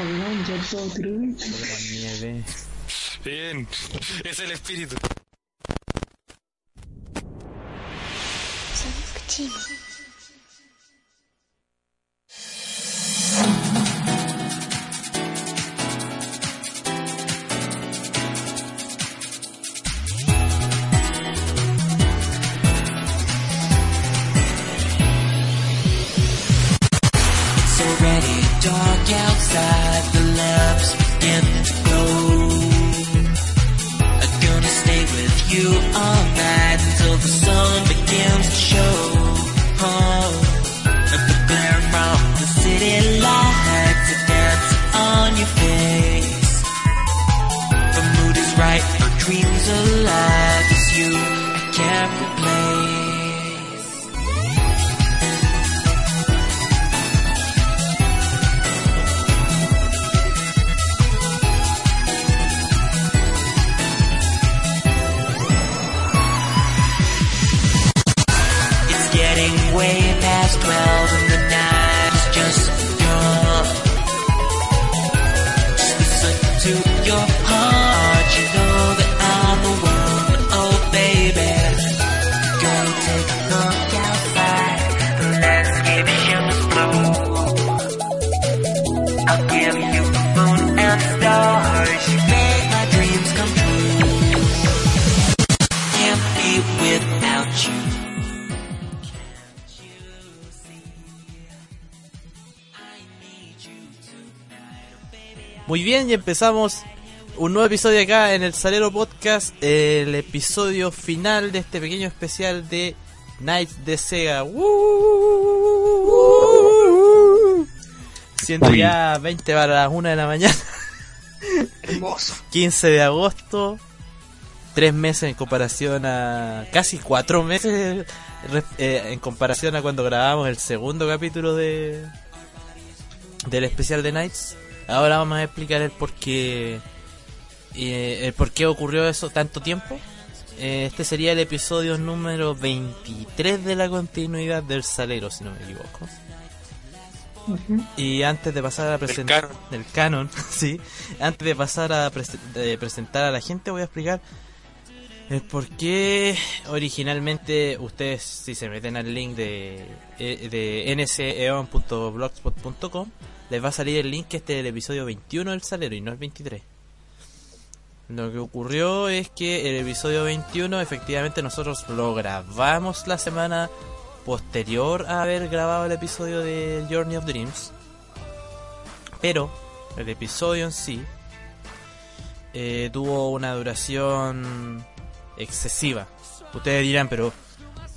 Pokémon, ya todo creo. Pokémon nieve. Bien, es el espíritu. Y empezamos un nuevo episodio acá en el Salero Podcast, el episodio final de este pequeño especial de Nights de Sega. ¡Woo! Siendo ya 20 para las 1 de la mañana, Hermoso. 15 de agosto, 3 meses en comparación a... casi 4 meses eh, en comparación a cuando grabamos el segundo capítulo de del especial de Nights. Ahora vamos a explicar el por qué eh, el por qué ocurrió eso tanto tiempo. Eh, Este sería el episodio número 23 de la continuidad del Salero, si no me equivoco. Y antes de pasar a presentar canon. del canon, sí, antes de pasar a prese- de presentar a la gente voy a explicar el por qué originalmente ustedes si se meten al link de eh, de nceon.blogspot.com les va a salir el link que este es el episodio 21 del Salero y no el 23. Lo que ocurrió es que el episodio 21 efectivamente nosotros lo grabamos la semana posterior a haber grabado el episodio de Journey of Dreams. Pero el episodio en sí eh, tuvo una duración excesiva. Ustedes dirán, pero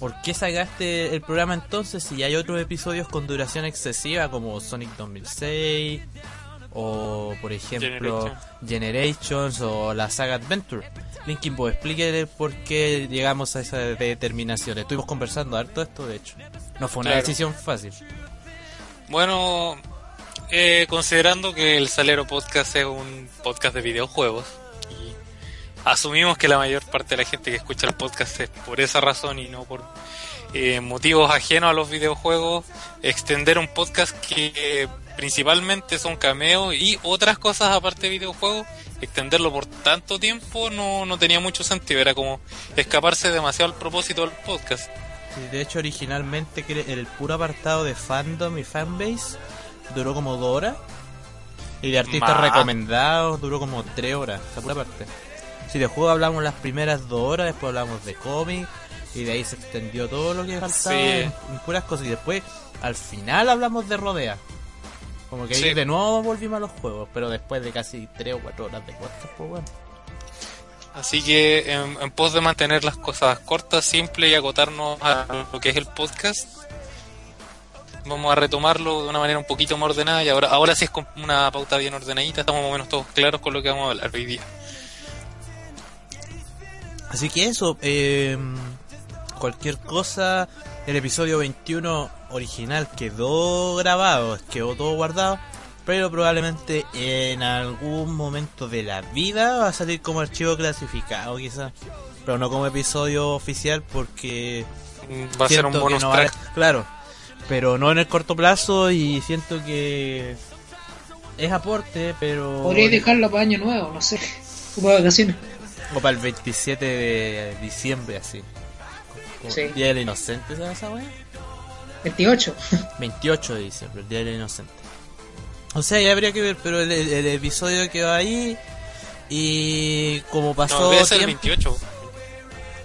¿por qué sacaste el programa entonces si hay otros episodios con duración excesiva como Sonic 2006 o por ejemplo Generations o la saga Adventure? Linkin Bo, explíquele por qué llegamos a esa determinación. Estuvimos conversando harto esto, de hecho. No fue una Claro. decisión fácil. Bueno, eh, considerando que el Salero Podcast es un podcast de videojuegos asumimos que la mayor parte de la gente que escucha el podcast es por esa razón y no por eh, motivos ajenos a los videojuegos, extender un podcast que eh, principalmente son cameos y otras cosas aparte de videojuegos, extenderlo por tanto tiempo no, no tenía mucho sentido, era como escaparse demasiado al propósito del podcast. Sí, De hecho, originalmente el puro apartado de fandom y fanbase duró como dos horas. Y de artistas recomendados duró como tres horas, esa pura parte. Si de juego hablamos las primeras dos horas, después hablamos de cómic, y de ahí se extendió todo lo que faltaba Sí. en, en puras cosas. Y después, al final hablamos de Rodea. Como que ahí Sí. de nuevo volvimos a los juegos, pero después de casi tres o cuatro horas de podcast, pues bueno. Así que en, en pos de mantener las cosas cortas, simples y acotarnos a lo que es el podcast, vamos a retomarlo de una manera un poquito más ordenada y ahora, ahora sí es con una pauta bien ordenadita, estamos más o menos todos claros con lo que vamos a hablar hoy día. Así que eso, eh, cualquier cosa, el episodio 21 original quedó grabado, quedó todo guardado, pero probablemente en algún momento de la vida va a salir como archivo clasificado quizás, pero no como episodio oficial porque Va a ser un bonus no vale- track. claro, pero no en el corto plazo y siento que es aporte, pero... Podría dejarla para año nuevo, no sé. O para vacaciones. O para el 27 de diciembre, así. Sí. Día del Inocente, ¿sabes esa weá? 28. 28 de diciembre, el Día del Inocente. O sea, ya habría que ver, pero el, el- el episodio quedó ahí. Y como pasó No, ser el tiempo- 28.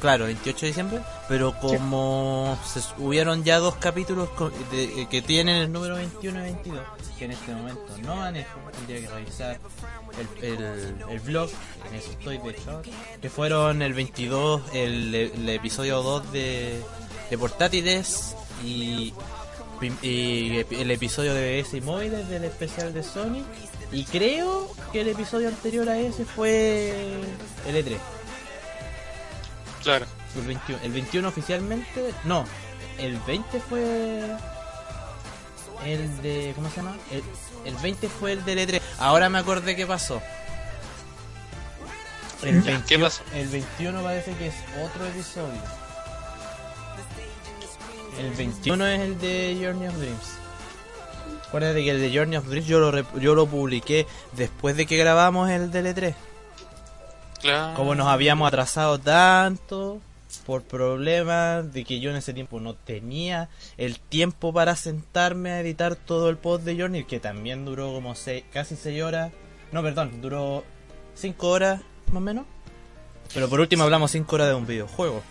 Claro, 28 de diciembre. Pero como se, hubieron ya dos capítulos de- que tienen el número 21 y 22, que en este momento no manejo, tendría que revisar el, el, el blog, en eso estoy de hecho, que fueron el 22, el, el episodio 2 de, de portátiles y, el episodio de BS y móviles del especial de Sonic. Y creo que el episodio anterior a ese fue el E3. Claro. El 21, el 21 oficialmente, no, el 20 fue el de, ¿cómo se llama? El, el 20 fue el del E3. Ahora me acordé qué pasó. El, Ya, 21, ¿qué pasó? el 21 parece que es otro episodio. El 21 es el de Journey of Dreams. Acuérdate que el de Journey of Dreams yo lo, yo lo publiqué después de que grabamos el del E3 Claro. como nos habíamos atrasado tanto por problemas de que yo en ese tiempo no tenía el tiempo para sentarme a editar todo el post de Journey, que también duró como seis, casi 6 horas. No, perdón, duró 5 horas más o menos. Pero por último hablamos 5 horas de un videojuego,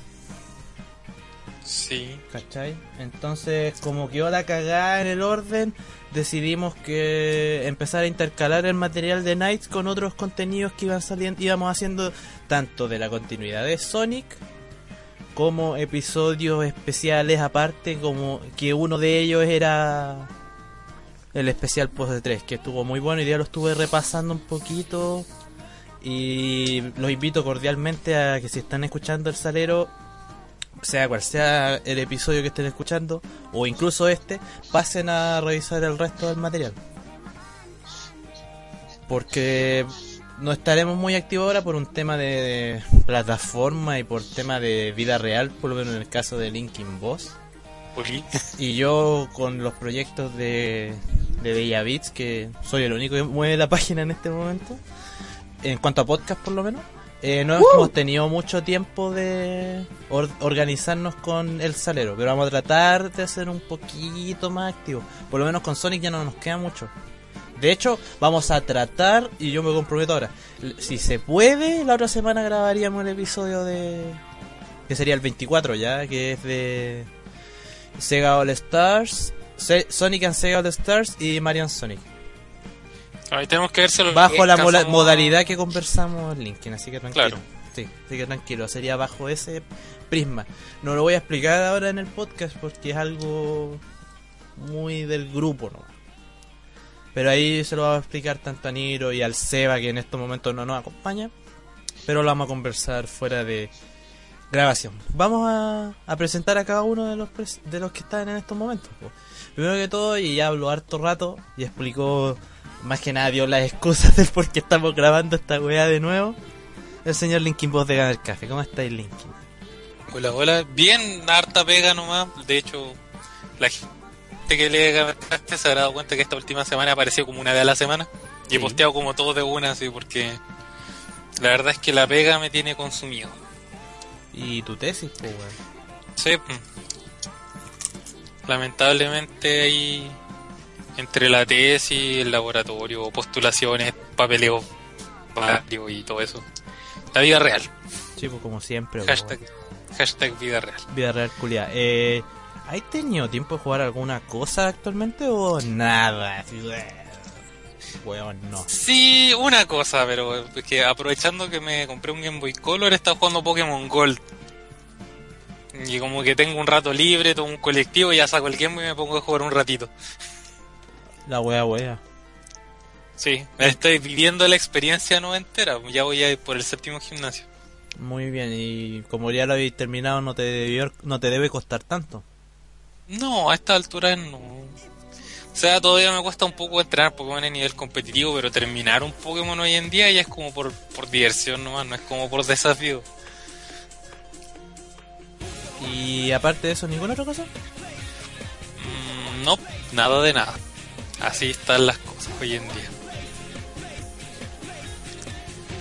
Sí. ¿cachai? Entonces, como quedó la cagada en el orden, decidimos que empezar a intercalar el material de Knights con otros contenidos que iban saliendo, íbamos haciendo tanto de la continuidad de Sonic como episodios especiales aparte, como que uno de ellos era el especial post de 3, que estuvo muy bueno y ya lo estuve repasando un poquito y los invito cordialmente a que si están escuchando el salero sea cual sea el episodio que estén escuchando, o incluso este, pasen a revisar el resto del material. Porque no estaremos muy activos ahora por un tema de plataforma y por tema de vida real, por lo menos en el caso de Linkin Boss. Y yo con los proyectos de, de Bella Beats, que soy el único que mueve la página en este momento, en cuanto a podcast por lo menos, eh, no hemos tenido mucho tiempo de or- organizarnos con el salero, pero vamos a tratar de hacer un poquito más activo. Por lo menos con Sonic ya no nos queda mucho. De hecho, vamos a tratar, y yo me comprometo ahora, si se puede, la otra semana grabaríamos el episodio de... que sería el 24 ya, que es de Sega All Stars, Se- Sonic and Sega All Stars y Marion Sonic. Ahí tenemos que ver si lo Bajo la modalidad que conversamos Linkin, así que tranquilo. Claro. Sí, así que tranquilo, sería bajo ese prisma. No lo voy a explicar ahora en el podcast porque es algo muy del grupo, ¿no? Pero ahí se lo va a explicar tanto a Niro y al Seba que en estos momentos no nos acompaña. Pero lo vamos a conversar fuera de grabación. Vamos a, a presentar a cada uno de los pres- de los que están en estos momentos. po. Primero que todo, y ya habló harto rato y explicó, más que nada dio las excusas del por qué estamos grabando esta weá de nuevo. El señor Linkin Boss de Ganar Café. ¿Cómo estáis, Linkin? Hola, hola. Bien, harta pega nomás. De hecho, la gente que lee Gamercast se habrá dado cuenta que esta última semana apareció como una vez a la semana. Y he posteado como todo de una, así, porque la verdad es que la pega me tiene consumido. ¿Y tu tesis, po, weón? Sí. mm. Lamentablemente hay entre la tesis, el laboratorio, postulaciones, papeleo varios y todo eso. La vida real. Sí, pues como siempre, Hashtag, hashtag vida real. Vida real culia. Eh, ¿Has tenido tiempo de jugar alguna cosa actualmente o nada? Así, Weón, no. Sí, una cosa, pero es que aprovechando que me compré un Game Boy Color, estaba jugando Pokémon Gold. Y como que tengo un rato libre, todo un colectivo, ya saco el Game Boy y me pongo a jugar un ratito. La wea, wea. Sí, estoy viviendo la experiencia no entera, ya voy a ir por el séptimo gimnasio. Muy bien, y como ya lo habéis terminado, no te, debió, no te debe costar tanto. No, a esta altura no. O sea, todavía me cuesta un poco entrenar Pokémon a nivel competitivo, pero terminar un Pokémon hoy en día ya es como por, por diversión nomás, no es como por desafío. Y aparte de eso, ¿ninguna otra cosa? Mm, no, nada de nada. Así están las cosas hoy en día.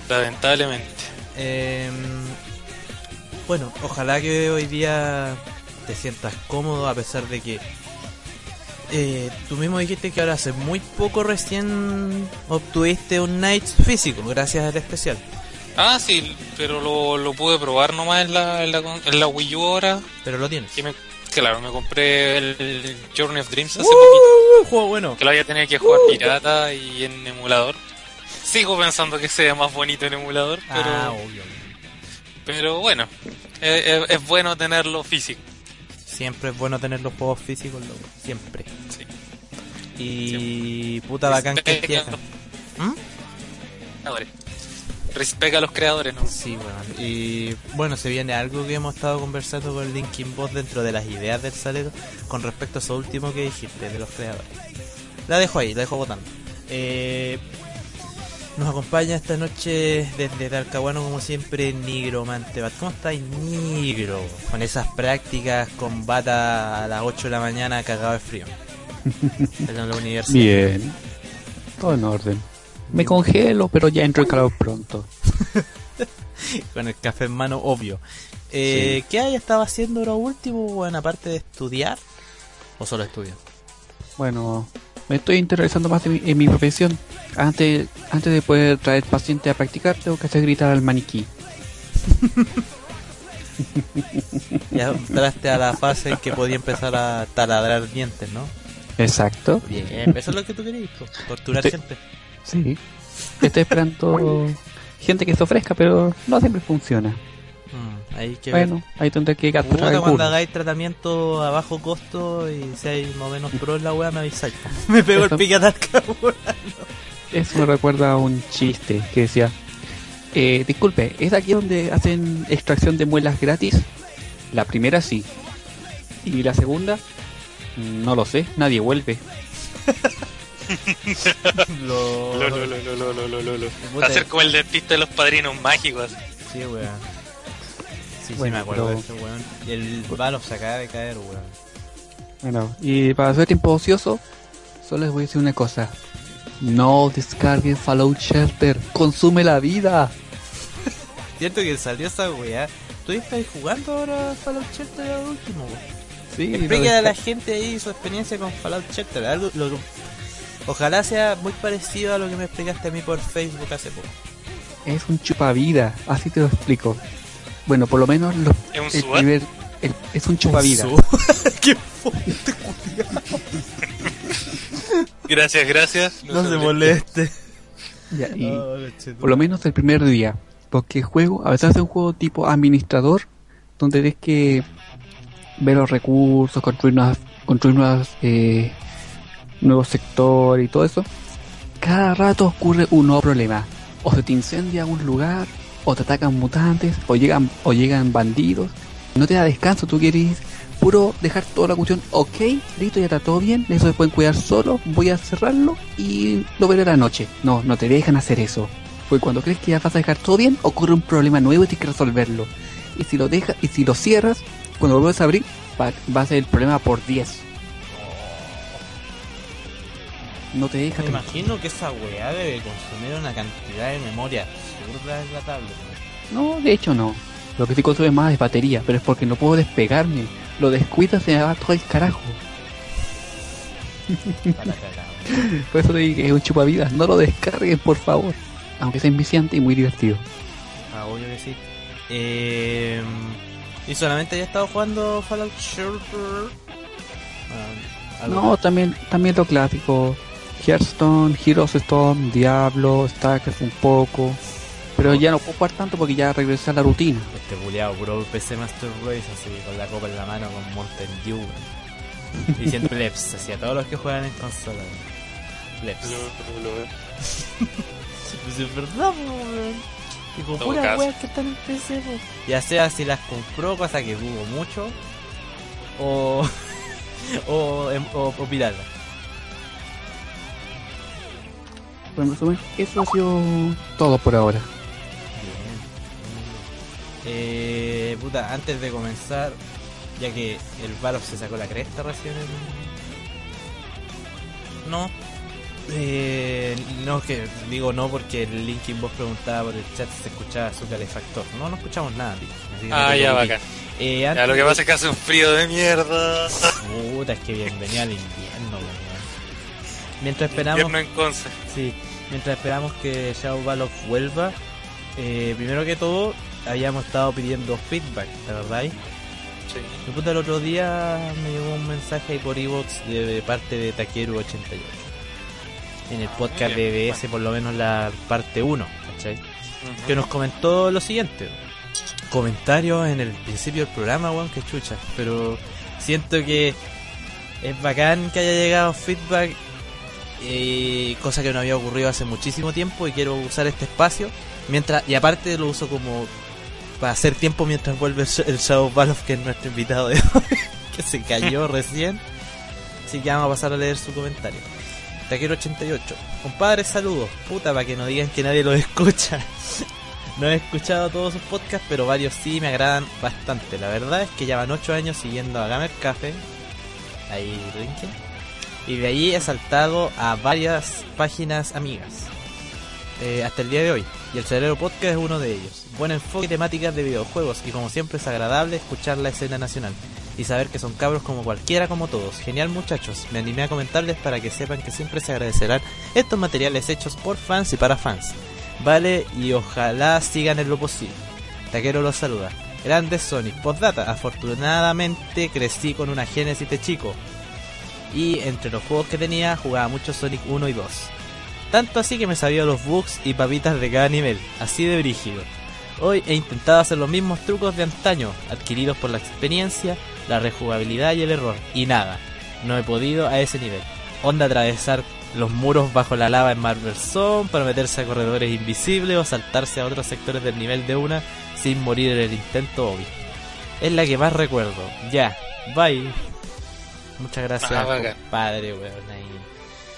Lamentablemente. Eh, bueno, ojalá que hoy día te sientas cómodo a pesar de que eh, tú mismo dijiste que ahora hace muy poco recién obtuviste un Knights físico gracias al especial. Ah, sí, pero lo, lo pude probar nomás en la, en la, con- en la Wii U ahora. Pero lo tienes. Me, claro, me compré el, el Journey of Dreams hace ¡Uh! poquito. juego bueno. Que lo había tenido que jugar pirata y en emulador. Sigo pensando que sea más bonito en emulador, pero, Ah, obvio. pero bueno, es, es- es bueno tenerlo físico. Siempre es bueno tener los juegos físicos, loco. Siempre. Sí. Y puta bacán que viaja. a los ¿Mm? a los creadores, ¿no? Sí, bueno. Y bueno, se viene algo que hemos estado conversando con Linkin Boss dentro de las ideas del salero con respecto a eso último que dijiste de los creadores. La dejo ahí, la dejo votando. Eh, nos acompaña esta noche desde Talcahuano, como siempre, Nigromante. Bat. ¿Cómo estáis, Nigro? Con esas prácticas con bata a las 8 de la mañana cagado de frío. en la universidad. Bien. Todo en orden. Me congelo, pero ya entro en calor pronto. con el café en mano, obvio. Eh, ¿Qué hay estado haciendo lo último, weón, aparte de estudiar? ¿O solo estudio? Bueno, me estoy interesando más en mi, en mi profesión. Antes, antes de poder traer paciente a practicar, tengo que hacer gritar al maniquí. Ya entraste a la fase en que podía empezar a taladrar dientes, ¿no? Exacto. Bien, eso es lo que tú querías, torturar Sí. gente. Sí. Estoy esperando gente que se ofrezca, pero no siempre funciona. Bueno, ver. ahí tendré que gastar cuando hagáis tratamiento a bajo costo y seáis más o menos pro en la weá, me avisáis. me pegó Eso... el picatasca, Eso me recuerda a un chiste que decía: eh, Disculpe, ¿es aquí donde hacen extracción de muelas gratis? La primera sí. ¿Y la segunda? Mm, no lo sé, nadie vuelve. lo... Lo, lo, lo, lo, lo, lo, lo, Va a ser como el dentista de los padrinos mágicos. Sí, weón. Sí, sí, Bueno, me acuerdo pero- de ese weón. Y el Valov se acaba de caer, weón. Bueno, y para hacer tiempo ocioso, solo les voy a decir una cosa. No descarguen Fallout Shelter, consume la vida. Cierto que salió esa weá. ¿Tú estás jugando ahora Fallout Shelter al último, weón? Sí, lo Explique a la gente ahí su experiencia con Fallout Shelter. Algo, lo- ojalá sea muy parecido a lo que me explicaste a mí por Facebook hace poco. es un chupavida, así te lo explico. Bueno, por lo menos lo- ¿Es un el primer, el- es un chupavida. ¡Qué fuerte, Gracias, gracias. No se moleste. Ya, y- Oh. Por lo menos el primer día. Porque el juego, a veces es un juego tipo administrador, donde tienes que ver los recursos, construir nuevas, construir nuevas, eh, nuevos sectores y todo eso. Cada rato ocurre un nuevo problema. O se te incendia un lugar, o te atacan mutantes, o llegan, o llegan bandidos. No te da descanso, tú quieres puro dejar toda la cuestión, ok, listo, ya está todo bien, eso se pueden cuidar solo, voy a cerrarlo y lo veré a la noche. No, no te dejan hacer eso. Porque cuando crees que ya vas a dejar todo bien, ocurre un problema nuevo y tienes que resolverlo. Y si lo dejas, y si lo cierras, cuando lo vuelves a abrir, va, a ser el problema por 10. No te deja Me tranquilo. imagino que esa weá debe consumir una cantidad de memoria absurda en la tablet. No, de hecho no. Lo que sí consume más es batería, pero es porque no puedo despegarme. Lo descuidas se me va todo el carajo. Para. Por eso te digo que es un chupavidas. No lo descarguen, por favor. Aunque sea enviciante y muy divertido. Ah, obvio que sí. Eh, ¿Y solamente haya estado jugando Fallout Shelter? Ah, No, también, también lo clásico. Hearthstone, Heroes Stone, Diablo, Starcraft un poco. Pero ya no puedo jugar tanto porque ya regresé a la rutina. Este buleado, puro PC Master Race, así, con la copa en la mano, con Mountain Dew, weón. Diciendo plebs, así, a todos los que juegan en consola, weón. Plebs. Lo- lo- lo- Pues es verdad, weón. Tipo, Todo puras weas que están en PC, po. Ya sea si las compró, cosa que dudo mucho, o. o, em- o, o pirata. Bueno, en resumen, eso ha sido todo por ahora. Bien. Eh, puta, antes de comenzar, ya que el Valve se sacó la cresta recién en... No. Eh, no, que digo no porque el Linkin vos preguntaba por el chat si se escuchaba su calefactor. No, no escuchamos nada, tío. Así que no Ah, ya, bacán. Eh, Ya, lo que pasa es que hace un frío de mierda. Puta, es que bienvenido al invierno, weón. Mientras esperamos, Invierno en Conce. sí, mientras esperamos que Shadow Balof vuelva, eh, primero que todo, habíamos estado pidiendo feedback, ¿te acordáis? Sí. Mi puta, el otro día me llegó un mensaje ahí por Evox de, de parte de Takeru88. En el podcast bien, de BS, por lo menos la parte 1, ¿cachai? Que nos comentó lo siguiente. Comentarios en el principio del programa, weón, que chucha. Pero siento que es bacán que haya llegado feedback. Eh, cosa que no había ocurrido hace muchísimo tiempo y quiero usar este espacio. mientras Y aparte lo uso como para hacer tiempo mientras vuelve el Sh- el Shadow Balof, que es nuestro invitado de hoy, que se cayó recién. Así que vamos a pasar a leer su comentario. Taquero88. Compadre, saludos. Puta, para que no digan que nadie lo escucha. No he escuchado todos sus podcasts, pero varios sí me agradan bastante. La verdad es que llevan 8 años siguiendo a Gamer Café. Ahí, LinkedIn. Y de ahí he saltado a varias páginas amigas. eh, hasta el día de hoy. Y el Cerebro Podcast es uno de ellos. Buen enfoque y temáticas de videojuegos. Y como siempre es agradable escuchar la escena nacional. Y saber que son cabros como cualquiera como todos. Genial muchachos. Me animé a comentarles para que sepan que siempre se agradecerán estos materiales hechos por fans y para fans. Vale, y ojalá sigan en lo posible. Taquero los saluda. Grandes Sonic. Postdata. Afortunadamente crecí con una Genesis de chico. Y entre los juegos que tenía jugaba mucho Sonic 1 y 2. Tanto así que me sabía los bugs y papitas de cada nivel, así de brígido. Hoy he intentado hacer los mismos trucos de antaño, adquiridos por la experiencia, la rejugabilidad y el error, y nada, no he podido a ese nivel. Onda atravesar los muros bajo la lava en Marvel Zone para meterse a corredores invisibles o saltarse a otros sectores del nivel de una sin morir en el intento obvio. Es la que más recuerdo. Ya, bye. Muchas gracias, Ah, padre, weón.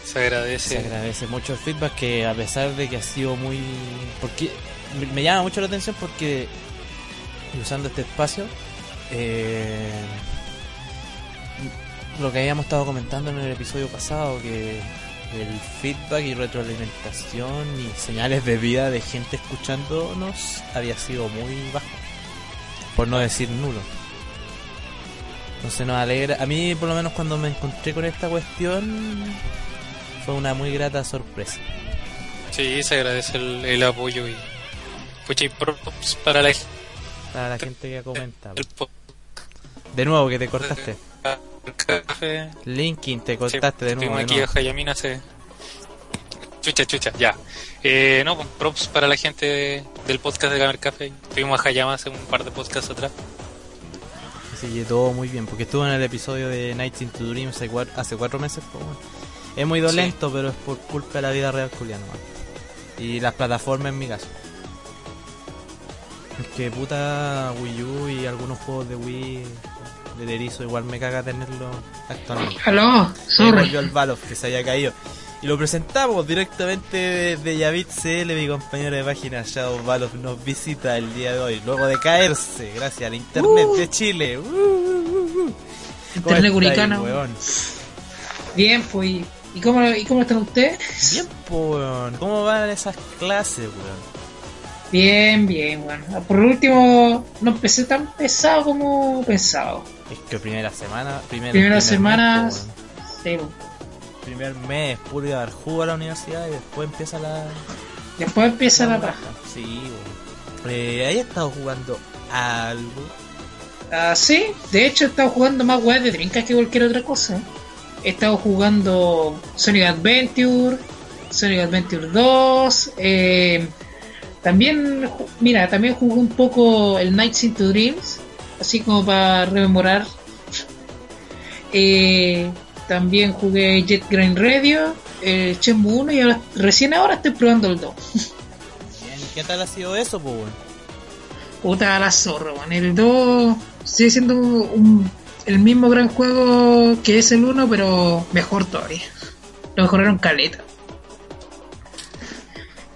Se Se agradece. agradece mucho el feedback que a pesar de que ha sido muy... porque me, llama mucho la atención porque usando este espacio eh, lo que habíamos estado comentando en el episodio pasado que el feedback y retroalimentación y señales de vida de gente escuchándonos había sido muy bajo por no decir nulo entonces nos alegra a mí por lo menos cuando me encontré con esta cuestión fue una muy grata sorpresa Sí, se agradece el, el apoyo y. Pucha, y props para la para la gente que comenta de nuevo que te cortaste. Linkin te cortaste de nuevo, estuvimos de aquí nuevo. hace. Chucha, chucha, ya. Eh, no, pues, props para la gente del podcast de Gamer Café. Estuvimos a Hayama hace un par de podcasts atrás. Así que todo muy bien, porque estuvo en el episodio de Nights into Dreams hace cuatro, hace cuatro meses. pues, bueno. Es muy dolento, pero es por culpa de la vida real, nomás. Y las plataformas en mi caso. Es que puta Wii U y algunos juegos de Wii de erizo igual me caga tenerlo actualmente. Aló, sorry. volvió el que se había caído. Y lo presentamos directamente desde Yavit CL, mi compañero de página Shadow Valov nos visita el día de hoy, luego de caerse, gracias al internet de Chile. Uh, uh, uh, uh. ¿Cómo Internet weón? Bien, pues. ¿y- ¿Y cómo, ¿Y cómo están ustedes? Bien, weón. ¿Cómo van esas clases, weón? Bien, bien, bueno. Por último, no empecé tan pesado como pensado. Es que primera semana, primera, Primeras primer semanas. mes, po, Sí, weón. Primer mes, puro a dar jugo a la universidad y después empieza la, Después empieza la paja. Sí, weón. Eh, ¿Hay estado jugando algo? Ah, sí, de hecho he estado jugando más weas de trincas que cualquier otra cosa. He estado jugando Sonic Adventure, Sonic Adventure 2. eh, también, mira, también jugué un poco el Nights into Dreams, así como para rememorar. Eh, también jugué Jet Grind Radio, el Shenmue 1 y ahora- recién ahora estoy probando el 2. Bien, ¿qué tal ha sido eso, pues? Puta la zorra, man. El 2 sigue siendo un- el mismo gran juego que es el 1, pero mejor todavía. Lo mejoraron caleta.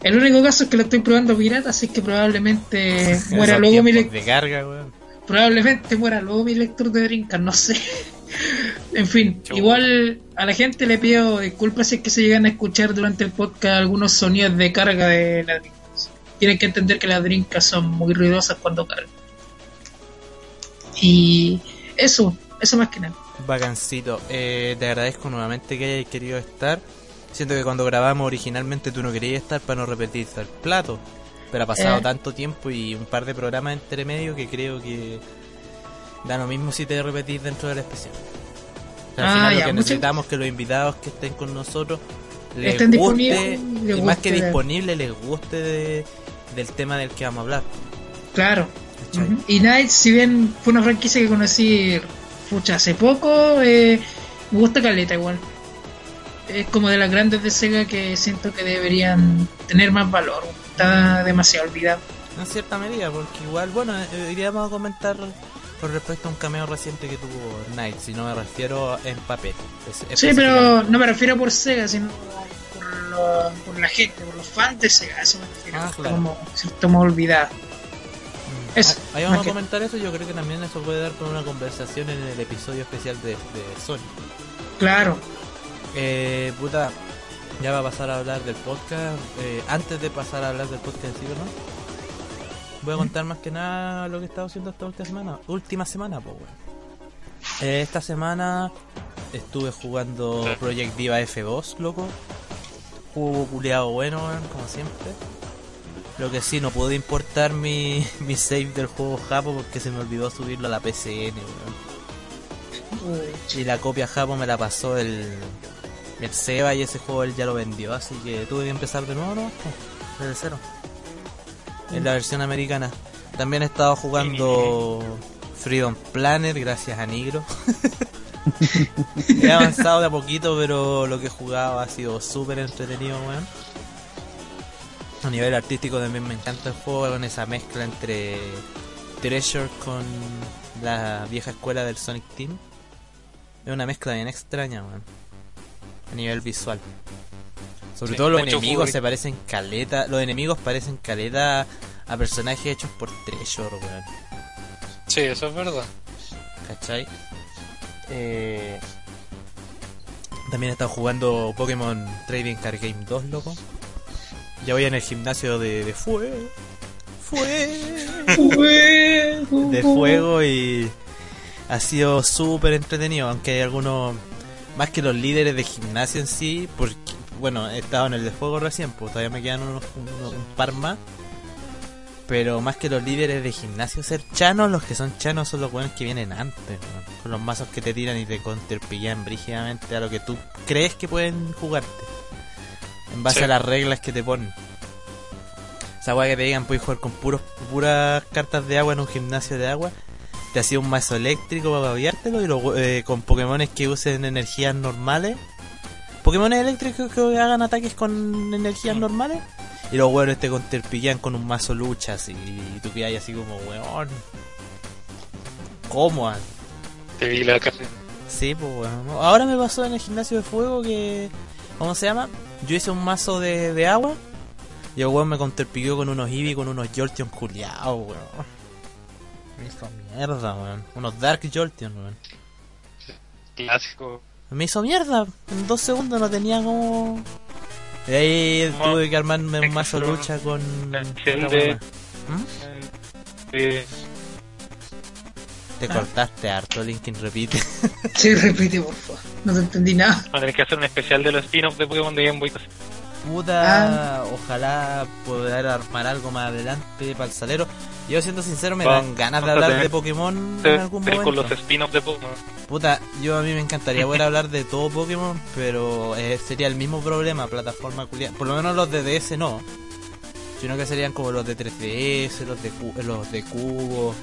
El único caso es que lo estoy probando pirata, así que probablemente muera luego mi tiempos lec- de carga, weón. probablemente muera luego mi lector de Drinkas, no sé. En fin, Chau. igual a la gente le pido disculpas si es que se llegan a escuchar durante el podcast algunos sonidos de carga de las drinkas. Tienen que entender que las drinkas son muy ruidosas cuando cargan. Y eso, eso más que nada. Vacancito, eh, te agradezco nuevamente que hayas querido estar. Siento que cuando grabamos originalmente tú no querías estar para no repetirte el plato. Pero ha pasado Eh. tanto tiempo y un par de programas entre medio que creo que da lo mismo si te repetís dentro del especial. O sea, al Ah, final lo ya, que muchas- necesitamos es que los invitados que estén con nosotros les Estén guste, les y más que disponible, les guste de- del tema del que vamos a hablar. Claro. Y Knights, si bien fue una franquicia que conocí pucha, hace poco, eh, me gusta Caleta igual. Es como de las grandes de Sega que siento que deberían tener más valor. Está demasiado olvidado. En cierta medida, porque igual, bueno, eh, iríamos a comentar con respecto a un cameo reciente que tuvo Knight, si no me refiero en papel. Sí, pero no me refiero por Sega, sino por, lo- por la gente, por los fans de Sega. Eso me refiero. Ah, claro. como, se toma olvidado. Mm. eso, Ah, Ahí vamos a que- comentar eso, yo creo que también eso puede dar con una conversación en el episodio especial de, de Sony. Claro. Eh, puta, ya va a pasar a hablar del podcast. Eh, antes de pasar a hablar del podcast sí, ¿no? Voy a contar más que nada lo que he estado haciendo esta última semana. Última semana, pues, weón. Eh, esta semana estuve jugando Project Diva F2, loco. Juego culeado bueno, weón, como siempre. Lo que sí, no pude importar mi, mi save del juego Japo porque se me olvidó subirlo a la PCN, weón. Y la copia Japo me la pasó el, el Seba y ese juego él ya lo vendió, así que tuve que empezar de nuevo, ¿no? Desde cero. En la versión americana. También he estado jugando Freedom Planet gracias a Nigro. he avanzado de a poquito, pero lo que he jugado ha sido súper entretenido, weón. A nivel artístico también me encanta el juego con esa mezcla entre Treasure con la vieja escuela del Sonic Team. Es una mezcla bien extraña, weón. A nivel visual. Sobre Sí, todo los enemigos se parecen caleta. Los enemigos parecen caleta a personajes hechos por Treasure, weón. Sí, eso es verdad. ¿Cachai? Eh, También he estado jugando Pokémon Trading Card Game 2, loco. Ya voy en el gimnasio de, de fuego. Fuego. de fuego y ha sido súper entretenido, aunque hay algunos, más que los líderes de gimnasio en sí, porque, bueno, he estado en el de fuego recién, pues todavía me quedan unos, unos- un par más, pero más que los líderes de gimnasio ser chanos, los que son chanos son los buenos que vienen antes, weón, con los mazos que te tiran y te counterpillan brígidamente a lo que tú crees que pueden jugarte, en base Sí. a las reglas que te ponen. Esa weá que te digan, puedes jugar con puros, puras cartas de agua en un gimnasio de agua. Te hacía un mazo eléctrico para babiártelo y luego eh, con Pokémones que usen energías normales. Pokémones eléctricos que hagan ataques con energías Mm. normales. Y los weones te conterpillan con un mazo lucha así. Y tú quedas así como, weón. ¿Cómo? Te vi la cara. Sí, pues weón. Ahora me pasó en el gimnasio de fuego que. ¿Cómo se llama? Yo hice un mazo de, de agua. Y el weón me conterpilló con unos Eevee con unos Jolteon culiados, weón. Me hizo mierda, weón. Unos Dark Jolteon, weón. Clásico. Me hizo mierda. En dos segundos no tenía como. Y ahí No, tuve que armarme un mazo lucha con. weá. ¿Mm? Eh, Te cortaste harto, Linkin, repite. Sí, repite, por favor. No te entendí nada. Vamos a tener que hacer un especial de los spin-offs de Pokémon de Game Boy. Puta, ojalá poder armar algo más adelante para el salero. Yo siendo sincero me dan ganas de hablar de Pokémon en algún momento. Con los spin-offs de Pokémon. Puta, yo a mí me encantaría poder hablar de todo Pokémon, pero eh, sería el mismo problema, plataforma culia. Por lo menos los de DS no. Sino que serían como los de 3DS, los de, cu- los de Cubo,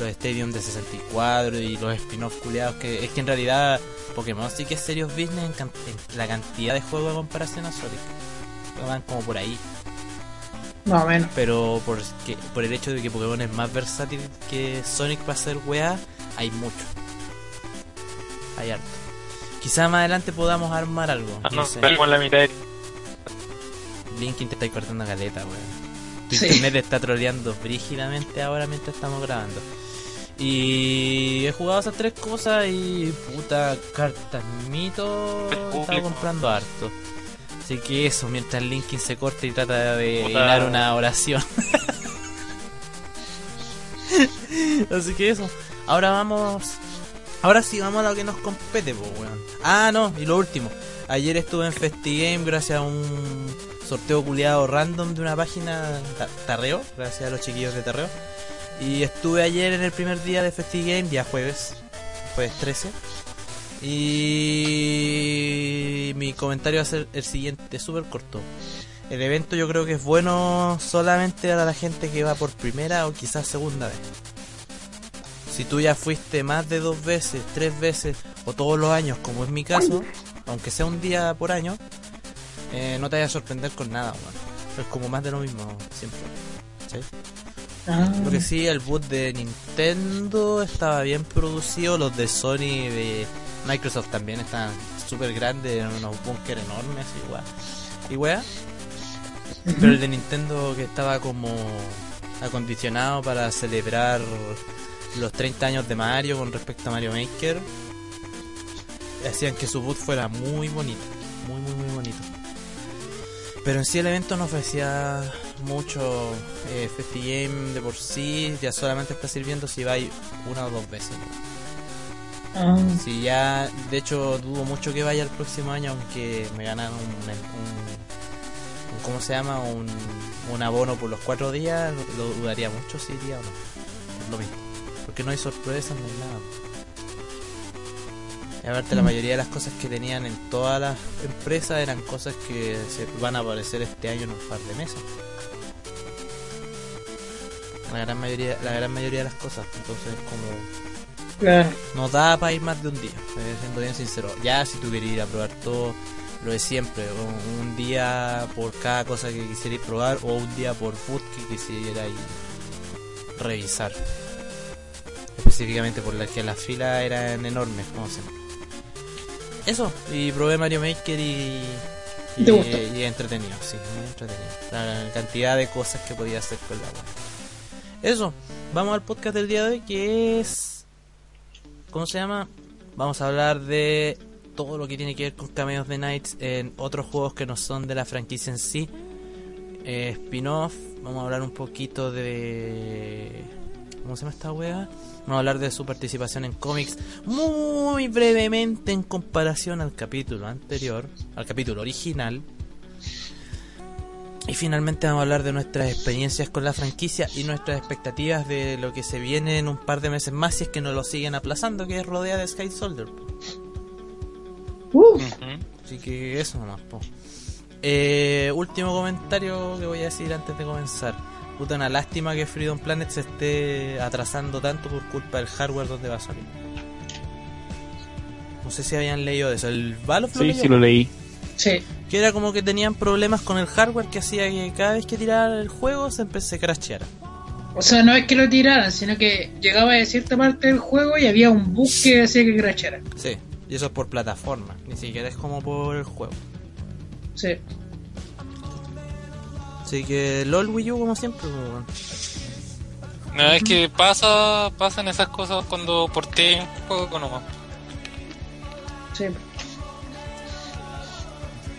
los Stadium de 64 y los spin-off culiados. Que es que en realidad Pokémon sí que es serious business en, can- en la cantidad de juegos a comparación a Sonic. Van como por ahí. Más o menos. Pero por, que, por el hecho de que Pokémon es más versátil que Sonic para hacer weá, hay mucho. Hay harto. Quizá más adelante podamos armar algo. Ah, no sé. la mitad de... Linkin te está cortando caleta, weón. Tu Sí. internet te está troleando brígidamente ahora mientras estamos grabando. Y he jugado esas tres cosas y puta cartas mito he estado comprando harto. Así que eso, mientras Linkin se corta y trata de Puta. hilar una oración. Así que eso. Ahora vamos. Ahora sí, vamos a lo que nos compete, pues, weón. Ah, no, y lo último. Ayer estuve en FestiGame gracias a un sorteo culiado random de una página Ta- Tarreo, gracias a los chiquillos de Tarreo. Y estuve ayer en el primer día de FestiGame, ya jueves, jueves 13. Y mi comentario va a ser el siguiente, súper corto. El evento yo creo que es bueno solamente para la gente que va por primera o quizás segunda vez. Si tú ya fuiste más de dos veces, tres veces o todos los años, como es mi caso, aunque sea un día por año, eh, no te vayas a sorprender con nada, weón. Es como más de lo mismo siempre. ¿sí? Ah, Lo que sí, el boot de Nintendo estaba bien producido, los de Sony y de Microsoft también estaban súper grandes, eran unos búnker enormes. Y weá. Pero el de Nintendo que estaba como acondicionado para celebrar los 30 años de Mario con respecto a Mario Maker, hacían que su boot fuera muy bonito, muy muy muy bonito. Pero en sí el evento no ofrecía mucho. Eh, FestiGame de por sí ya solamente está sirviendo si vais una o dos veces. ah, Si ya, de hecho, dudo mucho que vaya el próximo año, aunque me ganan un, un- un- ¿cómo se llama? Un, un abono por los cuatro días, lo, lo dudaría mucho si iría o no. Lo mismo. Porque no hay sorpresas, no hay nada. Y aparte, la mayoría de las cosas que tenían en todas las empresas eran cosas que se van a aparecer este año en un par de meses. La gran mayoría, la gran mayoría de las cosas. Entonces, como claro. no da para ir más de un día, eh, siendo bien sincero. Ya si tú querías ir a probar todo, lo de siempre, un, un día por cada cosa que quisierais probar o un día por food que quisierais revisar. Específicamente por la que las filas eran enormes, como siempre. Eso, y probé Mario Maker y... Y, y entretenido, sí, muy entretenido. La cantidad de cosas que podía hacer con la web. Eso, vamos al podcast del día de hoy que es ¿Cómo se llama? Vamos a hablar de todo lo que tiene que ver con cameos de Knights en otros juegos que no son de la franquicia en sí. Eh, Spin-off, vamos a hablar un poquito de... ¿Cómo se llama esta wea? Vamos a hablar de su participación en cómics muy brevemente en comparación al capítulo anterior, al capítulo original. Y finalmente vamos a hablar de nuestras experiencias con la franquicia y nuestras expectativas de lo que se viene en un par de meses más si es que no lo siguen aplazando, que es rodea de Sky Soldier. Uh. Así que eso nomás, po. Eh, último comentario que voy a decir antes de comenzar. Puta, una lástima que Freedom Planet se esté atrasando tanto por culpa del hardware donde va a salir. No sé si habían leído eso. El Valve lo Sí, leyó? sí lo leí. Sí. Que era como que tenían problemas con el hardware que hacía que cada vez que tirara el juego se empecé a crasheara. O sea, no es que lo tiraran, sino que llegaba a cierta parte del juego y había un bug que hacía que crashara. Sí, y eso es por plataforma, ni siquiera es como por el juego. Sí. Así que LOL Wii U como siempre, pues, weón. No, es que pasa, pasan esas cosas cuando porté un juego nomás. Sí.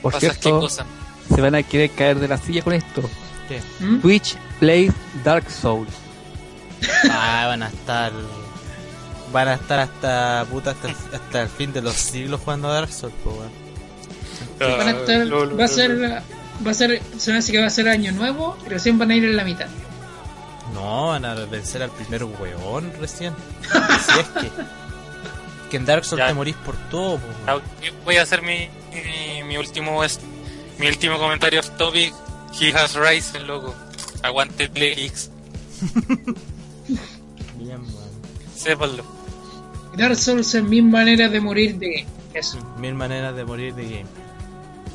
Por cierto, cosa. se van a querer caer de la silla con esto. ¿Qué? ¿Mm? Twitch plays Dark Souls. Ah, van a estar. Van a estar hasta puta hasta, el- hasta el fin de los siglos jugando a Dark Souls, pues, weón. Van a estar- Ah, lol, va a ser, va a ser, se me hace que va a ser año nuevo y recién van a ir en la mitad. No, van a vencer al primer weón recién. si es que. Que en Dark Souls Ya. te morís por todo, pues, Voy a hacer mi, mi, mi último es- mi último comentario off topic. He has risen, loco. Aguante Play X. Bien, weón. Sépanlo. Dark Souls es mi manera de morir de game. Eso. Mil maneras de morir de game.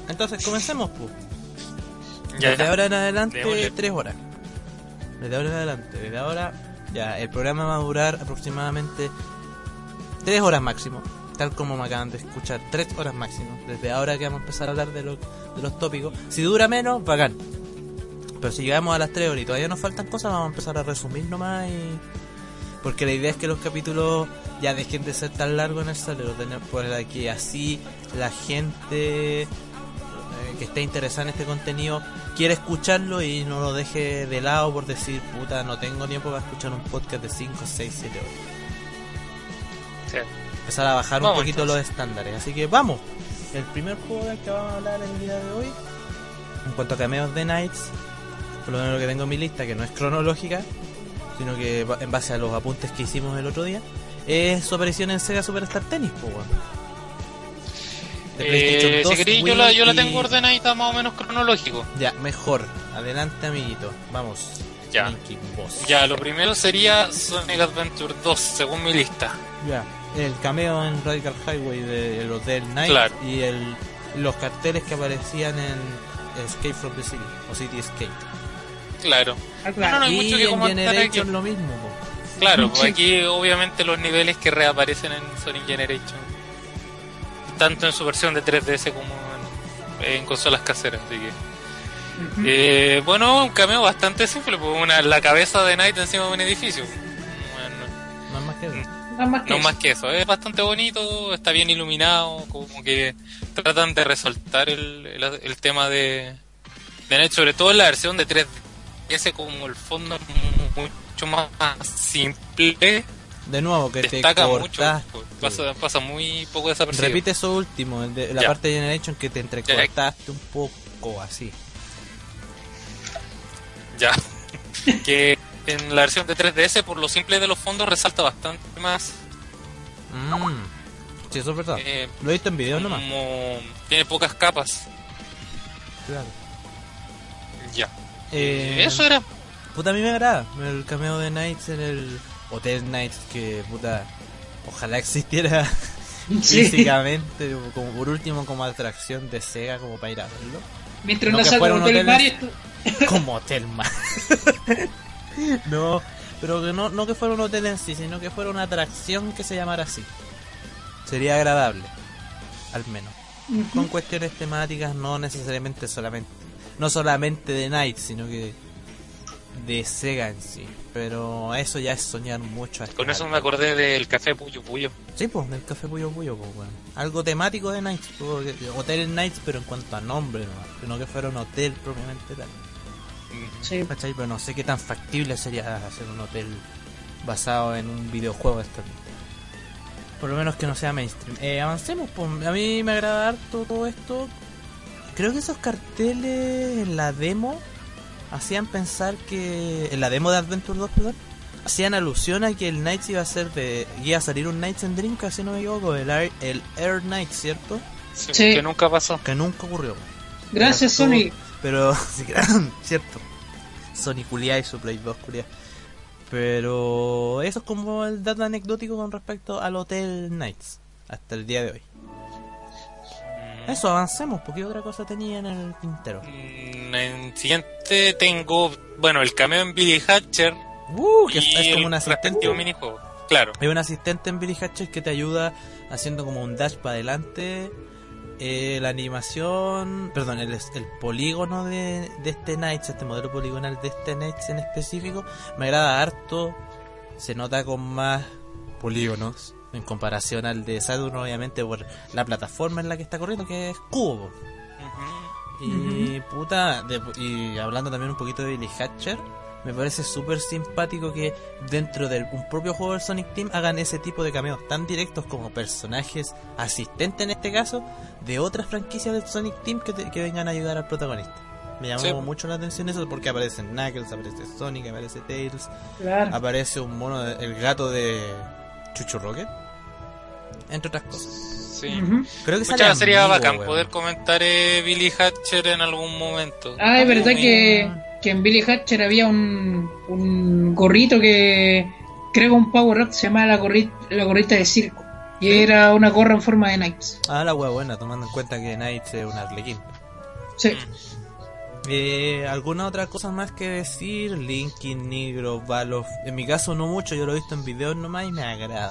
Entonces, comencemos, pues. Ya, Desde ahora en adelante, Démosle. tres horas. Desde ahora en adelante, desde ahora, ya, el programa va a durar aproximadamente tres horas máximo. Tal como me acaban de escuchar, tres horas máximo. Desde ahora que vamos a empezar a hablar de, lo- de los tópicos. Si dura menos, bacán. Pero si llegamos a las tres horas y todavía nos faltan cosas, vamos a empezar a resumir nomás y. Porque la idea es que los capítulos ya dejen de ser tan largos en el salero, por la que así la gente eh, que esté interesada en este contenido quiere escucharlo y no lo deje de lado por decir, puta, no tengo tiempo para escuchar un podcast de 5, 6, 7 horas. Sí. Empezar a bajar Vamos, un poquito entonces. los estándares. Así que vamos. El primer juego del que vamos a hablar el día de hoy, en cuanto a cameos de Knights, por lo menos lo que tengo en mi lista, que no es cronológica, sino que en base a los apuntes que hicimos el otro día, es su aparición en Sega Superstar Tennis, PlayStation Eh, 2, si queréis, yo la, yo la y- tengo ordenadita más o menos cronológico. Ya, mejor. Adelante, amiguito. Vamos. Ya. Ya, lo primero sería Sonic Adventure 2, según mi lista. Ya. El cameo en Radical Highway del Hotel Night Claro. y el, los carteles que aparecían en Escape from the City o City Escape. Claro. Ah, No, claro. no hay y mucho que en comentar Generation aquí. lo mismo. po. Claro, pues aquí obviamente los niveles que reaparecen en Sonic Generation. Tanto en su versión de 3DS como en, en consolas caseras. Así que. Eh, bueno, un cameo bastante simple, pues una, la cabeza de Knight encima de un edificio. Bueno, No más que eso. Nada más que no eso. más que eso, es bastante bonito, está bien iluminado, como que tratan de resaltar el, el, el tema de, de sobre todo en la versión de 3D. Ese como el fondo mucho más simple, De nuevo, que te destaca mucho, cortaste. pues, pasa, pasa muy poco desapercibido. Repite eso último, el de, la Ya. parte de Generation que te entrecortaste un poco así. Ya. que en la versión de 3DS, por lo simple de los fondos, resalta bastante más. Mm. Sí, eso es verdad. eh, Lo he visto en video nomás. como tiene pocas capas. Claro. Ya. Eh, Eso era. Puta, a mí me agrada el cameo de Knights en el Hotel Knights, que puta, ojalá existiera Sí. físicamente, como por último como atracción de Sega, como para ir a verlo. Mientras No no, salga Hotel hotel Mario, en- esto- Como hotel más. no, pero que no, no que fuera un hotel en sí, sino que fuera una atracción que se llamara así. Sería agradable, al menos. Con cuestiones temáticas, no necesariamente solamente, no solamente de Knights, sino que de Sega en sí. Pero eso ya es soñar mucho. a esta Con eso me acordé del café Puyo Puyo. Sí, pues, del Café Puyo Puyo, pues, weón. Algo temático de Nights, pues, Hotel Nights, pero en cuanto a nombre, no, no que fuera un hotel propiamente tal. Sí. ¿Cachai? Pero no sé qué tan factible sería hacer un hotel basado en un videojuego actualmente. Por lo menos que no sea mainstream. Eh, avancemos, pues. A mí me agrada harto todo esto. Creo que esos carteles en la demo hacían pensar que. En la demo de Adventure 2, perdón. Hacían alusión a que el Knights iba a ser de. iba a salir un Knights en Dreamcast, si no me equivoco. El Air, el Air Knight, ¿cierto? Sí, Sí. Que nunca pasó. Que nunca ocurrió. Gracias, Sony. Pero, cierto. Sony culia y su Play 2 culia. Pero eso es como el dato anecdótico con respecto al Hotel Knights. Hasta el día de hoy. Eso, avancemos, porque otra cosa tenía en el tintero. Mm, En siguiente tengo, bueno, el cameo en Billy Hatcher. Uh, que y es, como un asistente. minijuego. Claro. Hay un asistente en Billy Hatcher que te ayuda haciendo como un dash para adelante. Eh, la animación, perdón, el, el polígono de, de este Knights, este modelo poligonal de este Knights en específico, me agrada harto. Se nota con más polígonos en comparación al de Saturn, obviamente, por la plataforma en la que está corriendo, que es cubo. Y puta, de- y hablando también un poquito de Billy Hatcher, me parece súper simpático que dentro de un propio juego del Sonic Team hagan ese tipo de cameos tan directos como personajes asistentes en este caso de otras franquicias del Sonic Team que, te- que vengan a ayudar al protagonista. Me llamó Sí. mucho la atención eso porque aparecen Knuckles, aparece Sonic, aparece Tails, Claro. aparece un mono, de- el gato de Chuchu Rocket, entre otras cosas. Sí. Creo que sería amigo, bacán poder comentar eh, Billy Hatcher en algún momento. Ah, es verdad que, que en Billy Hatcher había un, un gorrito que creo que un Power Up se llamaba la, gorri- la gorrita de circo. Y era una gorra en forma de Knights. Ah, la wea buena, tomando en cuenta que Knights es un arlequín. Sí. Eh, ¿Alguna otra cosa más que decir? Linkin, Negro, Balof. En mi caso no mucho, yo lo he visto en videos nomás y me agrada.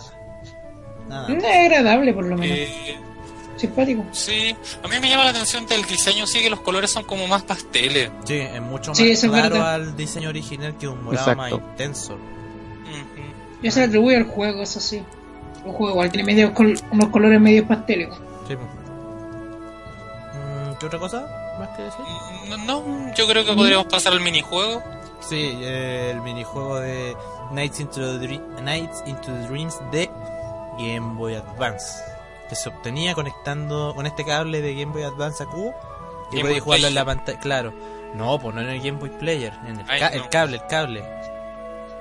Nada. Es agradable por lo menos. Eh, Simpático. sí, a mí me llama la atención del diseño, sí que los colores son como más pasteles. Sí, es mucho más Sí, es claro al diseño original que un morado más intenso. Ujú. Yo se le atribuyo al juego, eso sí. El juego igual tiene medio col- unos colores medio pastélicos. Sí, pues. Mm, ¿Qué otra cosa más que decir? No, no, yo creo que podríamos pasar al minijuego. Sí, eh, el minijuego de Nights into, the Nights into the Dreams de Game Boy Advance. Que se obtenía conectando con este cable de Game Boy Advance a cubo. Y Boy jugarlo en la pantalla. Claro. No, pues no en el Game Boy Player. En el, Ay, ca- no. el cable, el cable.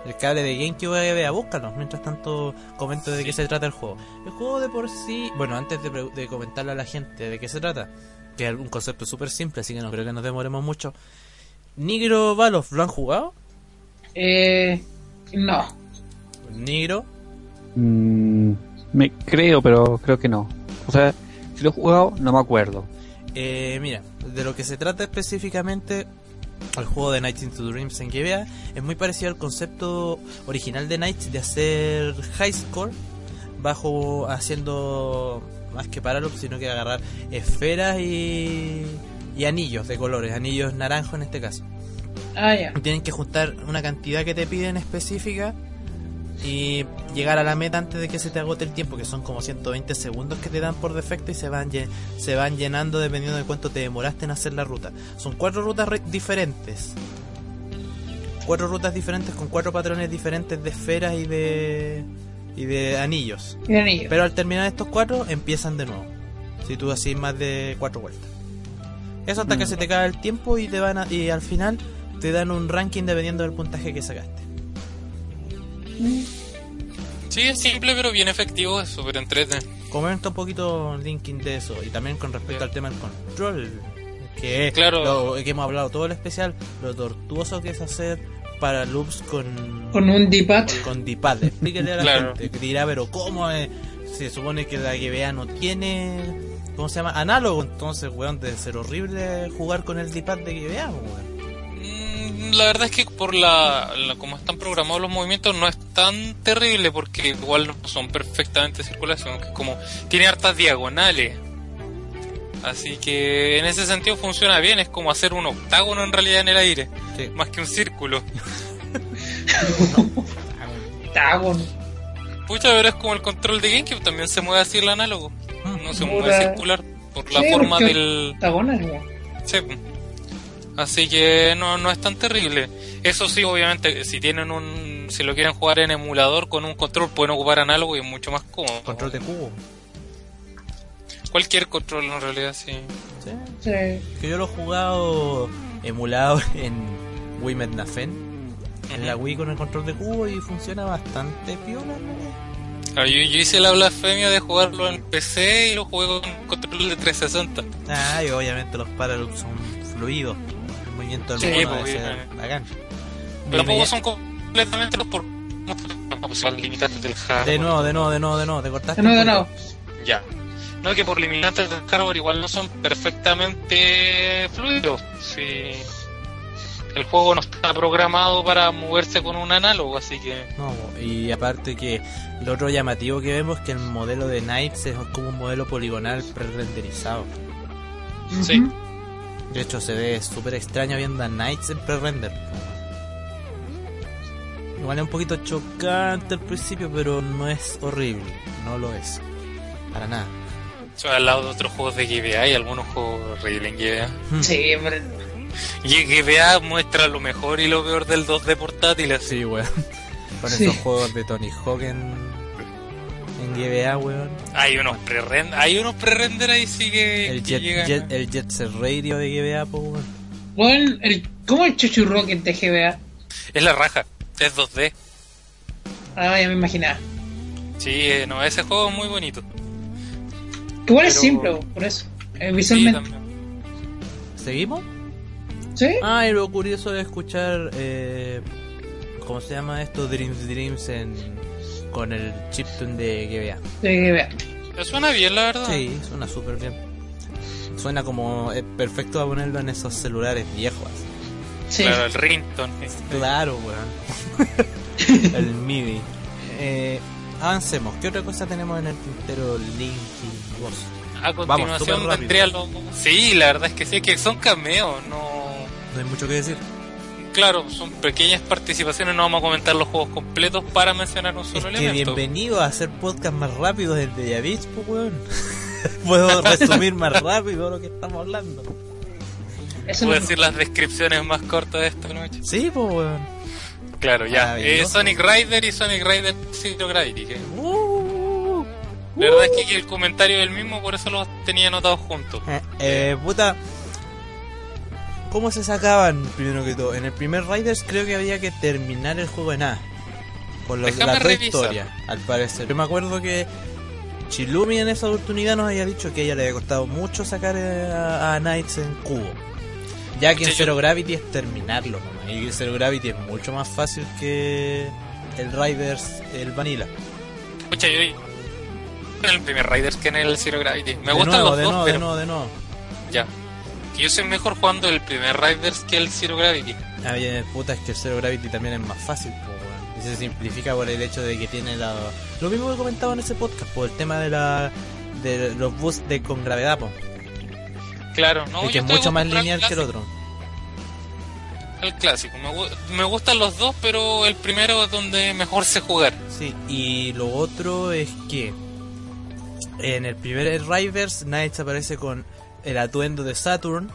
El cable de GameCube vea, búscalo. Mientras tanto, comento de Sí. qué se trata el juego. El juego de por sí. Bueno, antes de, de comentarle a la gente de qué se trata, que es un concepto súper simple, así que no creo que nos demoremos mucho. Nigro Valov, ¿lo han jugado? Eh, no. Nigro, Mm, me creo, pero creo que no. O sea, si lo he jugado, no me acuerdo. eh, mira, de lo que se trata específicamente el juego de Nights into Dreams en GBA es muy parecido al concepto original de Nights de hacer high score bajo haciendo más que paralogs, sino que agarrar esferas y, y anillos de colores, anillos naranjo en este caso. Ah, ya. Tienen que juntar una cantidad que te piden específica y llegar a la meta antes de que se te agote el tiempo, que son como 120 segundos que te dan por defecto y se van, se van llenando dependiendo de cuánto te demoraste en hacer la ruta. Son cuatro rutas re- diferentes. Cuatro rutas diferentes con cuatro patrones diferentes de esferas y de y de anillos. Y. Pero al terminar estos cuatro, empiezan de nuevo. Si tú haces más de cuatro vueltas. Eso hasta que se te cae el tiempo y te van a- y al final te dan un ranking dependiendo del puntaje que sacaste. Sí, es simple pero bien efectivo, es súper entretenido. Comenta un poquito Linkin de eso y también con respecto al tema del control. Que es Claro. lo que hemos hablado todo el especial, lo tortuoso que es hacer para loops con Con un D-pad. con D-pad. Explíquele a la Claro. gente que dirá, pero ¿cómo es? Se supone que la GBA no tiene, ¿cómo se llama? Análogo. Entonces, weón, debe ser horrible jugar con el D-pad de GBA, weón. La verdad es que por la, la- como están programados los movimientos no es tan terrible porque igual no son perfectamente circulación, que es como tiene hartas diagonales. Así que en ese sentido funciona bien, es como hacer un octágono en realidad en el aire, Sí. más que un círculo. Octágono. Pucha, pero es como el control de GameCube, también se mueve así el análogo, no se mueve circular por la Sí, forma del... Octágono, weón. Sí. Así que no, no es tan terrible. Eso sí, obviamente, si tienen un, si lo quieren jugar en emulador con un control, pueden ocupar análogo y es mucho más cómodo. Control de cubo. Cualquier control en realidad, sí. Sí. Sí. Que yo lo he jugado emulado en Wii Mednafen. En la Wii con el control de cubo y funciona bastante piola, ¿no? Ah, Yo, yo hice la blasfemia de jugarlo en PC y lo jugué con control de 360. Ah, y obviamente los paraloops son fluidos. Movimiento del Sí, mono pues, bacán. Pero son completamente los por pues, limitantes del hardware. De nuevo, de nuevo, de nuevo, de nuevo, te cortaste. De nuevo, de. Ya. No, que por limitantes del hardware igual no son perfectamente fluidos. Si el juego no está programado para moverse con un análogo, así que No, y aparte que lo otro llamativo que vemos es que el modelo de Knights es como un modelo poligonal pre-renderizado. Sí. De hecho, se ve súper extraño viendo a Knights en pre-render. Igual es un poquito chocante al principio, pero no es horrible. No lo es. Para nada. o sea, al lado de otros juegos de GBA hay algunos juegos horribles en GBA. Sí, pero Y GBA muestra lo mejor y lo peor del 2D portátil, así. Sí, weón. Con Sí. esos juegos de Tony Hawk en, en GBA, weón. Hay unos pre-render, hay unos pre-render ahí sí que, El que Jet, llegan. Jet- el Jet Set Radio de GBA, po, weón. Bueno, el, ¿cómo el Chuchu Rocket de GBA? Es la raja, es 2D. Ah, ya me imaginaba. Sí, eh, no, ese juego es muy bonito. Que igual es simple, por eso. Eh, visualmente. ¿Seguimos? ¿Sí? Ah, y lo curioso de escuchar, eh, ¿cómo se llama esto? Dreams Dreams en, con el chiptune de GBA. De GBA. Pero Suena bien, la verdad. Sí, suena súper bien. Suena como eh, perfecto a ponerlo en esos celulares viejos. Sí. Claro, el ringtone. Claro, weón. el MIDI. Eh, avancemos. ¿Qué otra cosa tenemos en el tintero Linkin Vos? A continuación vendría lo... Sí, la verdad es que sí, es que son cameos, no... No hay mucho que decir. Claro, son pequeñas participaciones, no vamos a comentar los juegos completos para mencionar un Es solo que elemento. bienvenido a hacer podcast más rápido del de Yavich, pues weón. Puedo resumir más rápido lo que estamos hablando. Eso a no- decir las descripciones más cortas de esta noche. Sí, pues weón. Claro, ya. Eh. Sonic Rider y Sonic Rider Zero Gravity. que Uh, La verdad es que el comentario es el mismo, por eso los tenía anotados juntos. Eh, eh, puta. ¿Cómo se sacaban primero que todo? En el primer Riders creo que había que terminar el juego en A. Por lo, Déjame la historia, al parecer. Yo me acuerdo que Chilumi en esa oportunidad nos había dicho que a ella le había costado mucho sacar eh, a, a Knights en cubo. Ya que en Zero Gravity es terminarlo, nomás. Y Zero Gravity es mucho más fácil que el Riders, el Vanilla. Escucha, yo en el primer Riders que en el Zero Gravity. Me de gustan nuevo, los de dos, nuevo, pero de nuevo, de nuevo. ya. Que yo soy mejor jugando el primer Riders que el Zero Gravity. Ah, bien, puta, es que el Zero Gravity también es más fácil, weón. Y se simplifica por el hecho de que tiene la... Lo mismo que comentaba en ese podcast, por el tema de la de los boosts de con gravedad, po. Claro, no, y que es mucho más lineal que el otro. El clásico. Me, me gustan los dos, pero el primero es donde mejor sé jugar. Sí, y lo otro es que en el primer Riders, Knights aparece con el atuendo de Saturn.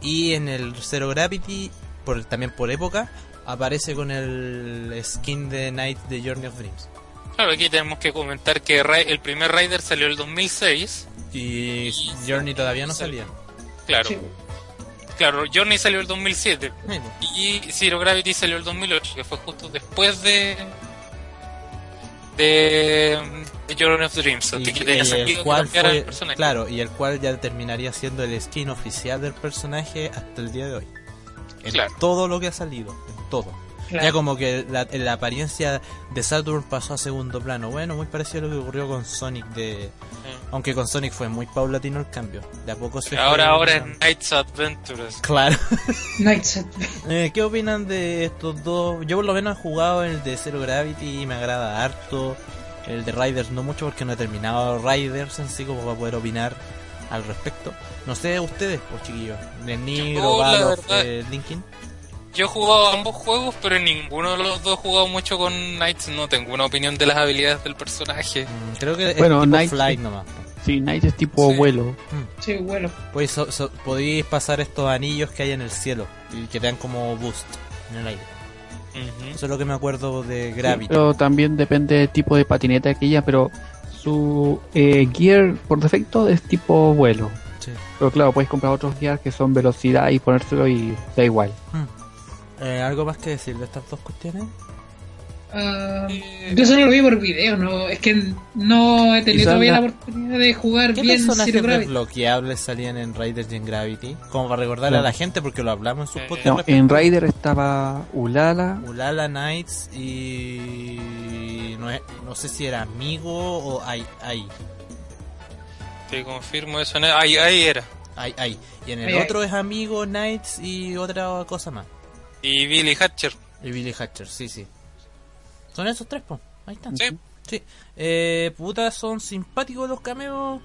Y en el Zero Gravity, por, también por época, aparece con el skin de Knight de Journey of Dreams. Claro, aquí tenemos que comentar que el primer Rider salió el 2006. Y Journey todavía no salía. Claro, Sí. claro, Journey salió el 2007. Sí, po. Y Zero Gravity salió el 2008, que fue justo después de. de. De Journey of Dreams. Y, que y tenía sentido el que cual cambiara fue, el personaje. claro, y el cual ya terminaría siendo el skin oficial del personaje hasta el día de hoy. En Claro. todo lo que ha salido, en todo. Claro. Ya como que la, la apariencia de Saturn pasó a segundo plano. Bueno, muy parecido a lo que ocurrió con Sonic de... Aunque con Sonic fue muy paulatino el cambio. De a poco se Ahora, ahora es Knights Adventures. Claro. Nights Eh, ¿Qué opinan de estos dos? Yo por lo menos he jugado el de Zero Gravity y me agrada harto. El de Riders no mucho porque no he terminado Riders en sí como para poder opinar al respecto. No sé ustedes, pues chiquillos. De Niro, Valov, verdad- eh, Linkin. Yo he jugado ambos juegos, pero en ninguno de los dos he jugado mucho con Knights. No tengo una opinión de las habilidades del personaje. Mm, creo que es Bueno, tipo Knight- Flight nomás. Sí, Knight es tipo Sí. vuelo. Sí, bueno. Pues so- so- podéis pasar estos anillos que hay en el cielo y que te dan como boost en el aire. Eso es lo que me acuerdo de Sí, Gravity. pero también depende del tipo de patineta que ella, pero su eh, gear por defecto es tipo vuelo. Sí. Pero claro, puedes comprar otros gear que son velocidad y ponérselo y da igual. Mm. Eh, ¿Algo más que decir de estas dos cuestiones? Ah, Eh, yo solo lo vi por video, no, es que no he tenido todavía la- la oportunidad de jugar ¿Qué bien personajes desbloqueables salían en Riders y en Gravity? Como para recordarle No. a la gente, porque lo hablamos en sus Eh, podcasts. No, respectivos. en Rider estaba Ulala, Ulala Knights y... No, es- no sé si era amigo o ay, ay, Te confirmo eso. no- Ahí, ahí era. ay, ay. Y en el Ay, ay. otro es amigo Knights y otra cosa más. Y Billy Hatcher. Y Billy Hatcher, sí, sí. Son esos tres, po. Ahí están. Sí. Sí. Eh, puta, son simpáticos los cameos.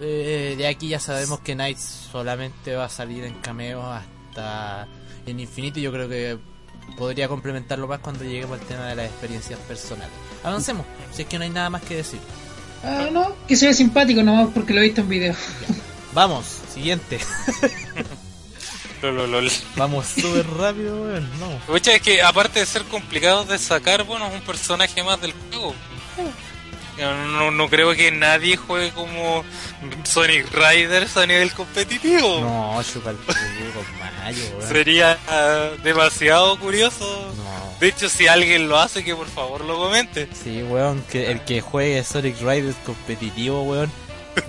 Eh, de aquí ya sabemos que Knights solamente va a salir en cameos hasta en infinito. y Yo creo que podría complementarlo más cuando lleguemos al tema de las experiencias personales. Avancemos, si es que no hay nada más que decir. Ah, no, que ve simpático nomás porque lo he visto en video. Vamos, siguiente. Vamos súper rápido, weón. Vamos. Pucha, es que aparte de ser complicado de sacar, bueno, es un personaje más del juego. No, no creo que nadie juegue como Sonic Riders a nivel competitivo. No, chupa el culo Mayo, weón. Sería demasiado curioso. No. De hecho, si alguien lo hace, que por favor lo comente. Sí, weón, que el que juegue Sonic Riders competitivo, weón,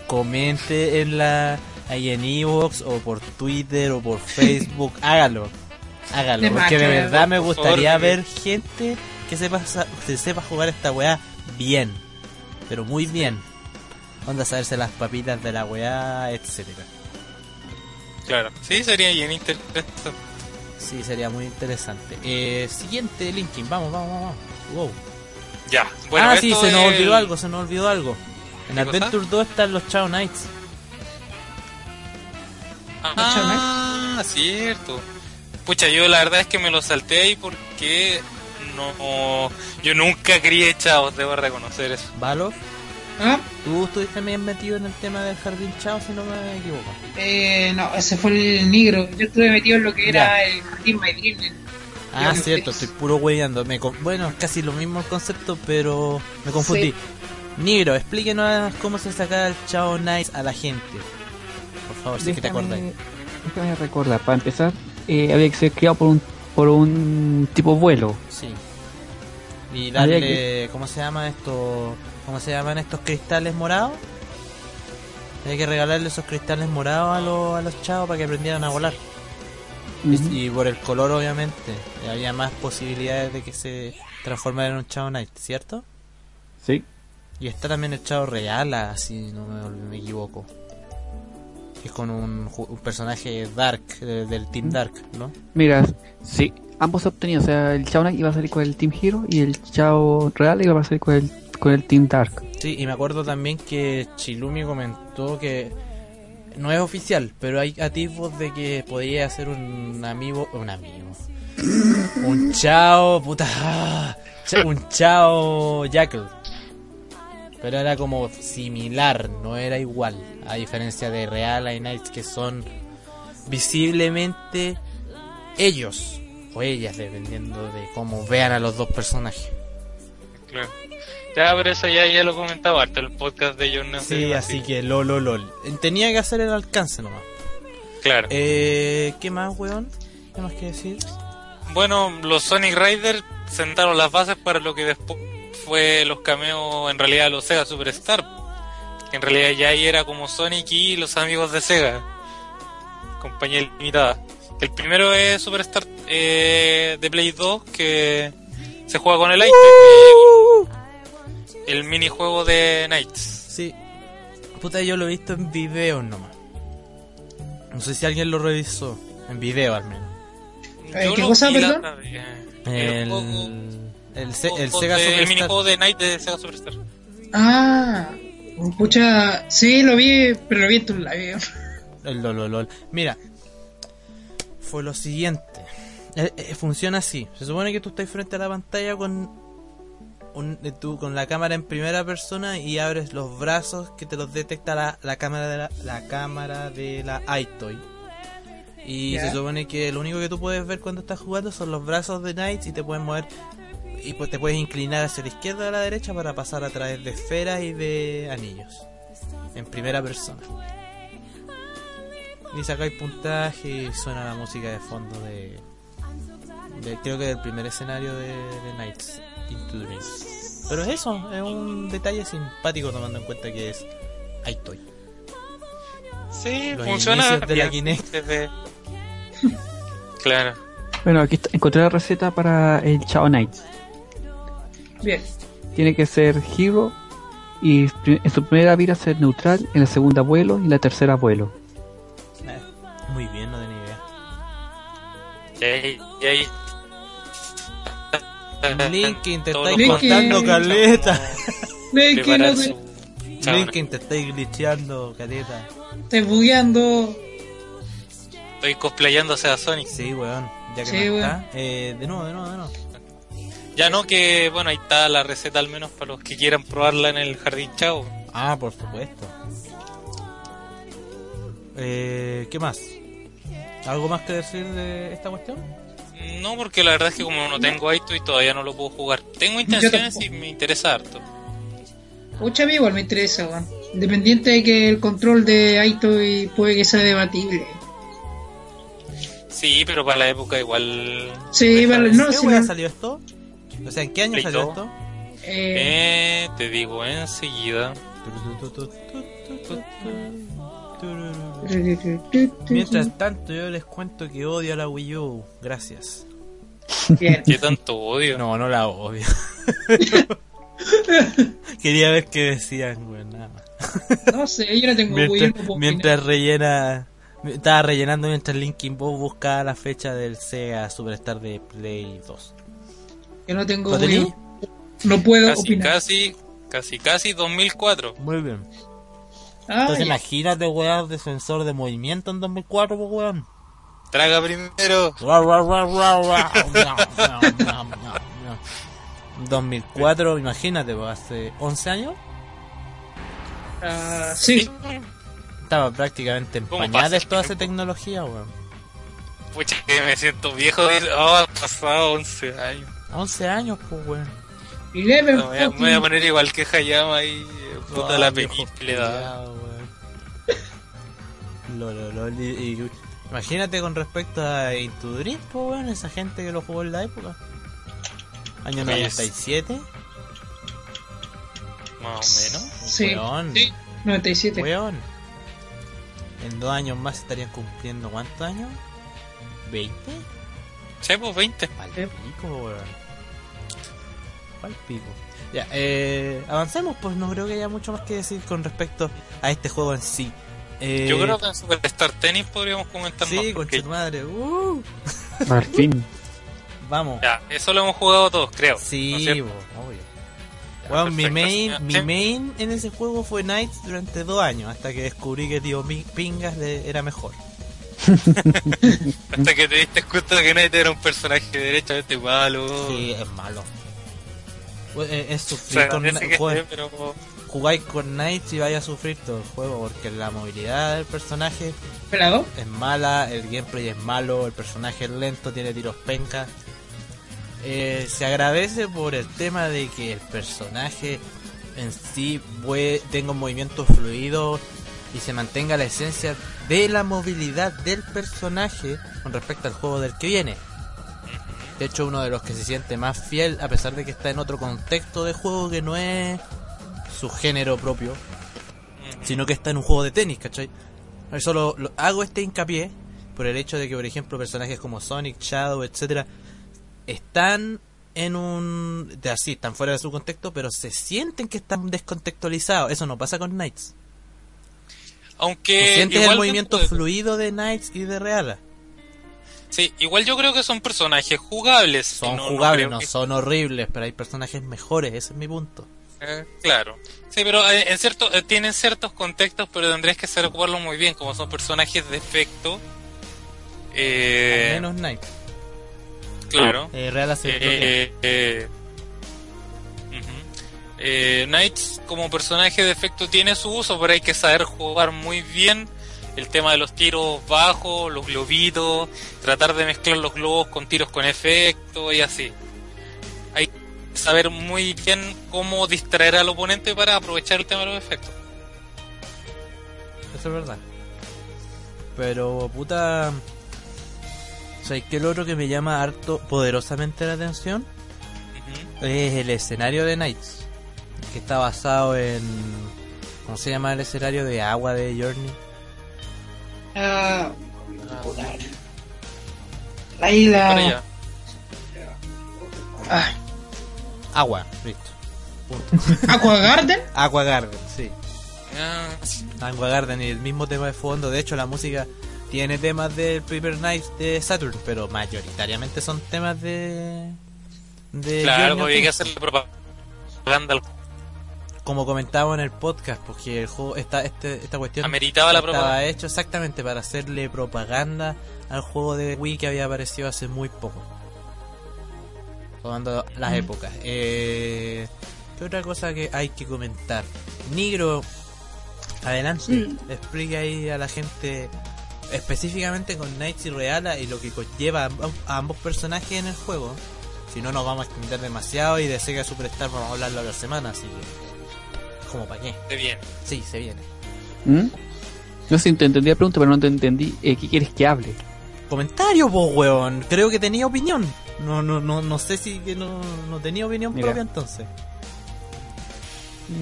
comente en la ahí en Evox o por Twitter o por Facebook, hágalo. Hágalo, De porque de verdad me gustaría favor. ver gente que sepa que sepa jugar esta weá bien, pero muy bien. Onda saberse las papitas de la weá, etcétera. Claro, sí, sería bien interesante. Sí, sería muy interesante. Eh, siguiente, Linkin, vamos, vamos, vamos. Wow. Ya, bueno, ah, sí, se nos olvidó el- algo, se nos olvidó algo. En. Adventure 2 están los Chao Knights. Ah, cierto. Pucha, yo la verdad es que me lo salté ahí porque no, yo nunca crié chavos, debo reconocer eso. Valo, ¿Ah? tú estuviste bien metido en el tema del jardín chao, si no me equivoco. Eh, no, ese fue el negro. Yo estuve metido en lo que era Ya. el Jardín My Dream. Ah, cierto, estoy puro weyando. Me con- Bueno, es casi lo mismo el concepto, pero me confundí. Sí. Negro, explíquenos cómo se saca el Chao Nice a la gente. Por favor, si es que te acordáis. Déjame recordar, para empezar, eh, había que ser criado por un, por un tipo vuelo. Sí. Y Había darle, ¿cómo se llama esto? ¿Cómo se llaman estos cristales morados? Hay que regalarle esos cristales morados a los, a los chavos para que aprendieran a volar. Y- Ujú. Y por el color, obviamente, había más posibilidades de que se transformara en un Chao Knight, ¿cierto? Sí. Y está también el Chao Real, si no me, me equivoco. Que es con un, un personaje Dark, eh, del Team Dark, ¿no? Mira, sí, ambos se obtenían. O sea, el Chao iba a salir con el Team Hero y el Chao Real iba a salir con el, con el Team Dark. Sí, y me acuerdo también que Chilumi comentó que no es oficial, pero hay atisbos de que podría ser un amigo, un amigo, un chao, puta, un chao Jackal. Pero era como similar, no era igual, a diferencia de Real y Knights que son visiblemente ellos o ellas, dependiendo de cómo vean a los dos personajes. Claro. Ya, pero eso ya, ya lo comentaba harto el podcast de John. Sí, así que lol, lol, lol. Tenía que hacer el alcance nomás. Claro. Eh, ¿Qué más, weón? ¿Qué más que decir? Bueno, los Sonic Riders sentaron las bases para lo que después fue los cameos, en realidad los Sega Superstar. Que en realidad ya ahí era como Sonic y los amigos de Sega. Compañía limitada. El primero es Superstar eh, de Play 2 que se juega con el Light. El minijuego de Knights. Sí. Puta, yo lo he visto en videos nomás. No sé si alguien lo revisó. En video al menos. ¿qué cosa, perdón? El, el, Se- el juego Sega de- el Superstar. minijuego de Knight de Sega Superstar. Ah, pucha, sí, lo vi, pero lo vi en tu live. El lol, lol, lol. Mira, fue lo siguiente. Eh, eh, funciona así. Se supone que tú estás frente a la pantalla con un, tú, con la cámara en primera persona y abres los brazos que te los detecta la, la cámara de la, la cámara de la iToy. Y se supone que lo único que tú puedes ver cuando estás jugando son los brazos de Knights y te puedes mover y pues te puedes inclinar hacia la izquierda o a la derecha para pasar a través de esferas y de anillos. En primera persona. Y sacáis puntaje y suena la música de fondo de, de- creo que del primer escenario de, de Knights Into Mist. Pero es eso, es un detalle simpático tomando en cuenta que es iToy. Sí, Los funciona. inicios de la. Kinect. Claro. Bueno, aquí está- encontré la receta para el Chao Knight. Bien. Tiene que ser Hero y en su primera vida ser neutral, en la segunda vuelo y en la tercera vuelo. Eh, muy bien, no tenía idea. Y ahí, y ahí- Linkin, te Todos estáis los contando Linkin. caleta. Preparar no te Linkin, te estáis glitcheando caleta. estés bugueando. Estoy cosplayándose a Sonic. Sí, weón, ya que Sí, no weón. está. Eh, de nuevo, de nuevo, de nuevo. Ya no que, bueno, ahí está la receta al menos para los que quieran probarla en el Jardín Chao. Ah, por supuesto. Eh, ¿Qué más? ¿Algo más que decir de esta cuestión? No, porque la verdad es que como no tengo Aito y todavía no lo puedo jugar. Tengo intenciones y me interesa harto. Pucha, a mí igual me interesa, weón. Independiente de que el control de Aito y puede que sea debatible. Sí, pero para la época igual... Sí, de no, ¿Qué sí, weá no. salió esto? O sea, ¿en qué año salió esto? Eh, Eh, te digo enseguida. Mientras tanto, yo les cuento que odio a la Wii U. Gracias. Bien. ¿Qué tanto odio? No, no la odio. Quería ver qué decían, güey, nada más. No sé, yo no tengo Wii U, Mientras, mientras rellena. Estaba rellenando mientras Linkin Bob buscaba la fecha del Sega Superstar de Play 2. Yo no tengo ¿Lo Wii. No puedo Casi, opinar. casi, casi, casi 2004. Muy bien. Ah, Entonces ya. imagínate, weón, de sensor de movimiento en 2004, pues, weón. Traga primero. 2004, imagínate, pues, hace 11 años. Ah, sí. Estaba prácticamente en ¿Cómo pañales toda esa tecnología, weón. Pucha, que me siento viejo. de- Oh, han pasado 11 años. 11 años, pues, weón. Eleven Me voy, a, me voy a fucking- poner igual que Hayama ahí. eh, Puta Ah, la y- y- imagínate con respecto a Into Dream, pues, weón, esa gente que lo jugó en la época. Año Sí, 97. Más o menos. Sí, Weón. sí, 97. Weón. En dos años más estarían cumpliendo ¿cuántos años? ¿20? Sí, pues 20. Pal Sí. pico, weón. Pal pico. Ya, eh, avancemos, pues no creo que haya mucho más que decir con respecto a este juego en sí. Eh, Yo creo que en Superstar Tennis podríamos comentar más. Sí, con tu madre. Uh, Al fin. vamos. Ya, eso lo hemos jugado todos, creo. ¿no es Sí, bo, obvio. Ya, Weón, mi main, mi Sí. main en ese juego fue Knights durante dos años, hasta que descubrí que Tío Pi- Pingas era mejor. Hasta que te diste cuenta que Knight era un personaje derechamente malo. Sí, es malo. We- eh, Es O sufrir sea, con que pero jugáis con Knights y vais a sufrir todo el juego porque la movilidad del personaje ¿Pelado? es mala, el gameplay es malo, el personaje es lento, tiene tiros pencas. Eh, se agradece por el tema de que el personaje en sí tenga un movimiento fluido y se mantenga la esencia de la movilidad del personaje con respecto al juego del que viene. De hecho, uno de los que se siente más fiel, a pesar de que está en otro contexto de juego que no es su género propio, sino que está en un juego de tenis, ¿cachai? Eso lo, lo- hago este hincapié por el hecho de que, por ejemplo, personajes como Sonic, Shadow, etcétera, están en un. de así, están fuera de su contexto, pero se sienten que están descontextualizados. Eso no pasa con Knights. aunque sientes el movimiento de- fluido de Knights y de Reala. Sí, igual yo creo que son personajes jugables. Son no- jugables, no, que- son horribles, pero hay personajes mejores, ese es mi punto. Eh, claro. Sí, pero eh, en cierto, eh, tienen ciertos contextos, pero tendrías que saber ocuparlos muy bien, como son personajes de efecto. Eh, Al menos Knights. claro. Eh, bloquea. Eh, ujú. Eh, Knights como personaje de efecto tiene su uso, pero hay que saber jugar muy bien el tema de los tiros bajos, los globitos, tratar de mezclar los globos con tiros con efecto y así. Hay que saber muy bien cómo distraer al oponente para aprovechar el tema de los efectos. Eso es verdad. Pero, puta. ¿Sabes qué? Lo otro que me llama harto, poderosamente la atención es el escenario de Knights. Que está basado en. ¿Cómo se llama el escenario de agua de Journey? Ah, puta. la Para isla. allá. Ah, Agua, listo. Punto. Aqua Garden. Aqua Garden, sí. Ah, Aqua Garden y el mismo tema de fondo. De hecho, la música tiene temas del Paper Knights de Saturn, pero mayoritariamente son temas de. de claro, Journey hay que hacerle propaganda al como comentábamos en el podcast, porque el juego, esta, este, esta cuestión Ameritaba la estaba propaganda. hecho exactamente para hacerle propaganda al juego de Wii que había aparecido hace muy poco. Tomando las Mm. épocas. Eh, ¿Qué otra cosa que hay que comentar? Nigro, adelante, Mm. explica ahí a la gente específicamente con Knights y Reala y lo que conlleva a ambos personajes en el juego. Si no, nos vamos a extender demasiado y de Sega Superstar vamos a hablarlo a la semana, así que. Como para qué. De bien. Sí, se viene. ¿Mm? No sé si te entendí la pregunta, pero no te entendí. Eh, ¿Qué quieres que hable? Comentario, po, weón. Creo que tenía opinión. No, no, no, no sé si que no, no tenía opinión Mira. propia entonces.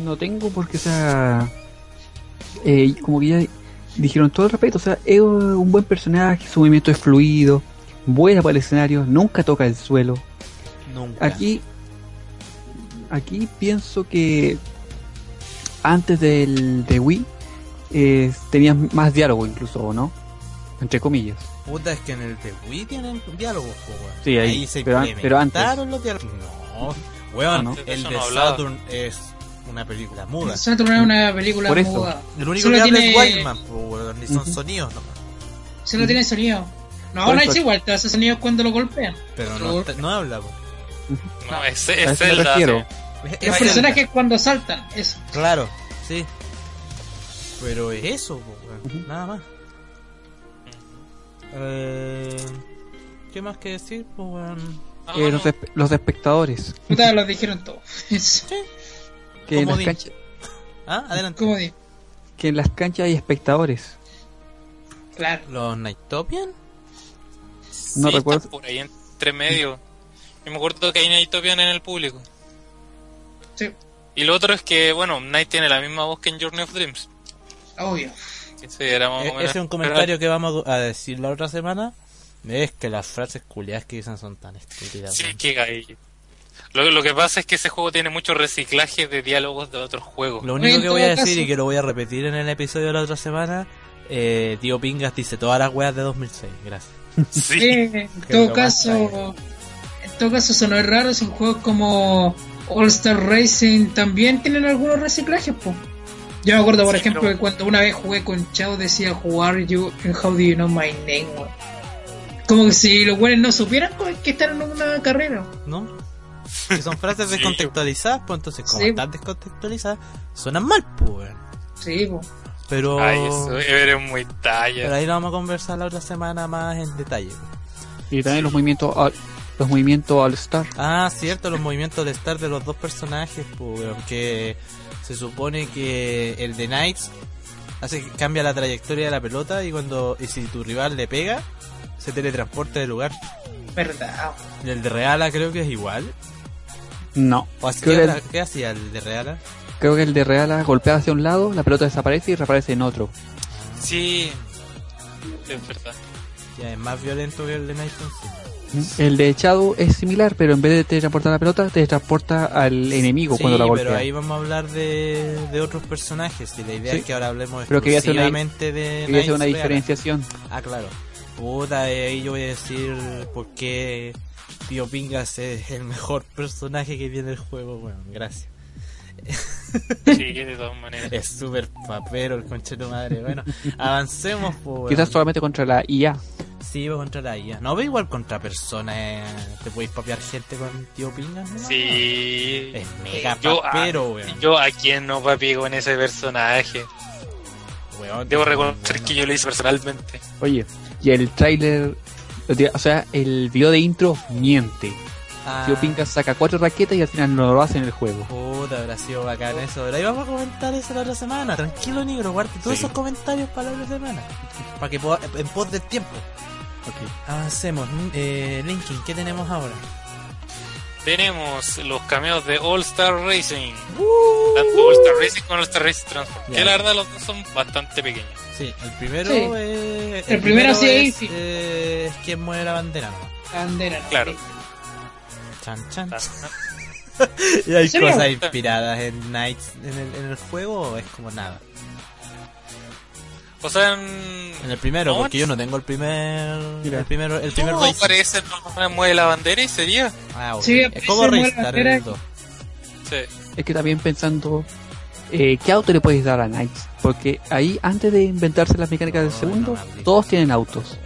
No tengo porque, o sea, eh, como que ya dijeron todo el respeto, o sea, es un buen personaje, su movimiento es fluido, vuela para el escenario, nunca toca el suelo. Nunca. Aquí, aquí pienso que antes del de Wii eh, tenías más diálogo incluso, ¿o ¿no? Entre comillas. Puta, es que en el de Wii tienen diálogos, po, weón. Sí, ahí, se pero an- pero antes. los diálogos. No, weón, Ah, ¿no? el de no. Saturn es una película muda. Saturn es una película Por eso. muda. El único Solo que habla tiene- es Wildman, weón, y son sonidos nomás. Solo tiene sonido. No, Por no es igual, te hace sonido cuando lo golpean. Pero no, te- no habla, po. No, es, es me Zelda. Refiero. Es- es Los personajes cuando saltan, eso. Claro, sí. Pero es eso, po, weón. nada más. Eh, ¿Qué más que decir? Pues, weón? Ah, Eh, bueno, los, los espectadores. Puta, lo dijeron todo. Es- Que en, las canchas, Ah, adelante. Que en las canchas hay espectadores. Claro. ¿Los Nightopian? no sí, recuerdo. por ahí entre medio. Yo me acuerdo que hay Nightopian en el público. Sí, Y lo otro es que, bueno, Night tiene la misma voz que en Journey of Dreams. obvio. Sí, era más o E- menos- ese es un comentario que vamos a decir la otra semana. Es que las frases culiadas que dicen son tan estúpidas. Sí, que hay. Lo, lo que pasa es que ese juego tiene mucho reciclaje de diálogos de otros juegos. Lo único que voy a decir y que lo voy a repetir en el episodio de la otra semana, eh, tío Pingas dice todas las weas de 2006. Gracias. Sí. Eh, en todo caso, en todo caso, eso no es raro si en juegos como All Star Racing también tienen algunos reciclajes, po. Yo me acuerdo, por Sí, ejemplo, pero- que cuando una vez jugué con Chao decía jugar you and how do you know my name, weón. Como que si los güeyes no supieran co- que están en una carrera. ¿No? Si son frases Sí. descontextualizadas, pues entonces como Sí. están descontextualizadas, suenan mal, pues. Sí, po. Pero, Ay, eso eres muy pero talla. ahí lo vamos a conversar la otra semana más en detalle. Y también los movimientos los movimientos All Star. Ah, cierto, los movimientos de Star de los dos personajes, pues, weón, que se supone que el de Knights hace que cambia la trayectoria de la pelota y cuando y si tu rival le pega, se teletransporta del lugar. Verdad. Y el de Reala creo que es igual. No. ¿O así- Creo ¿qué, que, otra- qué hacía el de Reala? creo que el de Reala golpea hacia un lado, la pelota desaparece y reaparece en otro. Sí. Es verdad. Ya es más violento que el de Knights. Sí. El de Shadow es similar, pero en vez de teletransportar la pelota, teletransporta al enemigo Sí, cuando la golpea. pero ahí vamos a hablar de, de otros personajes y la idea Sí. es que ahora hablemos Pero quería hacer una- exclusivamente de hacer una diferenciación. Ah, claro. Puta, y ahí yo voy a decir por qué Tío Pingas es el mejor personaje que tiene el juego. Bueno, gracias. Sí, de todas maneras. Es súper papero el conchero madre. Bueno, avancemos, pues. Quizás solamente contra la IA. Sí, va contra la IA. No, ve igual contra personas. eh, Te podéis papear gente con Tío Pingas, ¿no? Sí. Es mega Yo, a, papero, weón. yo a quien no papi con ese personaje. Weón, Debo reconocer bueno. que yo lo hice personalmente. Oye, y el tráiler, o sea, el video de intro miente. Ah, Tío Pinkas saca cuatro raquetas y al final no lo hace en el juego. Puta, habrá sido bacán eso. Pero ahí vamos a comentar eso la otra semana. Tranquilo, negro, guarde todos Sí. esos comentarios para la otra semana. Para que pueda, en pos del tiempo. Avancemos. Eh, Linkin, ¿qué tenemos ahora? Tenemos los cameos de All Star Racing. Tanto All Star Racing como All Star Racing Transform. Ya. Que la verdad los dos son bastante pequeños. Sí, el primero Sí. eh, El primero sí, es, sí. eh, es quien mueve la bandera. ¿no? Bandera. Claro. Chan, chan. ¿Y hay cosas inspiradas en Knights en el, en el juego o es como nada? O sea, en... En el primero, No, porque yo no tengo el primer. Mira. El primero, el primer no, aparece, no, mueve la bandera y sería. Ah. Sí, es como Ristar en bandera. el 2. Sí. Es que también pensando, eh, ¿qué auto le puedes dar a Knights? Porque ahí, antes de inventarse las mecánicas del No, segundo, no todos tienen autos.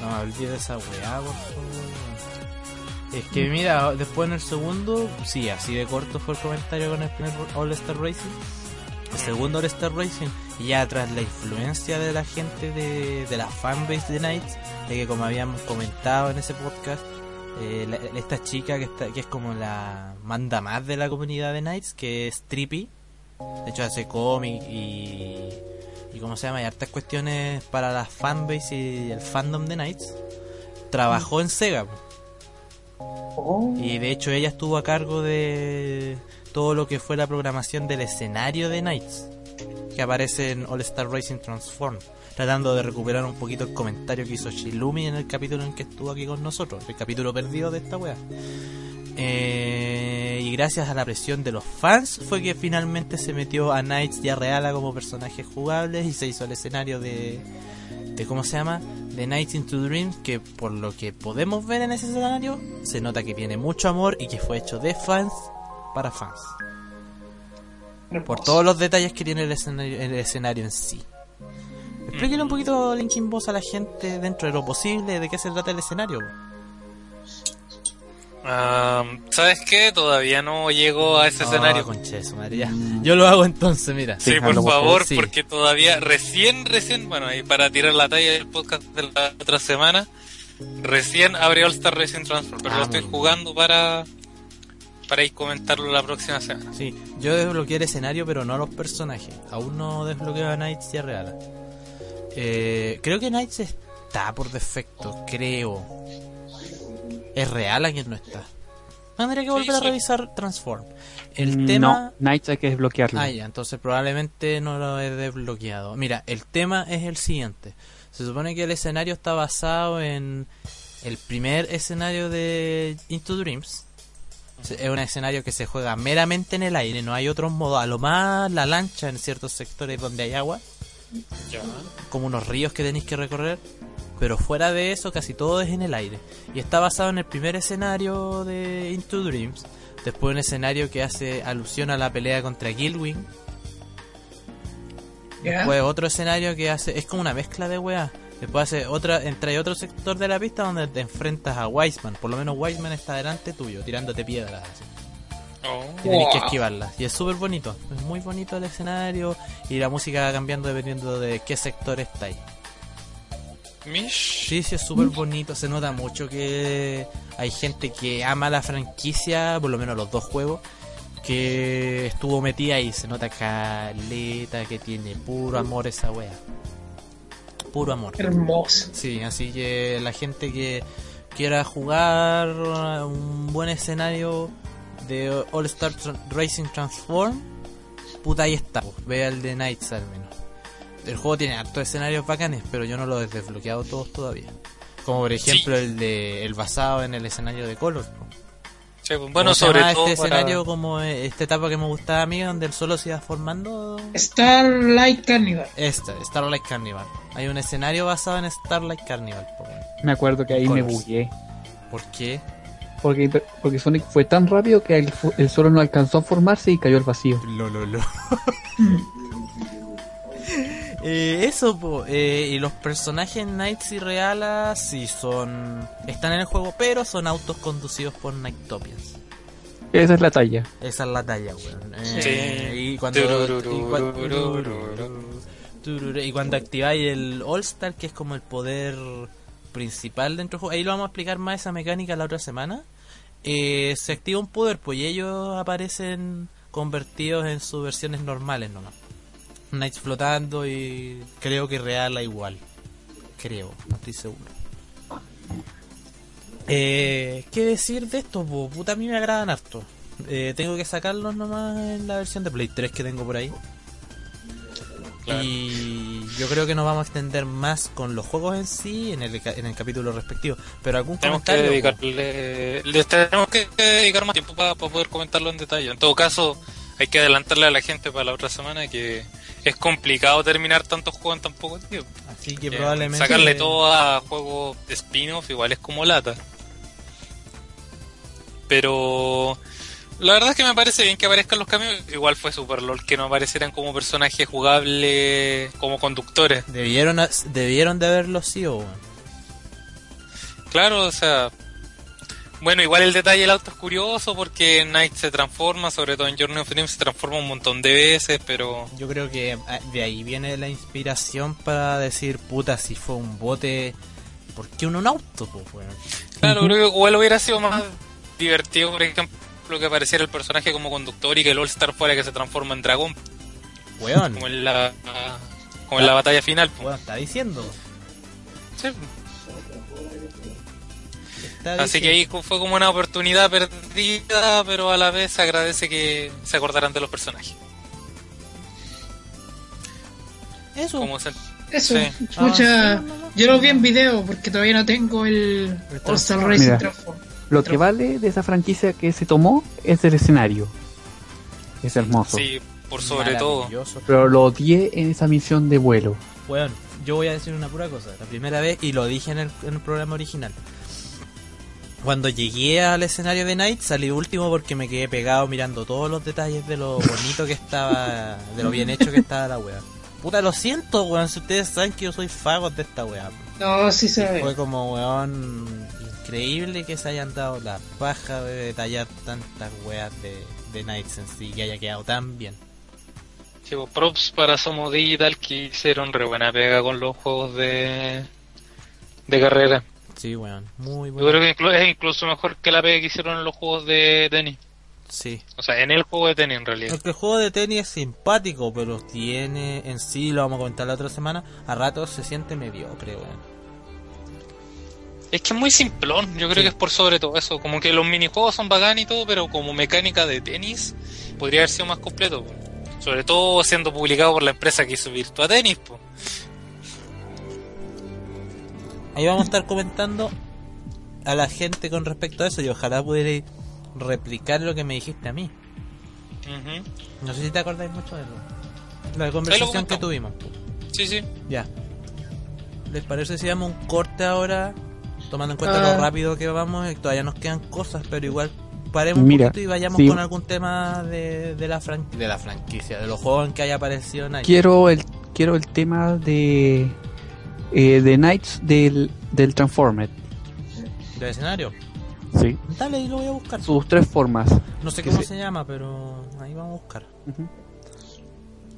No me olvides de esa weá, por favor. Es que mira, después en el segundo, sí, así de corto fue el comentario con el primer All Star Racing. El segundo All Star Racing, y ya tras la influencia de la gente de, de la fanbase de Knights, de que como habíamos comentado en ese podcast, eh, la- esta chica que, está, que es como la manda más de la comunidad de Knights, que es Trippy, de hecho hace cómic y, y cómo se llama, hay hartas cuestiones para la fanbase y el fandom de Knights, trabajó en Sega. Y de hecho ella estuvo a cargo de todo lo que fue la programación del escenario de Knights, que aparece en All Star Racing Transform, tratando de recuperar un poquito el comentario que hizo Shilumi en el capítulo en que estuvo aquí con nosotros, el capítulo perdido de esta wea. Eh, y gracias a la presión de los fans fue que finalmente se metió a Knights y a Reala como personajes jugables y se hizo el escenario de, de ¿cómo se llama? De Nights into Dreams, que por lo que podemos ver en ese escenario, se nota que tiene mucho amor y que fue hecho de fans para fans. Por todos los detalles que tiene el escenario, el escenario en sí. Estoy explíquele un poquito Linkin Boss a la gente dentro de lo posible, de qué se trata el escenario. Ah, ¿Sabes qué? Todavía no llego a ese escenario. Yo lo hago entonces, mira. Sí, Sí, por favor, Sí. porque todavía recién, recién, bueno, ahí para tirar la talla del podcast de la otra semana, recién abrió All Star Racing Transfer, pero Ah, lo estoy muy jugando para para ir comentarlo la próxima semana. Sí, yo desbloqueé el escenario, pero no los personajes. Aún no desbloqueo a Knights y a Reala. Eh, creo que Knights está por defecto, creo. Es Reala quien no está. Tendría que Sí, volver a revisar Transform. El No, tema. Knights hay que desbloquearlo. Ah, ya, entonces probablemente no lo he desbloqueado. Mira, el tema es el siguiente. Se supone que el escenario está basado en el primer escenario de Into Dreams. Es un escenario que se juega meramente en el aire, no hay otros modos. A lo más la lancha en ciertos sectores donde hay agua, como unos ríos que tenéis que recorrer. Pero fuera de eso, casi todo es en el aire. Y está basado en el primer escenario de Into Dreams. Después un escenario que hace alusión a la pelea contra Guilwing. ¿Ya? Después otro escenario que hace, es como una mezcla de weas. Después hace otra, entra y otro sector de la pista donde te enfrentas a Wiseman. Por lo menos Wiseman está delante tuyo, tirándote piedras. así. Oh. Y tenés que esquivarlas. Y es súper bonito. Es muy bonito el escenario. Y la música va cambiando dependiendo de qué sector estáis. Mish. Sí, sí, es súper bonito. Se nota mucho que hay gente que ama la franquicia, por lo menos los dos juegos, que estuvo metida ahí. Se nota caleta, que tiene puro amor esa wea. Puro amor. Hermoso. Sí, así que la gente que quiera jugar un buen escenario de All Star Racing Transform, puta ahí está. Vea el de Knights al menos. El juego tiene hartos escenarios bacanes, pero yo no lo he desbloqueado todos todavía. Como por ejemplo el de el basado en el escenario de Color. Sí, pues, bueno, ¿Cómo se sobre llama todo este para- escenario como eh, esta etapa que me gustaba a mí donde el solo se iba formando Starlight Carnival. esta, Starlight Carnival. Hay un escenario basado en Starlight Carnival. Me acuerdo que ahí me bugué. ¿Por qué? Porque, porque Sonic fue tan rápido que el, el solo no alcanzó a formarse y cayó al vacío. Lo, lo, lo. Eh, eso, po, eh, y los personajes Knights y Reala sí son. están en el juego, pero son autos conducidos por Nightopians. Esa es la talla. Esa es la talla, weón. Eh, Sí. Y cuando. y, cua- Tururururururu. tururu- y cuando activáis el All-Star, que es como el poder principal dentro del juego, ahí lo vamos a explicar más esa mecánica la otra semana. Eh, se activa un poder, pues y ellos aparecen convertidos en sus versiones normales nomás. Knights flotando y creo que Reala igual. Creo, no estoy seguro. Eh, ¿Qué decir de esto? po? Puta, a mí me agradan harto. Eh, tengo que sacarlos nomás en la versión de Play 3 que tengo por ahí. Claro. Y yo creo que nos vamos a extender más con los juegos en sí en el, en el capítulo respectivo. Pero algún Tenemos que comentario. dedicarle, le tenemos que dedicar más tiempo para poder comentarlo en detalle. En todo caso, hay que adelantarle a la gente para la otra semana que es complicado terminar tantos juegos en tan poco tiempo. Así que Que probablemente. Sacarle todo a juegos de spin-off igual es como lata. Pero la verdad es que me parece bien que aparezcan los cambios. Igual fue super lol que no aparecieran como personajes jugables, como conductores. Debieron, debieron de haberlo sido. Claro, o sea. Bueno, igual el detalle del auto es curioso porque Knight se transforma, sobre todo en Journey of Dreams se transforma un montón de veces, pero Yo creo que ah, de ahí viene la inspiración para decir, puta, si fue un bote, ¿por qué uno un auto? po, weón? claro, creo que igual hubiera sido más divertido, por ejemplo, que apareciera el personaje como conductor y que el All Star fuera que se transforma en dragón, Weón, como en la como en la batalla final. po. weón, está diciendo. Sí. Así que ahí fue como una oportunidad perdida, pero a la vez se agradece que se acordaran de los personajes. Eso. Como se- Eso, Sí. escucha, Ah, sí, no, no. yo lo vi en video porque todavía no tengo el El All Star Transform. Racing Mira. Transform. Lo que vale de esa franquicia que se tomó es el escenario. Es hermoso. Sí, por sobre todo. Maravilloso. Pero lo odié en esa misión de vuelo. Weón, yo voy a decir una pura cosa. La primera vez, y lo dije en el, en el programa original. Cuando llegué al escenario de Night, salí último porque me quedé pegado mirando todos los detalles de lo bonito que estaba, de lo bien hecho que estaba la wea. Puta, lo siento, weón. Si ustedes saben que yo soy fago de esta weá. No, sí se ve. Fue como, weón, increíble que se hayan dado la paja de detallar tantas weas de, de Night Sense y que haya quedado tan bien. Sí, pues, props para Somo Digital que hicieron re buena pega con los juegos de, de carrera. Sí, weón, muy Yo bueno. creo que es incluso mejor que la pega que hicieron en los juegos de tenis. Sí. O sea, en el juego de tenis en realidad. Porque el juego de tenis es simpático, pero tiene en sí, lo vamos a comentar la otra semana, a ratos se siente mediocre, weón. Es que es muy simplón, yo creo Sí. que es por sobre todo eso. Como que los minijuegos son bacán y todo, pero como mecánica de tenis podría haber sido más completo. Sobre todo siendo publicado por la empresa que hizo Virtua Tennis. po. Ahí vamos a estar comentando a la gente con respecto a eso y ojalá pudiera replicar lo que me dijiste a mí. No sé si te acordáis mucho de eso. La conversación que tuvimos. Sí, sí. Ya. ¿Les parece si damos un corte ahora? Tomando en cuenta Ah. lo rápido que vamos, y todavía nos quedan cosas, pero igual paremos Mira, un poquito y vayamos sí. con algún tema de, de, la fran- de la franquicia, de los juegos en que haya aparecido Nike. Quiero el, quiero el tema de eh, de Knights del, del Transformer. ¿De escenario? Sí. Dale, y lo voy a buscar. Sus tres formas. No sé cómo se- se llama, pero ahí vamos a buscar. Ujú.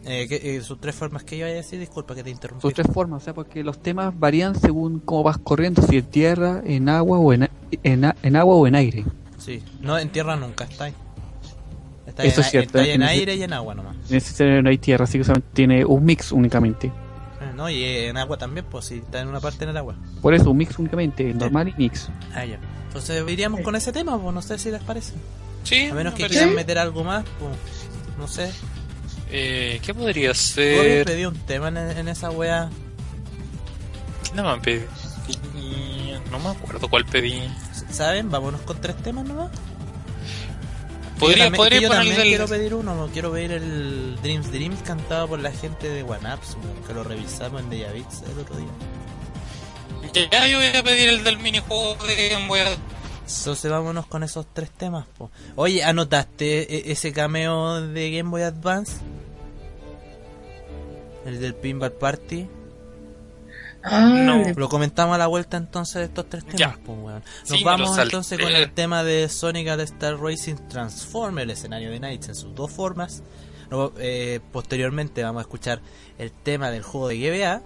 Eh, que- eh, sus tres formas que iba a decir, disculpa que te interrumpí. Sus tres formas, o sea, porque los temas varían según cómo vas corriendo, si en tierra, en agua o en, en, en agua o en aire. Sí, no, en tierra nunca está ahí. Está Eso en, es cierto, Está ahí en aire y en agua nomás. En ese escenario no hay tierra, así que solamente tiene un mix únicamente. No, y en agua también, pues si está en una parte en el agua. Por eso, un mix únicamente, normal y mix. Ah, ya. Entonces iríamos con ese tema, pues no sé si les parece. Sí, A menos me que parece. quieran meter algo más, pues no sé. Eh, ¿Qué podría ser? pedí un tema en, en esa wea. ¿Qué no me pedí? No me acuerdo cuál pedí. ¿Saben? Vámonos con tres temas nomás. Podría, también- podría yo también el- quiero pedir uno, quiero pedir el Dreams Dreams cantado por la gente de One Ups, que lo revisamos en Deja Beats el otro día. Ya, yo voy a pedir el del minijuego de Game Boy Advance. Entonces vámonos con esos tres temas. po. Oye, ¿anotaste e- ese cameo de Game Boy Advance? El del Pinball Party. Ah, No. Lo comentamos a la vuelta entonces de estos tres temas. Weón. Nos Sí, vamos entonces con el tema de Sonic All Star Racing Transform, el escenario de Nights en sus dos formas. Eh, posteriormente vamos a escuchar el tema del juego de GBA.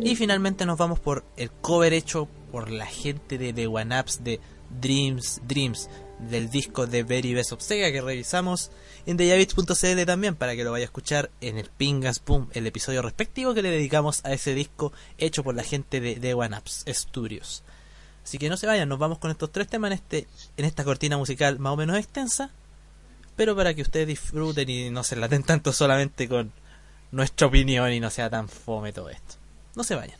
Y finalmente nos vamos por el cover hecho por la gente de The One Ups de Dreams Dreams del disco de Very Best of Sega que revisamos en deyabits.cl también para que lo vaya a escuchar en el Pingas Boom, el episodio respectivo que le dedicamos a ese disco hecho por la gente de The One Ups Studios. Así que no se vayan, nos vamos con estos tres temas en este en esta cortina musical más o menos extensa, pero para que ustedes disfruten y no se laten tanto solamente con nuestra opinión y no sea tan fome todo esto. No se vayan.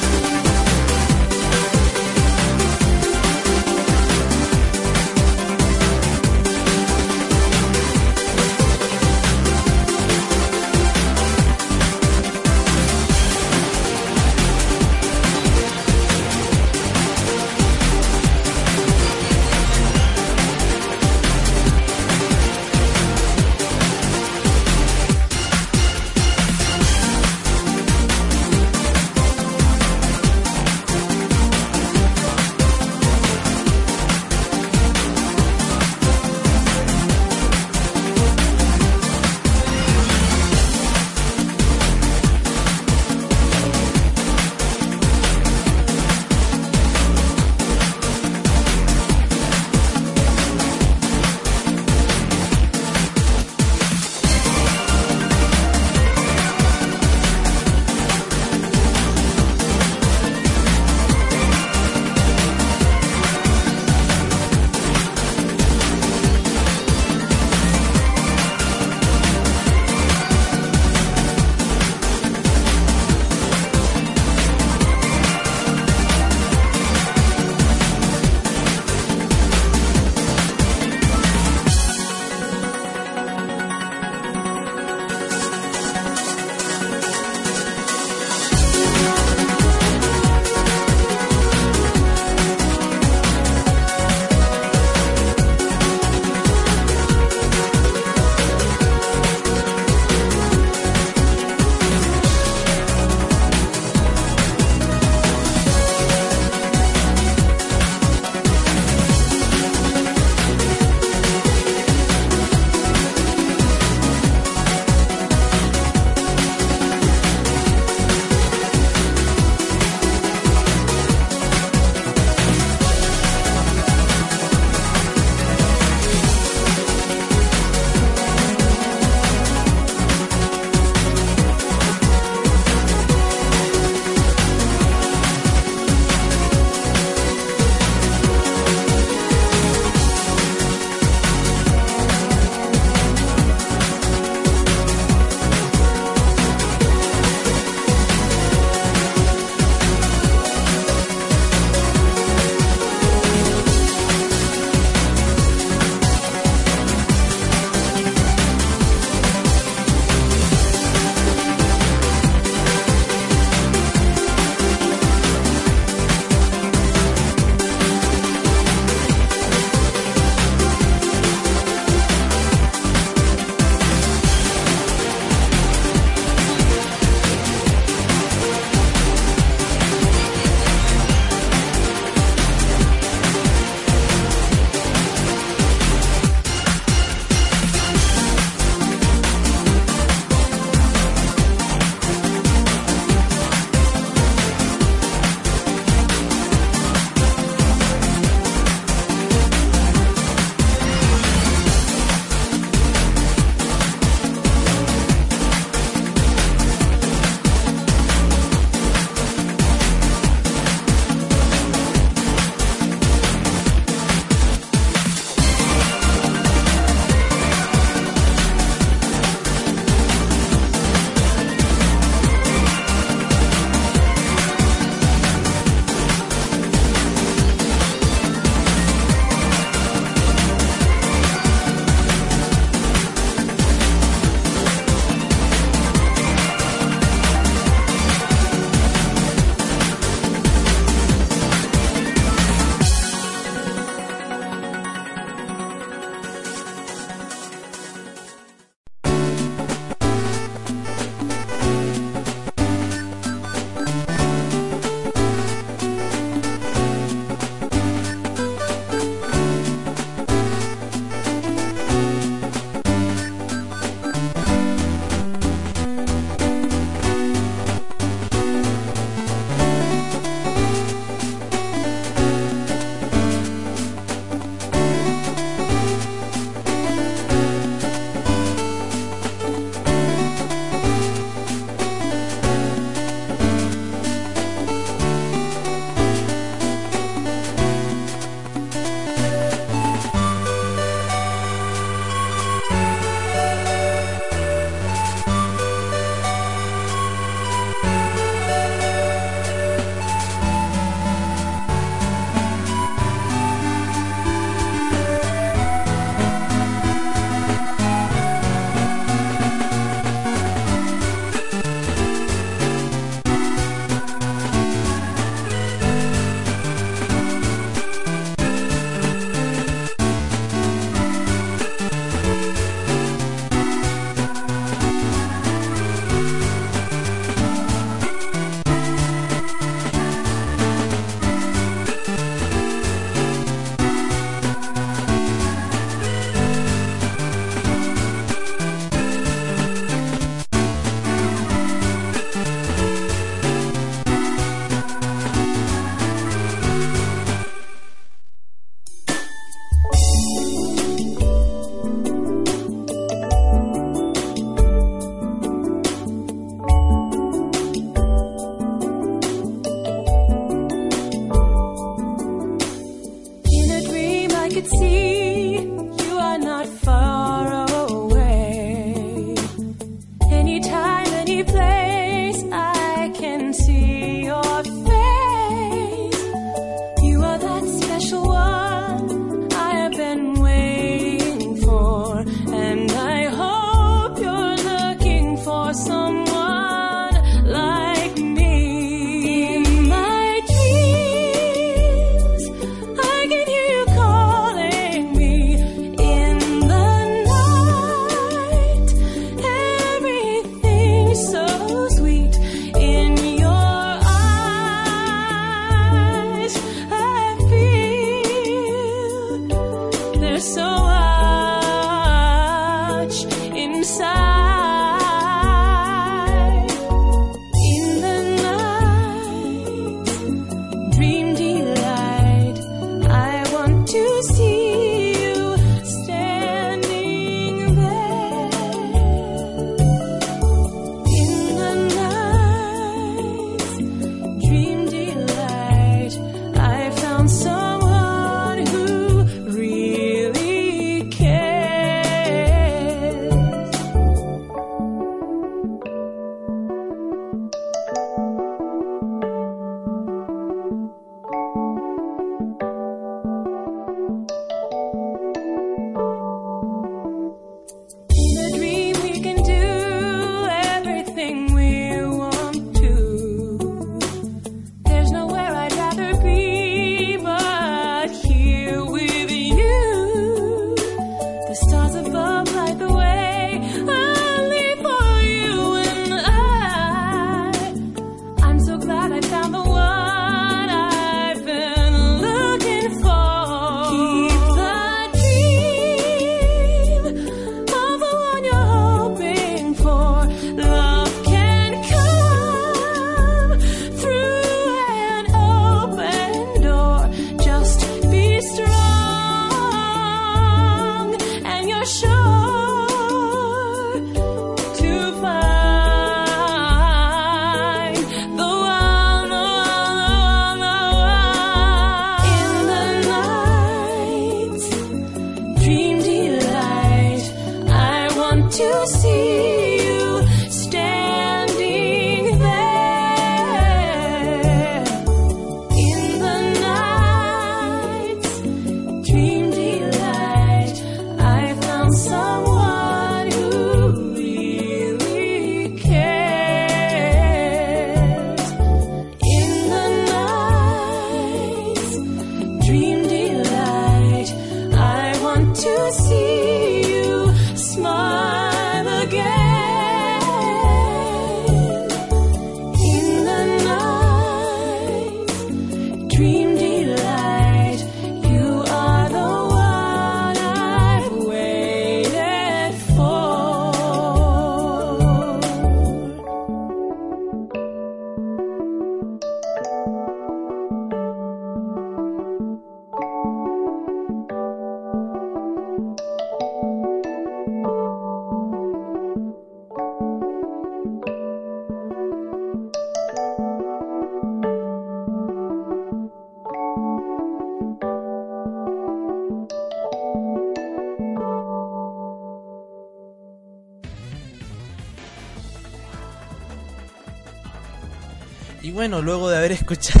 Luego de haber escuchado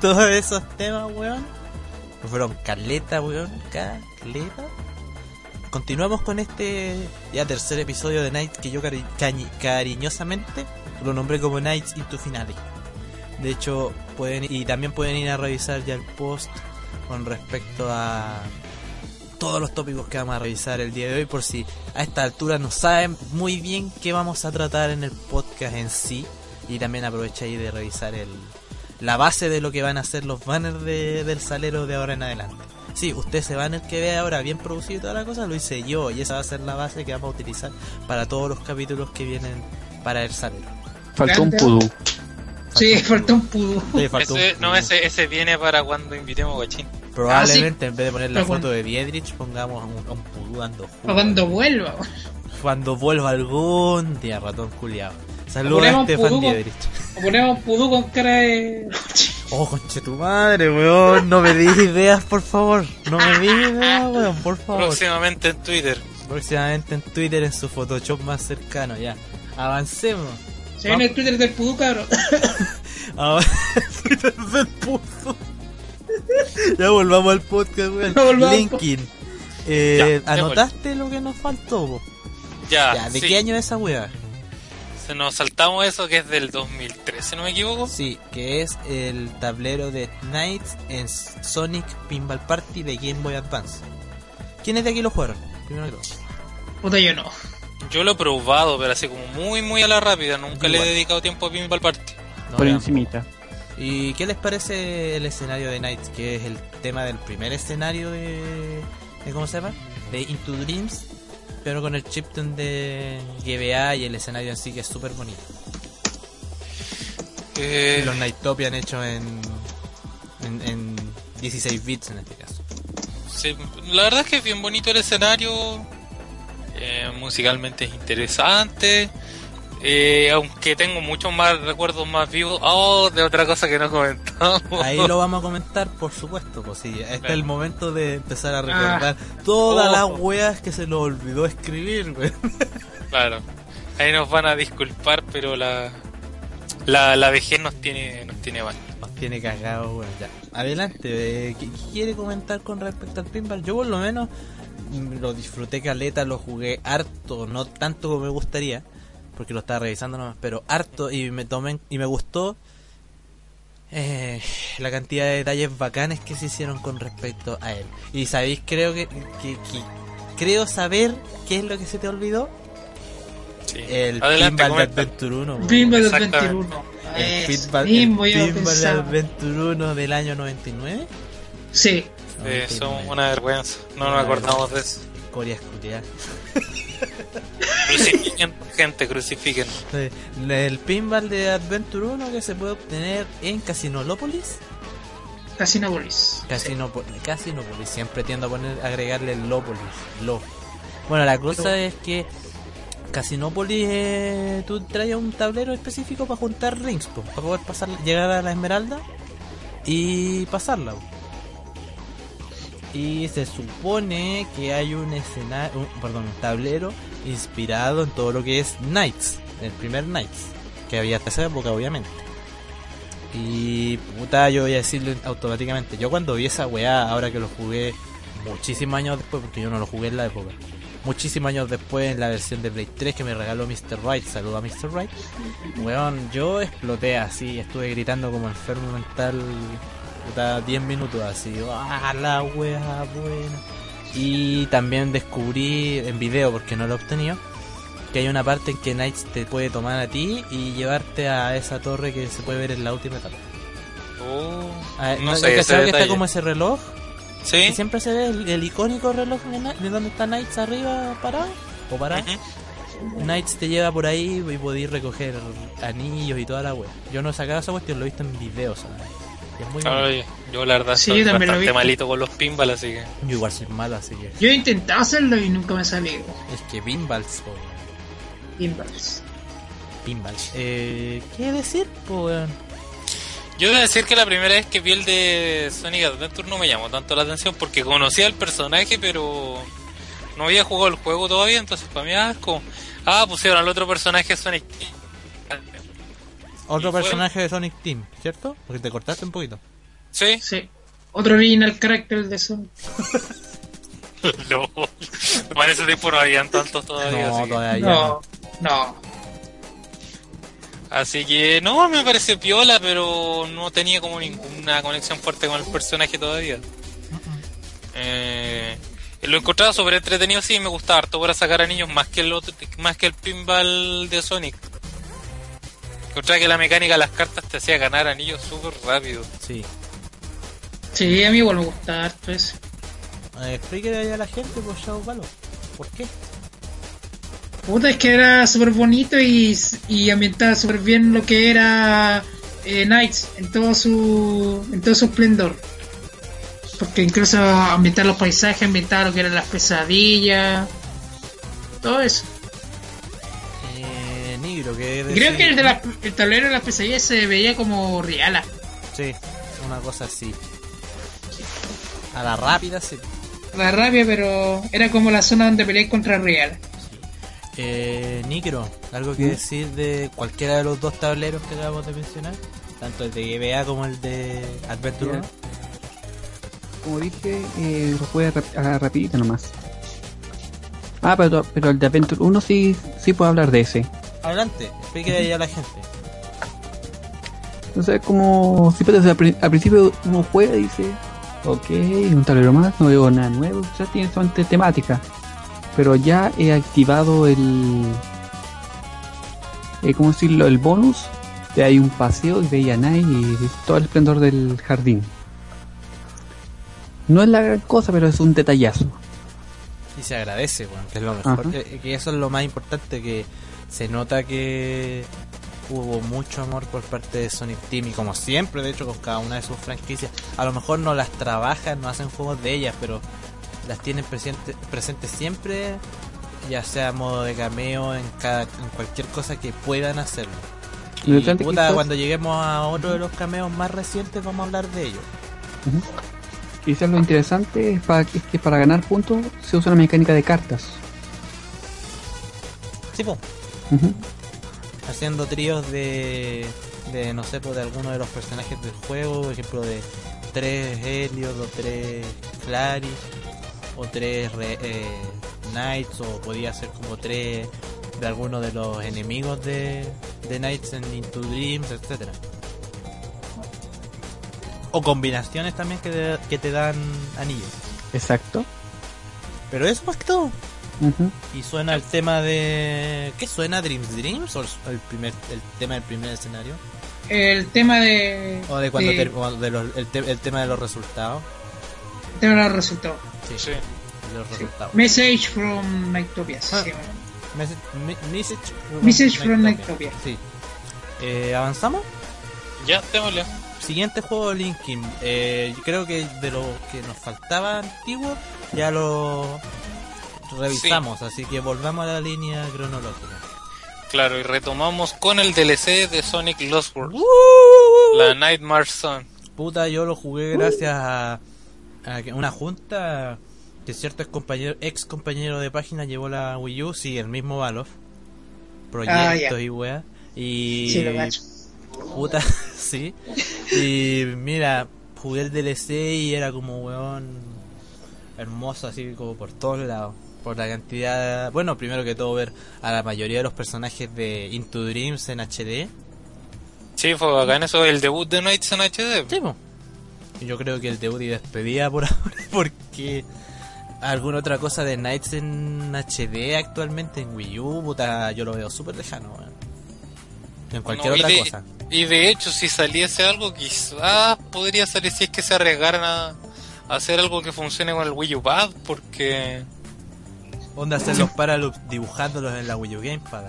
todos esos temas, weón, fueron caleta, weón, caleta. Continuamos con este ya tercer episodio de Night que yo cariñosamente lo nombré como Nights into Finale. De hecho, pueden y también pueden ir a revisar ya el post con respecto a todos los tópicos que vamos a revisar el día de hoy por si a esta altura no saben muy bien qué vamos a tratar en el podcast en sí y también aprovecha ahí de revisar el la base de lo que van a ser los banners de- del salero de ahora en adelante. Sí, usted ese banner que ve ahora bien producido y toda la cosa lo hice yo y esa va a ser la base que vamos a utilizar para todos los capítulos que vienen para el salero. Faltó un pudú. Sí, falta un pudú. Sí, faltó Ese, un- no, ese, ese viene para cuando invitemos a Guachín. Probablemente en vez de poner la Pero foto bueno. de Biedrich pongamos a un, un pudú dando jugo. Cuando vuelva. Cuando vuelva algún día, ratón culiado. Saludos a Ponemos Estefan pudú. O ponemos pudú con cara de. Oh, conche tu madre, weón. No me des ideas, por favor. No me des ideas, weón, por favor. Próximamente en Twitter. Próximamente en Twitter en su Photoshop más cercano, ya. Avancemos. Se viene el Twitter del pudú, cabrón. Ahora, Twitter del puto. Ya volvamos al podcast, weón. Linkin. Eh, Ya, ¿Anotaste lo que nos faltó? Ya, Ya, ¿de sí. qué año es esa weá? Se nos saltamos eso que es del 2013, si no me equivoco. Sí, que es el tablero de Knights en Sonic Pinball Party de Game Boy Advance. ¿Quiénes de aquí lo jugaron? Primero que todo. Puta, yo no. Yo lo he probado, pero así como muy, muy a la rápida. Nunca le he dedicado tiempo a Pinball Party. No, Por encimita. ¿Y qué les parece el escenario de Knights? Que es el tema del primer escenario de... de ¿Cómo se llama? De Into Dreams. Pero con el chiptune de GBA y el escenario en sí que es súper bonito. Eh, los Nightopian hechos en, en, en 16 bits en este caso. sí, la verdad es que es bien bonito el escenario. eh, musicalmente es interesante. Eh, aunque tengo muchos más recuerdos más vivos. Oh, de otra cosa que no comentamos. Ahí lo vamos a comentar, por supuesto, pues sí, este es el momento de empezar a recordar todas las weas que se nos olvidó escribir, güey. Claro. Ahí nos van a disculpar, pero la la, la vejez nos tiene nos tiene mal. Nos tiene cagado, ya. Adelante, eh, ¿qué, qué quiere comentar con respecto al pinball? Yo por lo menos mm, lo disfruté caleta, lo jugué harto, no tanto como me gustaría, porque lo estaba revisando nomás, pero harto y me tomé y me gustó eh, la cantidad de detalles bacanes que se hicieron con respecto a él. Y sabéis, creo que, que- que- creo saber qué es lo que se te olvidó. Sí. El Pinball comenta. Adventure 1. weón. Pinball Exactamente. Adventure 1. El Pinball. Adventure 1 del año 99. Sí. Eh, son 99. una vergüenza. No nos acordamos de eso. Coria escutia. Crucifiquen, gente, crucifiquen. El pinball de Adventure 1 que se puede obtener en Casinolopolis. Casinopolis. Casinopolis, Casinopolis. Siempre tiendo a poner, agregarle el Lopolis. Lo. Bueno, la cosa es que Casinopolis, eh, tú traes un tablero específico para juntar rings, po, para poder pasar, llegar a la Esmeralda y pasarla. po. Y se supone que hay un escenario, perdón, un tablero inspirado en todo lo que es Knights, el primer Knights, que había hasta esa época, obviamente. Y puta, yo voy a decirle automáticamente, yo cuando vi esa weá, ahora que lo jugué muchísimos años después, porque yo no lo jugué en la época, muchísimos años después en la versión de Play 3 que me regaló Mr. Right, saludo a Mr. Right, weón, yo exploté así, estuve gritando como enfermo mental, puta, 10 minutos así, ah, la weá buena. Y también descubrí en video, porque no lo he obtenido, que hay una parte en que Knights te puede tomar a ti y llevarte a esa torre que se puede ver en la última etapa. Oh, Ah, no ¿no- sé, ¿no ese que está como ese reloj? ¿Sí? Siempre se ve el, el icónico reloj de, de donde está Knights arriba parado o parado. Ujú. Knights te lleva por ahí y podéis recoger anillos y toda la wea. Yo no he sacado esa cuestión, lo he visto en videos. ¿sabes? Es muy Claro, bonito. yo, yo la verdad Sí, soy yo también lo bastante malito con los pinball, así que... Yo igual soy malo, así que. Yo he intentado hacerlo y nunca me salió. Es que pinballs, po, Pinballs. pinballs. Eh, ¿Qué decir, po? Yo debo decir que la primera vez que vi el de Sonic Adventure no me llamó tanto la atención porque conocía al personaje, pero no había jugado el juego todavía, entonces para mí es como, ah, pusieron al otro personaje Sonic. Otro fue- personaje de Sonic Team, ¿cierto? Porque te cortaste un poquito. Sí. Sí. Otro original character de Sonic. no. Para ese tiempo no habían tantos todavía. No, así, que, todavía No, no. así que no, me parece piola, pero no tenía como ninguna conexión fuerte con el personaje todavía. Eh, lo encontraba súper entretenido, sí, me gustaba harto para sacar a niños más que el otro, más que el pinball de Sonic. Encontraba que la mecánica de las cartas te hacía ganar anillos súper rápido. Sí. Sí, a mí igual me gusta harto eso. Eh, explíquele a la gente, por Shadow Palo. ¿Por qué? Puta, es que era súper bonito y, y ambientaba súper bien lo que era eh, Knights en todo su en todo su esplendor. Porque incluso ambientar los paisajes, ambientar lo que eran las pesadillas, todo eso. Negro, que creo que el, de la- el tablero de las pesadillas se veía como real. Sí, una cosa así. A la rápida, sí. La rabia, pero era como la zona donde peleé contra real. Eh, Nicro, ¿algo ¿Mm? que decir de cualquiera de los dos tableros que acabamos de mencionar? Tanto el de GBA como el de Adventure Ya. 1. Como dije, eh, lo juega rap- a rapidito nomás. Ah, pero, pero el de Adventure 1 sí, sí puedo hablar de ese. Adelante, explíquele ahí a la gente. Entonces, como si al, pri- al principio uno juega y dice, ok, un tablero más, no veo nada nuevo, quizás tiene solamente temática. Pero ya he activado el. Eh, ¿Cómo decirlo? El bonus. De ahí un paseo y veía Nai y todo el esplendor del jardín. No es la gran cosa, pero es un detallazo. Y se agradece, bueno, que es lo mejor. Que, que eso es lo más importante, que se nota que hubo mucho amor por parte de Sonic Team y como siempre, de hecho, con cada una de sus franquicias. A lo mejor no las trabajan, no hacen juegos de ellas, pero las tienen presente, presentes siempre, ya sea a modo de cameo, en, cada, en cualquier cosa que puedan hacerlo. Lo Y puta, quizás- cuando lleguemos a otro de los cameos más recientes vamos a hablar de ellos. Quizás lo interesante es, para, es que para ganar puntos se usa una mecánica de cartas. Sí, haciendo tríos de, de no sé, pues de alguno de los personajes del juego, por ejemplo de tres Helios o tres Claris o tres Re- eh, Knights o podía ser como tres de alguno de los enemigos de, de Knights en Into Dreams, etcétera O combinaciones también que, te- que te dan anillos. Exacto. Pero eso más que Y suena el tema de... ¿Qué suena? ¿Dreams Dreams? ¿O el, primer, el tema del primer escenario? El tema de. ¿O de cuando de- ter- o de los- el, te- el tema de los resultados? el tema de los resultados. Sí, Sí. de los resultados. Message from Nightopia. Ah. llama. Message, me- message from, Message from Nightopia. Nightopia. Sí. Eh, ¿Avanzamos? Ya, démosle. Siguiente juego Linkin. Eh, yo creo que de lo que nos faltaba antiguo ya lo revisamos, así que volvamos a la línea cronológica. Claro, y retomamos con el DLC de Sonic Lost World. La Nightmare Zone. Puta, yo lo jugué gracias a, una junta que cierto ex compañero, ex compañero de página llevó la Wii U, sí, el mismo Valov. Proyectos Ah, y wea. Y Sí, lo puta, sí. Y mira, jugué el DLC y era como weón hermoso así como por todos lados. Por la cantidad, bueno, primero que todo ver a la mayoría de los personajes de Into Dreams en HD. Sí, fue bacán eso, el debut de Knights en HD. Sí, po. Yo creo que el debut y despedida por ahora, porque alguna otra cosa de Knights en HD actualmente en Wii U, puta, yo lo veo súper lejano. En cualquier No, otra de- cosa. Y de hecho, si saliese algo, quizás podría salir si es que se arriesgaran a, a hacer algo que funcione con el Wii U Pad, porque Onda hacer los Paraloops dibujándolos en la Wii U Gamepad.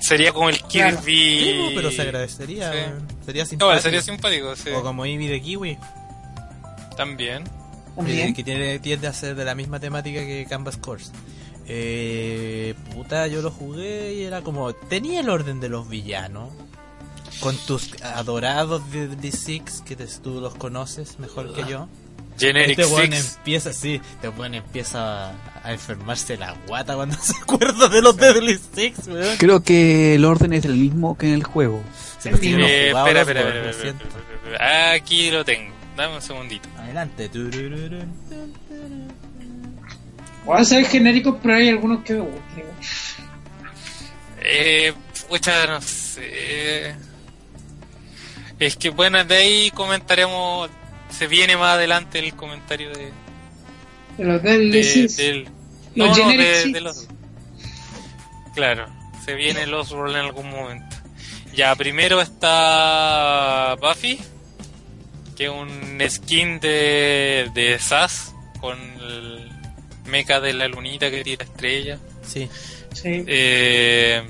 sería como el Claro. Kirby. Sí, po, pero se agradecería, Sí. Sería No, simpático. sería simpático, sí. O como Eevee de Kiwi, También. También. eh, que tiene, tiende a ser de la misma temática que Canvas Course. Eh, puta, yo lo jugué y era como. Tenía el orden de los villanos. Con tus adorados de D6, que te- tú los conoces mejor que yo. Generic Este weón empieza, sí, este weón empieza a, enfermarse la guata cuando se acuerda de los Deadly Six, weón. Creo que el orden es el mismo que en el juego. Sí, sí, no Eh, espera, espera, espera, espera, siento. espera, espera. Aquí lo tengo. Dame un segundito. Adelante. Voy a ser genéricos, pero hay algunos que me gustan. Eh, pucha, no sé. Es que bueno, de ahí comentaremos. Se viene más adelante el comentario de. De los Deadly de- del. Los No, no, de, los. Claro, se viene los Roll en algún momento. Ya, primero está Buffy, que es un skin de, de SAS con el mecha de la lunita que tira estrella. Sí, Sí. Eh,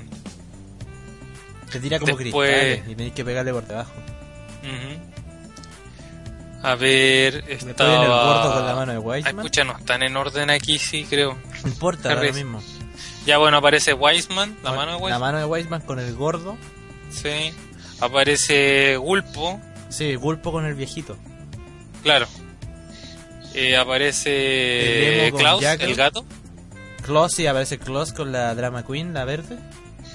te tira como Después- cristales y tenéis que pegarle por debajo. Ujú. A ver, estaba... viene el gordo con la mano de Ay, Wiseman. pucha, no están en orden aquí, sí, creo. No importa, vez. mismo. Ya, bueno, aparece Wiseman, la mano de La Wiseman. mano de Wiseman con el gordo. Sí. Aparece Gulpo, Sí, Gulpo con el viejito. claro. Eh, aparece Klaus, el gato. Klaus, sí, aparece Klaus con la Drama Queen, la verde.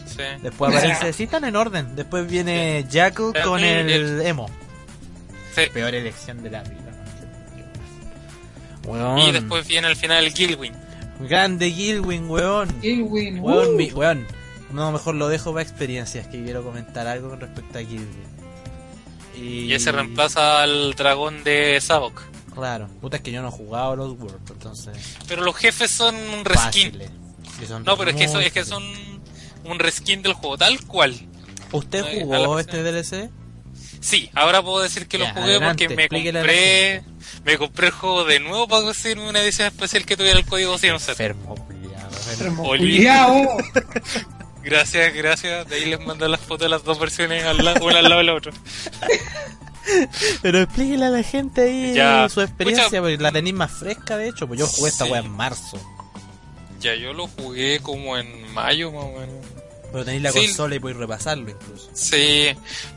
Sí. Después aparece, sí, están en orden. Después viene El- con el, el- emo. Sí. Peor elección de la vida. Weón. Y después viene al final Gilwin. Grande Gilwin, weón. Gilwin, Weón, uh. mi- weón. No, mejor lo dejo para experiencias, que quiero comentar algo con respecto a Gilwin. Y, Y ese reemplaza al dragón de Savok. Claro, puta es que yo no he jugado los World, entonces. Pero los jefes son un reskin. son No, pero es que, eso, es que son un reskin del juego, tal cual. ¿Usted jugó este DLC? Sí, ahora puedo decir que Ya, lo jugué adelante, porque me compré me compré el juego de nuevo para conseguirme una edición especial que tuviera el código 100 Enfermo. Gracias, gracias. De ahí les mando las fotos de las dos versiones al lado, una al lado de la otra. Pero explíquele a la gente ahí Ya. su experiencia, Pucha. porque la tenéis más fresca, de hecho, pues yo jugué esta weá en marzo. Ya yo lo jugué como en mayo más o menos. Pero tenéis la Sí. consola y podéis repasarlo incluso. Sí,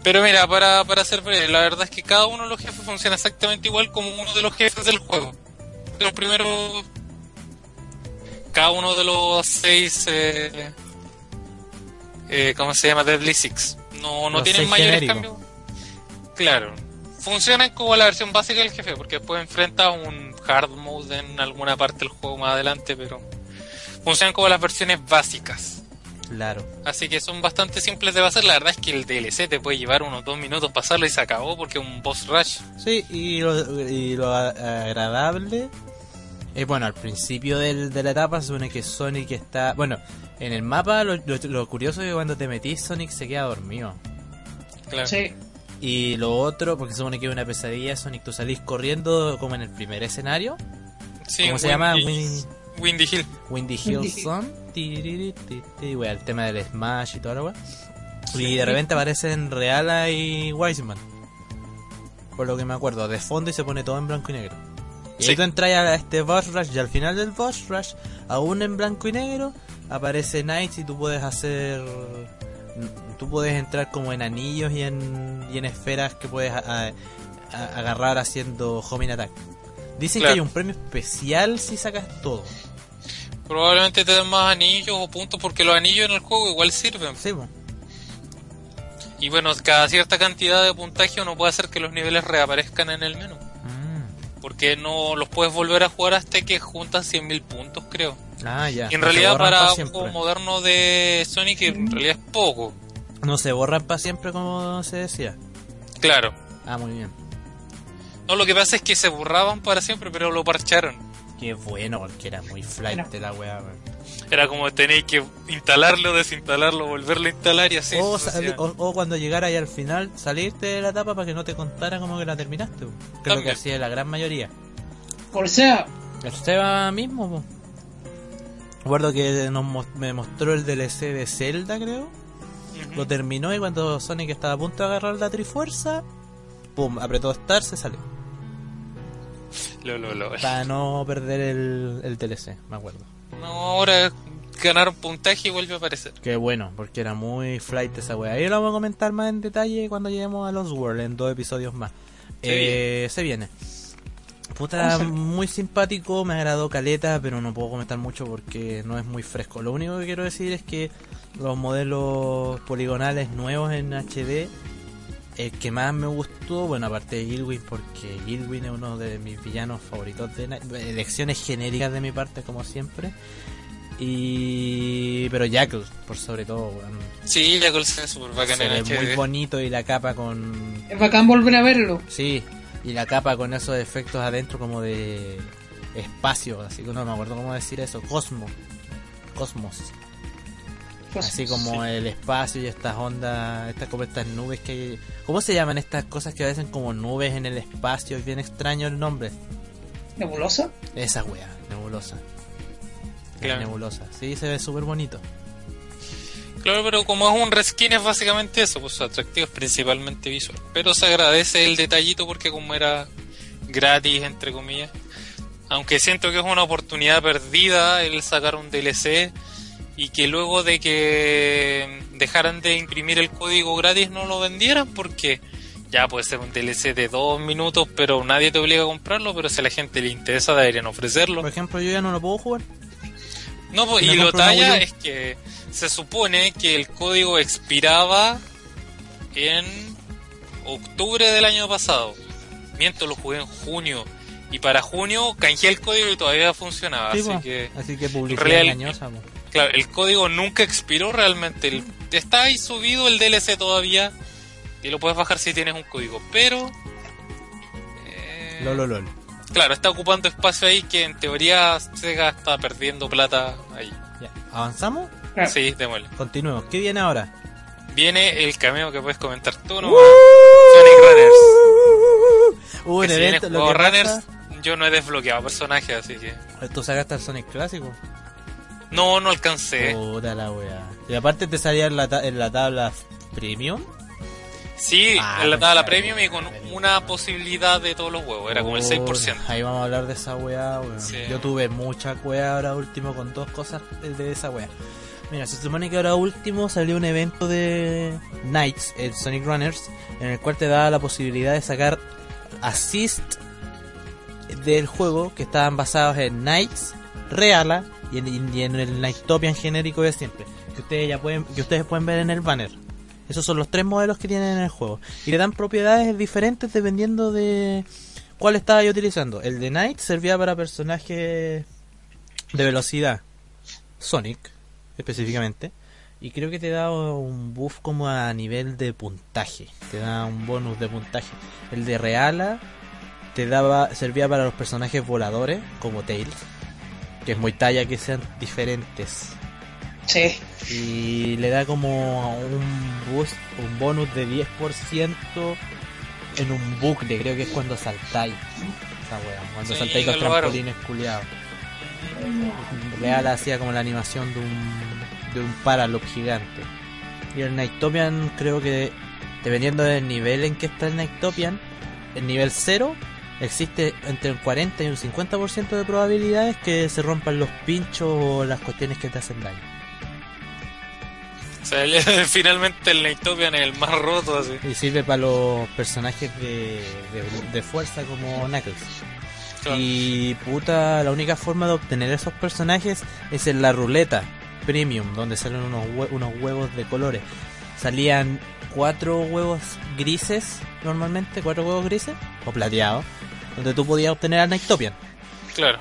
pero mira, para, para ser breve, la verdad es que cada uno de los jefes funciona exactamente igual como uno de los jefes del juego. De los primeros... Cada uno de los seis... Eh, eh, ¿Cómo se llama? Deadly Six. No, no Los tienen mayores cambios. Claro. Funcionan como la versión básica del jefe, porque después enfrenta un hard mode en alguna parte del juego más adelante, pero... Funcionan como las versiones básicas. Claro. Así que son bastante simples de pasar. La verdad es que el DLC te puede llevar unos dos minutos pasarlo y se acabó porque es un boss rush. Sí, y lo, y lo agradable es, bueno, al principio del- de la etapa se supone que Sonic está... Bueno, en el mapa lo, lo- lo curioso es que cuando te metís Sonic se queda dormido. Claro. Sí. Y lo otro, porque se supone que es una pesadilla, Sonic, tú salís corriendo como en el primer escenario. Sí, ¿Cómo se llama? Windy Hill. Windy Hill wea, el tema del Smash y toda la wea. Y de repente aparecen Reala y Wiseman. Por lo que me acuerdo, de fondo y se pone todo en blanco y negro. Y Sí. ahí tú entras a este boss rush y al final del boss rush, aún en blanco y negro, aparece Knights y tú puedes hacer... Tú puedes entrar como en anillos y en, y en esferas que puedes a- a- agarrar haciendo homing attack. Dicen Claro. que hay un premio especial si sacas todo. Probablemente te den más anillos o puntos porque los anillos en el juego igual sirven. Sí, po. Y bueno, cada cierta cantidad de puntaje uno puede hacer que los niveles reaparezcan en el menú. Mm. Porque no los puedes volver a jugar hasta que juntas 100.000 puntos, creo. Ah, ya. Y en No realidad para pa' un juego moderno de Sonic en realidad es poco. No se borran para siempre como se decía. Claro. Ah, muy bien. No, lo que pasa es que se borraban para siempre, pero lo parcharon. Qué bueno, porque era muy flight Bueno. de la weá. weón. Era como tenéis que instalarlo, desinstalarlo, volverlo a instalar y así. o, cuando llegara ahí al final, salirte de la etapa para que no te contara como que la terminaste. po. Que es lo que También. hacía la gran mayoría. Por sea, El Seba mismo, po. Recuerdo que nos me mostró el DLC de Zelda, creo. Lo terminó y cuando Sonic estaba a punto de agarrar la Trifuerza, pum, apretó Start, se salió. Lo, lo, lo. Para no perder el, el DLC, me acuerdo. No, ahora ganar puntaje y vuelve a aparecer. Qué bueno, porque era muy flight esa wea. Ahí lo vamos a comentar más en detalle cuando lleguemos a los World en dos episodios más. Se Eh, se viene. Puta, ¿Cómo se- muy simpático, me agradó Caleta, pero no puedo comentar mucho porque no es muy fresco. Lo único que quiero decir es que los modelos poligonales nuevos en HD, el que más me gustó, bueno, aparte de Gilwin, porque Gilwin es uno de mis villanos favoritos de elecciones genéricas de mi parte, como siempre. Y. Pero Jackal, por sobre todo. Sí, se ve súper bacán Se en muy bonito y la capa con Es bacán volver a verlo. Sí, y la capa con esos efectos adentro como de espacio, así que no me acuerdo cómo decir eso, cosmo, cosmos, Así como el espacio y estas ondas, estas como estas nubes que hay, ¿cómo se llaman estas cosas que hacen como nubes en el espacio? Es bien extraño el nombre, ¿Nebulosa? esa wea, nebulosa, Claro. nebulosa, sí, se ve súper bonito. Claro, pero como es un reskin es básicamente eso, pues su atractivo es principalmente visual. Pero se agradece el detallito porque como era gratis, entre comillas, aunque siento que es una oportunidad perdida el sacar un DLC y que luego de que dejaran de imprimir el código gratis no lo vendieran porque ya puede ser un DLC de dos minutos, pero nadie te obliga a comprarlo, pero si a la gente le interesa deberían ofrecerlo. Por ejemplo, yo ya no lo puedo jugar. No, pues, y lo talla es que se supone que el código expiraba en octubre del año pasado. Miento, lo jugué en junio. Y para junio canjeé el código y todavía funcionaba. Sí, así po. que, así que publicidad engañosa. Claro, el código nunca expiró realmente. El- está ahí subido el DLC todavía. Y lo puedes bajar si tienes un código. Pero. eh, Lol, lol. Claro, está ocupando espacio ahí que en teoría Sega está perdiendo plata ahí. Ya. ¿Avanzamos? Sí, démosle. Continuemos. ¿Qué viene ahora? Viene el cameo que puedes comentar tú nomás. Sonic Runners. Que si evento, he lo que Runners, pasa- yo no he desbloqueado personajes, así que. ¿Tú sacaste el Sonic clásico? No, no alcancé. Puta la wea. Y aparte te salía en la, ta- en la tabla premium. Sí, Ah, en la pues tabla premium y con una posibilidad de todos los huevos. Era como el Puta, 6%. Ahí vamos a hablar de esa wea, weón. Sí. Yo tuve mucha wea ahora último con dos cosas de esa wea. Mira, se supone que ahora último salió un evento de Knights, el Sonic Runners, en el cual te daba la posibilidad de sacar assist del juego que estaban basados en Knights, Reala y en, y en el Knightopian genérico de siempre, que ustedes ya pueden que ustedes pueden ver en el banner. Esos son los tres modelos que tienen en el juego y le dan propiedades diferentes dependiendo de cuál estaba yo utilizando. El de Knight servía para personajes de velocidad, Sonic específicamente, y creo que te da un buff como a nivel de puntaje, te da un bonus de puntaje. El de Reala te daba servía para los personajes voladores como Tails, que es muy talla que sean diferentes Sí. y le da como un boost, un bonus de 10% en un bucle, creo que es cuando saltáis. Esa wea, cuando Sí, saltáis los trampolines culiados. Real hacía como la animación de un, de un paraloop gigante. Y el Nightopian creo que dependiendo del nivel en que está el Nightopian, el nivel 0 existe entre un 40 y un 50% de probabilidades que se rompan los pinchos o las cuestiones que te hacen daño. O sea, el- finalmente el Nightopian es el más roto, así. Y sirve para los personajes de, de, de fuerza como Knuckles. Claro. Y puta, la única forma de obtener esos personajes es en la ruleta premium, donde salen unos, hue- unos huevos de colores. Salían cuatro huevos grises normalmente, cuatro huevos grises o plateados, donde tú podías obtener a Nightopian. Claro.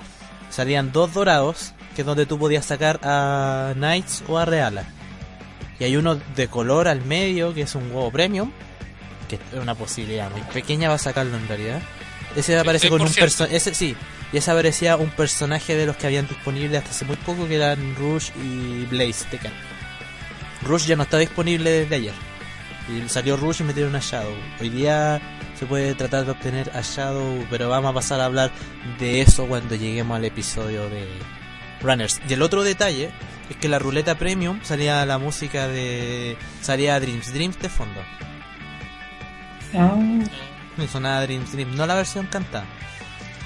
Salían dos dorados, que es donde tú podías sacar a Knights o a Reala. Y hay uno de color al medio, que es un huevo premium, que es una posibilidad muy pequeña va a sacarlo en realidad. Ese aparece con un 6%. personaje, ese sí, y ese aparecía un personaje de los que habían disponible hasta hace muy poco, que eran Rush y Blaze Tekken. Rush ya no está disponible desde ayer. Y salió Rush y metieron a Shadow. Hoy día se puede tratar de obtener a Shadow, pero vamos a pasar a hablar de eso cuando lleguemos al episodio de Runners. Y el otro detalle es que la ruleta premium salía la música de. salía Dreams Dreams de fondo. Ah, Me sonaba Dreams Dreams, no la versión cantada,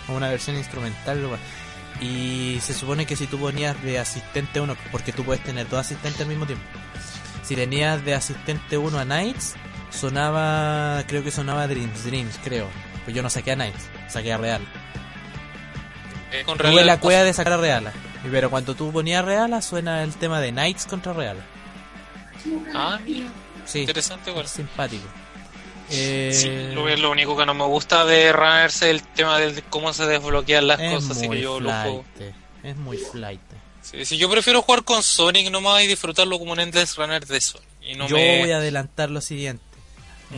o una versión instrumental. Y se supone que si tú ponías de asistente 1, porque tú puedes tener dos asistentes al mismo tiempo. Si tenías de asistente 1 a Knights, sonaba, creo que sonaba Dreams Dreams, creo. Pues yo no saqué a Knights, saqué a Real. Eh, con Tuve Real la cueva de sacar a Reala. Y Pero cuando tú ponías Reala suena el tema de Knights contra Reala. Ah, mira, Sí, interesante igual. simpático. Eh, Sí, lo, lo único que no me gusta de Runners es el tema de cómo se desbloquean las es cosas, así muy que yo lo juego. flight. Es muy flight. Sí, sí, yo prefiero jugar con Sonic nomás y disfrutarlo como un Endless Runner de Sonic. Y no Yo me... voy a adelantar lo siguiente.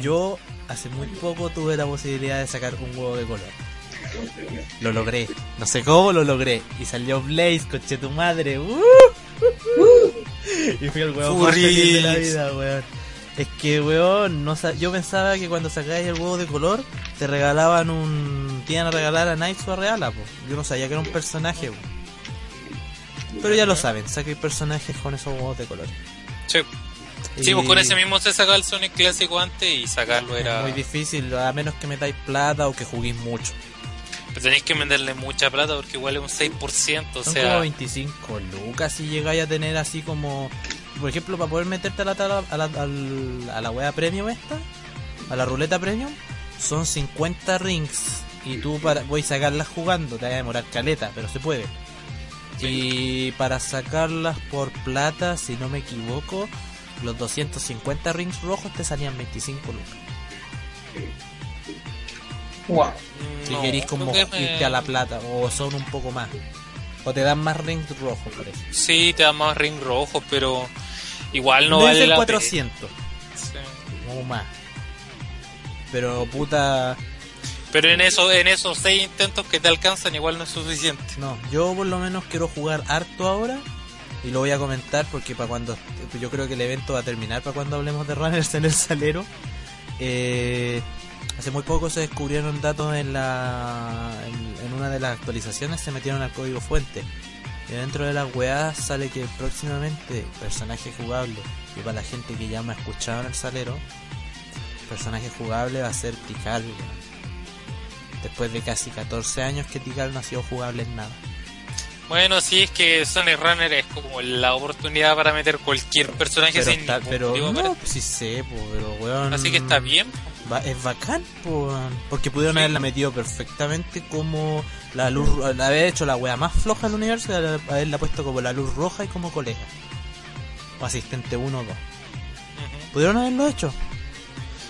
Yo hace muy poco tuve la posibilidad de sacar un huevo de color. Lo logré. No sé cómo lo logré. Y salió Blaze, coche tu madre. ¡Uh! Y fui el huevo más feliz de la vida, weón. Es que, weón, no sa- yo pensaba que cuando sacáis el huevo de color, te regalaban un... Te iban a regalar a Knights o a Reala, po. Yo no sabía que era un personaje, po. Pero ya lo saben, saqué personajes con esos huevos de color. Sí, Sí, pues Y- con ese mismo se sacaba el Sonic clásico antes y sacarlo Es era... muy difícil, a menos que metáis plata o que juguéis mucho. Pero tenéis que venderle mucha plata porque igual es un 6%, o Son sea... como 25 lucas si llegáis a tener así como... Por ejemplo, para poder meterte a la, a la, al- a la wea premium esta, a la ruleta premium, son 50 rings. Y tú para, voy a sacarlas jugando, te va a demorar caleta, pero se puede. Y para sacarlas por plata, si no me equivoco, los 250 rings rojos te salían 25 lucas. Wow. Si no, queréis como me- irte a la plata, o son un poco más. O te dan más rings rojos, por eso. Sí, te da más ring rojo, pero igual no Debe vale ser la 400 pena. Sí. o más. Pero puta, Pero en eso, en esos seis intentos que te alcanzan igual no es suficiente. no, yo por lo menos quiero jugar harto ahora y lo voy a comentar porque para cuando yo creo que el evento va a terminar para cuando hablemos de runners en el salero. Eh, hace muy poco se descubrieron datos en la en, una de las actualizaciones se metieron al código fuente. Y dentro de las weas sale que próximamente personaje jugable y para la gente que ya me ha escuchado en el salero, personaje jugable va a ser Tikal. Después de casi 14 años que Tikal no ha sido jugable en nada. Bueno, sí, es que Sonic Runner es como la oportunidad para meter cualquier personaje Pero, sin está, ningún pero motivo no, para- sí sé, po, pero weón. Así que está bien. Va- es bacán, po, porque pudieron Sí. haberla metido perfectamente como la luz, la haber hecho la wea más floja del universo y haber- haberla puesto como la luz roja y como colega. O asistente 1 o 2. Ujú. Pudieron haberlo hecho.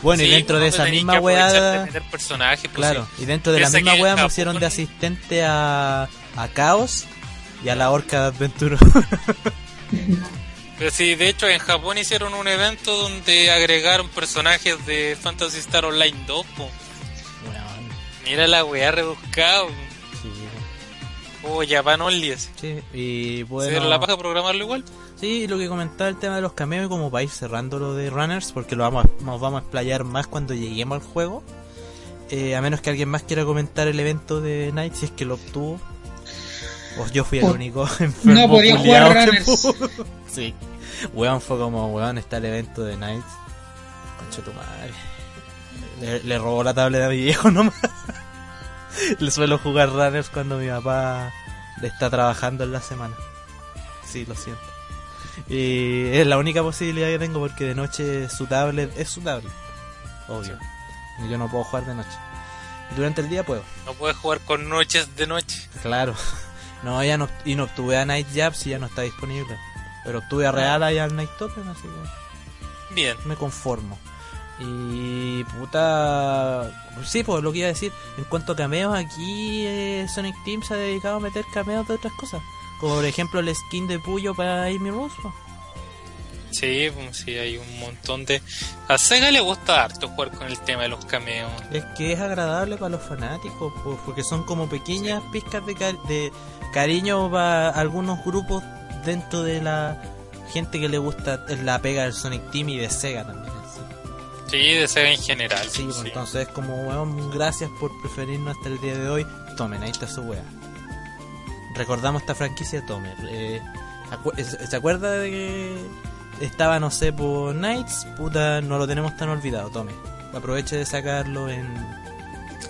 Bueno, y dentro de pues, esa tenéis misma de meter personajes, pues, Claro, sí. y dentro de la misma wea Japón- pusieron de asistente a, a Chaos y a la Orca de Adventure. Pero sí, de hecho en Japón hicieron un evento donde agregaron personajes de Fantasy Star Online 2. po. Weón, Mira la weá rebuscada. sí, O Japan Only. sí, y ¿Se bueno. dieron la paja programarlo igual? Sí, lo que comentaba el tema de los cameos, y como para ir cerrando lo de Runners, porque lo vamos a- nos vamos a explayar más cuando lleguemos al juego. Eh, a menos que alguien más quiera comentar el evento de Night, si es que lo obtuvo. O yo fui el Oh, único enfermo no podía jugar Runners. Sí. Weón fue como, weón, está el evento de Night. Concha tu madre. Le, le robó la tableta a mi viejo nomás. le suelo jugar Runners cuando mi papá está trabajando en la semana. Sí, lo siento. Y es la única posibilidad que tengo porque de noche su tablet es su tablet. Obvio. Y yo no puedo jugar de noche. Durante el día puedo. No puedes jugar con noches de noche. Claro. No, ya no, y no obtuve a Night Jabs y ya no está disponible. Pero obtuve a Real y al Night Token, así que Bien. me conformo. Y puta. Sí, pues lo que iba a decir. En cuanto a cameos, aquí eh, Sonic Team se ha dedicado a meter cameos de otras cosas. Como por ejemplo el skin de Puyo para Amy Rose. pues. Sí, pues, sí, hay un montón de... A Sega le gusta harto jugar con el tema de los cameos. Es que es agradable para los fanáticos, po, porque son como pequeñas pizcas de, cari- de cariño para algunos grupos dentro de la gente que le gusta la pega del Sonic Team y de Sega también. Sí, Sí, de Sega en general. sí, pues, sí. entonces como weón, gracias por preferirnos hasta el día de hoy. Tomen, ahí está su wea. Recordamos esta franquicia, tomen. Eh, acu- ¿Se acuerda de que estaba, no sé, por Knights? Puta, no lo tenemos tan olvidado, tome. Aproveche de sacarlo en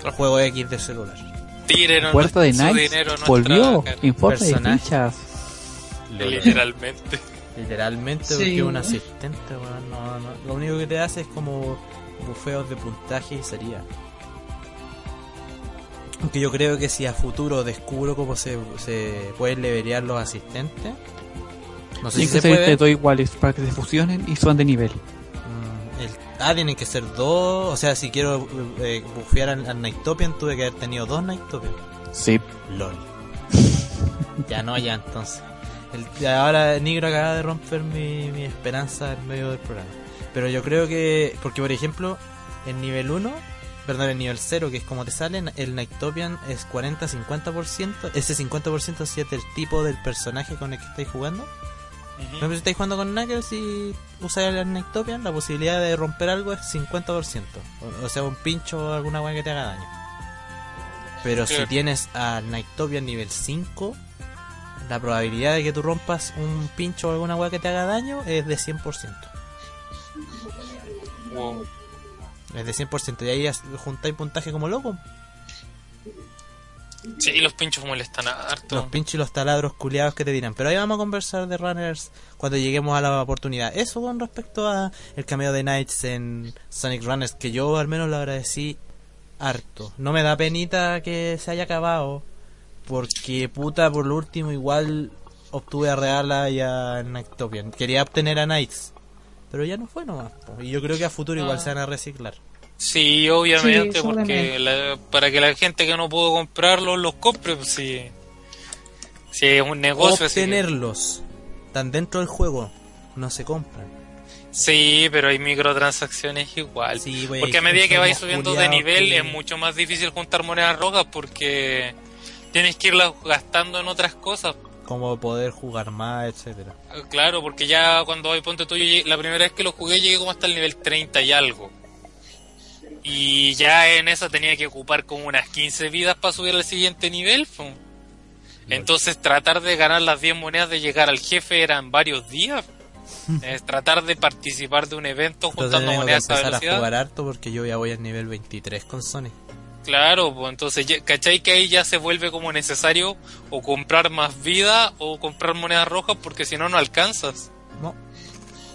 el juego X de celular. Tírenos Puerta de dinero nuestra volvió. Informe de fichas. Literalmente. Literalmente Sí. porque es un asistente, weón. No, no. Lo único que te hace es como bufeos de puntaje y sería. Aunque yo creo que si a futuro descubro cómo se, se pueden levelear los asistentes. No sé Tienen si que se puede. de dos iguales para que se fusionen y suban de nivel. Mm, el- ah, tienen que ser dos. O sea, si quiero eh, bufear al, al Nightopian, tuve que haber tenido dos Nightopian. Sí. LOL. ya no, ya entonces. El- ahora Negro acaba de romper mi, mi esperanza en medio del programa. Pero yo creo que. Porque, por ejemplo, en nivel 1, perdón, en nivel 0, que es como te salen, el Nightopian es 40-50%. Ese 50% si es del tipo del personaje con el que estáis jugando. Ejemplo, si estáis jugando con Knuckles y usáis el Nightopian, la posibilidad de romper algo es 50%. O, o sea, un pincho o alguna weá que te haga daño. Pero si tienes a Nightopian nivel 5, la probabilidad de que tú rompas un pincho o alguna weá que te haga daño es de 100%. Wow. Es de 100%. Y ahí juntáis puntaje como loco. Sí, los pinchos molestan harto. Los pinchos y los taladros culiados que te dirán. Pero ahí vamos a conversar de runners cuando lleguemos a la oportunidad. Eso con respecto a el cameo de Knights en Sonic Runners, que yo al menos lo agradecí harto. No me da penita que se haya acabado. Porque puta, por lo último igual obtuve a Reala y a Nightopian. Quería obtener a Knights. Pero ya no fue nomás. po. Y yo creo que a futuro igual Ah. se van a reciclar. Sí, obviamente, Sí, porque la- para que la gente que no pudo comprarlos los compre, pues sí. Si es un negocio así que- Obtenerlos. Están dentro del juego. No se compran. Sí, pero hay microtransacciones igual. Sí, porque a medida que vais subiendo de nivel que- es mucho más difícil juntar monedas rojas porque tienes que irlas gastando en otras cosas. Como poder jugar más, etcétera. Claro, porque ya cuando hoy ponte tú, yo llegué- la primera vez que lo jugué llegué como hasta el nivel 30 y algo. Y ya en esa tenía que ocupar como unas 15 vidas para subir al siguiente nivel. Entonces tratar de ganar las 10 monedas de llegar al jefe eran varios días. Es tratar de participar de un evento juntando monedas a empezar a velocidad. jugar harto porque yo ya voy al nivel 23 con Sonic. Claro, pues entonces, ¿cachai que ahí ya se vuelve como necesario o comprar más vida o comprar monedas rojas porque si no, no alcanzas? No.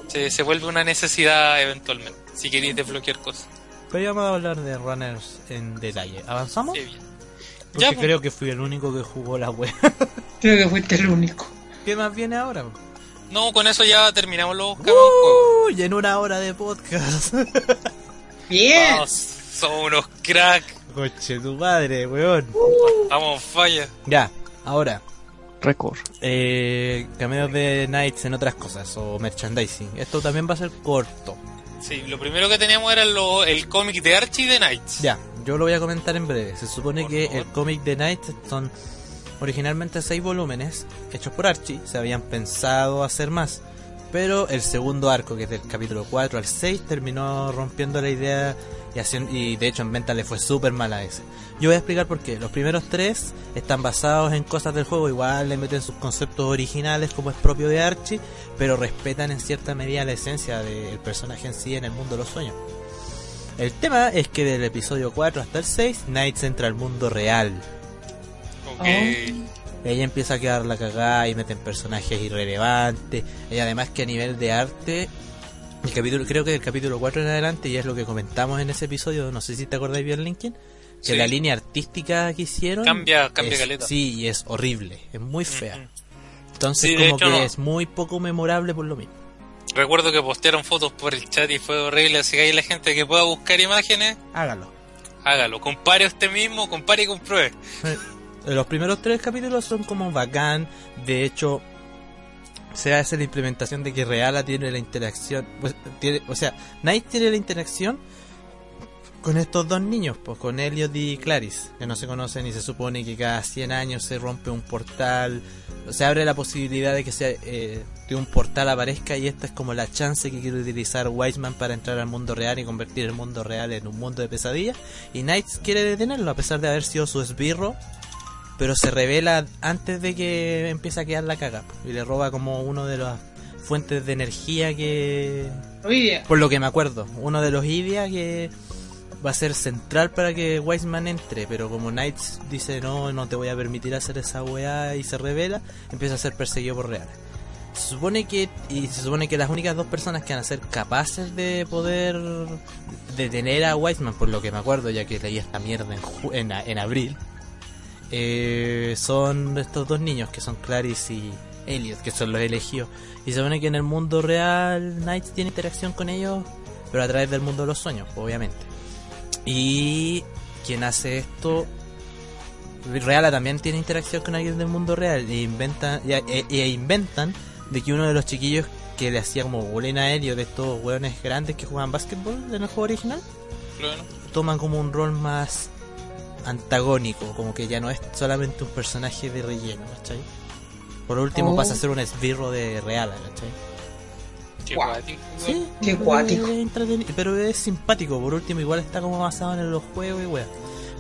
Se, se vuelve una necesidad eventualmente, si queréis desbloquear cosas. Pero ya vamos a hablar de runners en detalle. ¿Avanzamos? Sí, bien. Porque Ya, pues. creo que fui el único que jugó la web. Creo que fuiste el único. ¿Qué más viene ahora? No, con eso ya terminamos los juegos. Uy, en una hora de podcast. Bien. Vamos, somos unos cracks. Coche tu madre, weón. Vamos, falla. Ya, ahora. Récord. Eh, cameos de Knights en otras cosas o merchandising. Esto también va a ser corto. Sí, lo primero que teníamos era lo- el cómic de Archie de Knights. Ya, yo lo voy a comentar en breve. Se supone Por que favor. el cómic de Knights son originalmente seis volúmenes hechos por Archie. Se habían pensado hacer más. Pero el segundo arco, que es del capítulo 4 al 6, terminó rompiendo la idea y, haciendo, y de hecho en venta le fue súper mal a ese. Yo voy a explicar por qué. Los primeros tres están basados en cosas del juego, igual le meten sus conceptos originales como es propio de Archie, pero respetan en cierta medida la esencia del personaje en sí en el mundo de los sueños. El tema es que del episodio 4 hasta el 6, Knights entra al mundo real. Ella empieza a quedar la cagada y meten personajes irrelevantes. Y además que a nivel de arte, el capítulo, creo que del capítulo 4 en adelante, y es lo que comentamos en ese episodio, no sé si te acordáis bien, Linkin, que Sí. la línea artística que hicieron... Cambia- cambia es- caleta. Sí, y es horrible, es muy fea. Entonces Sí, como hecho, que no. es muy poco memorable por lo mismo. Recuerdo que postearon fotos por el chat y fue horrible, así que hay la gente que pueda buscar imágenes, Hágalo. hágalo. Compare usted mismo, compare y compruebe. Los primeros tres capítulos son como bacán. De hecho, se hace la implementación de que Reala tiene la interacción. pues, tiene, o sea, Knight tiene la interacción con estos dos niños, pues con Elliot y Clarice, que no se conocen y se supone que cada 100 años se rompe un portal. Se abre la posibilidad de que sea, eh, de un portal aparezca y esta es como la chance que quiere utilizar Wiseman para entrar al mundo real y convertir el mundo real en un mundo de pesadillas. Y Knights quiere detenerlo a pesar de haber sido su esbirro pero se revela antes de que empiece a quedar la caga y le roba como uno de las fuentes de energía que por lo que me acuerdo uno de los Idia que va a ser central para que Wiseman entre pero como Knights dice no no te voy a permitir hacer esa weá y se revela empieza a ser perseguido por reales. Se supone que y se supone que las únicas dos personas que van a ser capaces de poder detener a Wiseman por lo que me acuerdo ya que leí esta mierda en, en, en abril eh, son estos dos niños que son Clarice y Elliot, que son los elegidos. Y se supone que en el mundo real Knights tiene interacción con ellos, pero a través del mundo de los sueños, obviamente. Y quien hace esto, Reala también tiene interacción con alguien del mundo real e inventan, e- e inventan de que uno de los chiquillos que le hacía como bullying a Elliot de estos hueones grandes que juegan básquetbol en el juego original, Bueno, toman como un rol más antagónico, como que ya no es solamente un personaje de relleno, ¿cachai? Por último Oh. pasa a ser un esbirro de Reala, ¿cachai? qué guático. Sí, Qué pero cuático. es entreteni- Pero es simpático, por último igual está como basado en los juegos y weá.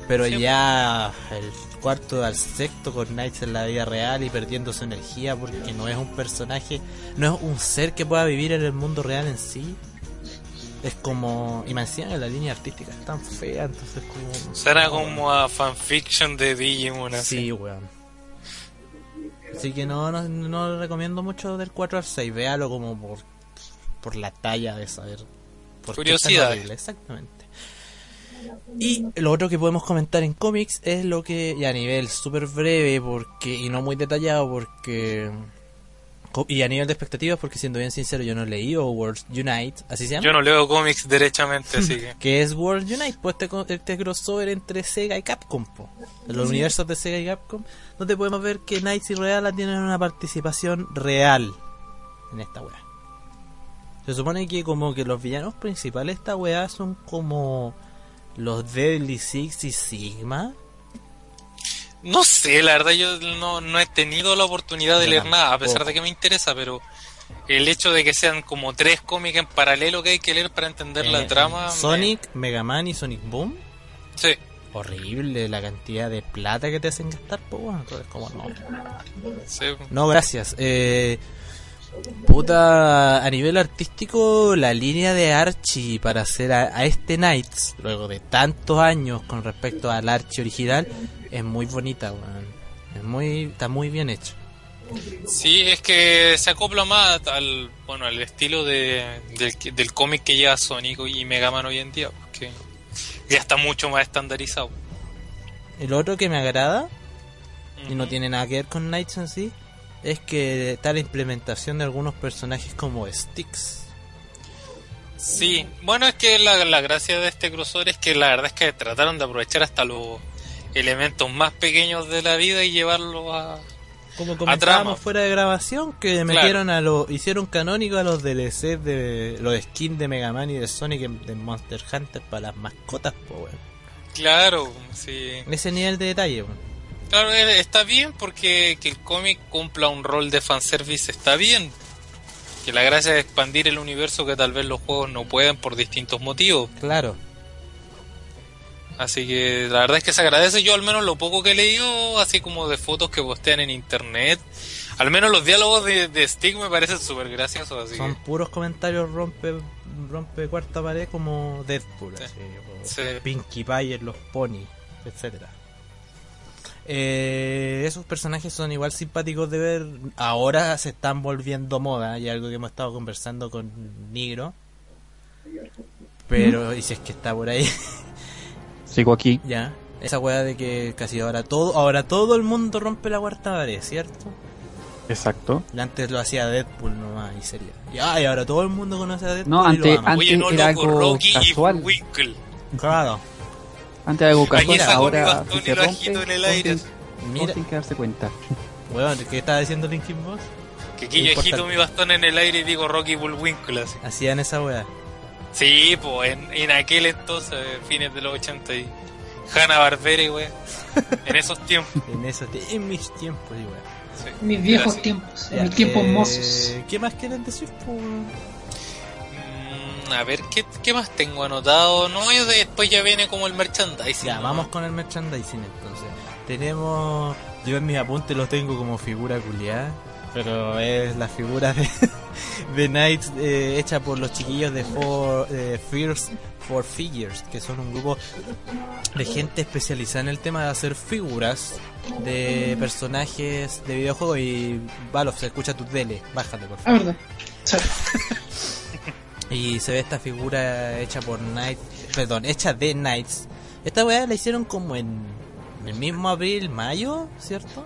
Pero Sí. ya el cuarto al sexto con Knights en la vida real y perdiendo su energía porque no es un personaje, no es un ser que pueda vivir en el mundo real en sí. Es como... Y me que la línea artística es tan fea, entonces como... Será como a fanfiction de Digimon así. Sí, weón. Así que no, no, no recomiendo mucho del 4 al 6. Véalo como por, por la talla de saber. Por qué es tan Curiosidad. Exactamente. Y lo otro que podemos comentar en cómics es lo que, y a nivel súper breve porque y no muy detallado, porque. Y a nivel de expectativas, porque siendo bien sincero, yo no leí o World Unite, así se llama. Yo no leo cómics derechamente, así que. Que es World Unite, pues este, co- este crossover entre Sega y Capcom, po. Los universos de Sega y Capcom, donde podemos ver que Knights y Reala tienen una participación real en esta wea. Se supone que como que los villanos principales de esta wea son como los Deadly Six y Sigma. No sé, la verdad yo no, no he tenido la oportunidad de leer nada, a pesar de que me interesa, pero el hecho de que sean como tres cómics en paralelo que hay que leer para entender la Eh, trama... me- Sonic, Mega Man y Sonic Boom. Sí, Horrible la cantidad de plata que te hacen gastar, pues bueno, entonces como no. sí. No, gracias. Eh, puta, a nivel artístico, la línea de Archie para hacer a, a este Knights, luego de tantos años con respecto al Archie original, es muy bonita, weón. Es muy, está muy bien hecho. Sí, es que se acopla más al, bueno, al estilo de, del, del cómic que lleva Sonic y Mega Man hoy en día, porque ya está mucho más estandarizado. El otro que me agrada, y no tiene nada que ver con Knights en sí, es que está la implementación de algunos personajes como Sticks. Sí, bueno, es que la, la gracia de este crossover es que la verdad es que trataron de aprovechar hasta los elementos más pequeños de la vida y llevarlos a... Como comentábamos fuera de grabación, que metieron a los, hicieron canónico a los DLC de los skins de Mega Man y de Sonic de Monster Hunter para las mascotas, po. Claro, sí. Ese nivel de detalle. Claro, eh, está bien porque que el cómic cumpla un rol de fanservice está bien. Que la gracia es expandir el universo que tal vez los juegos no pueden por distintos motivos. Claro. Así que la verdad es que se agradece. Yo al menos lo poco que he leído, así como de fotos que postean en internet, al menos los diálogos de, de Stick me parecen súper graciosos. Así Son que, puros comentarios rompe rompe cuarta pared como Deadpool, Sí. así, o Sí. Pinkie Pie en los Pony, etcétera. Eh, esos personajes son igual simpáticos de ver. Ahora se están volviendo moda y algo que hemos estado conversando con Nigro. Pero, y si es que está por ahí, Sigo aquí. ya. Esa weá de que casi ahora todo, ahora todo el mundo rompe la cuarta pared, ¿cierto? Exacto. Y Antes lo hacía Deadpool nomás y sería. Y, ah, y ahora todo el mundo conoce a Deadpool No, y antes- lo ama. antes- Oye, no, era loco, algo Rocky casual. y Winkle. Claro. Antes era algo casual, ahora si y se rompe, en el aire. sin- Mira, sin que darse cuenta. weón, ¿qué estaba diciendo Linkin Boss? Que aquí yo agito mi bastón en el aire y digo Rocky Bullwinkle. Así. Hacían esa weá. Sí, pues en, en aquel entonces, fines de los 80 y Hanna Barbera, güey. En esos tiempos. En esos en mis tiempos, y weá. Sí. Mis viejos tiempos, Ya, mis tiempos eh, mozos. ¿Qué más quieren decir? Mm, a ver, ¿qué, ¿qué más tengo anotado? No, yo después ya viene como el merchandising. Ya, ¿no? vamos con el merchandising entonces. Tenemos. Yo en mis apuntes los tengo como figura culiada. Pero es la figura de, de Knights eh, hecha por los chiquillos de For, eh, First for Figures, que son un grupo de gente especializada en el tema de hacer figuras de personajes de videojuegos. Y Valov, se escucha tu tele, bájate por Ah, favor. Y se ve esta figura hecha por Knight, perdón, hecha de Knights. Esta weá la hicieron como en el mismo abril, mayo, ¿cierto?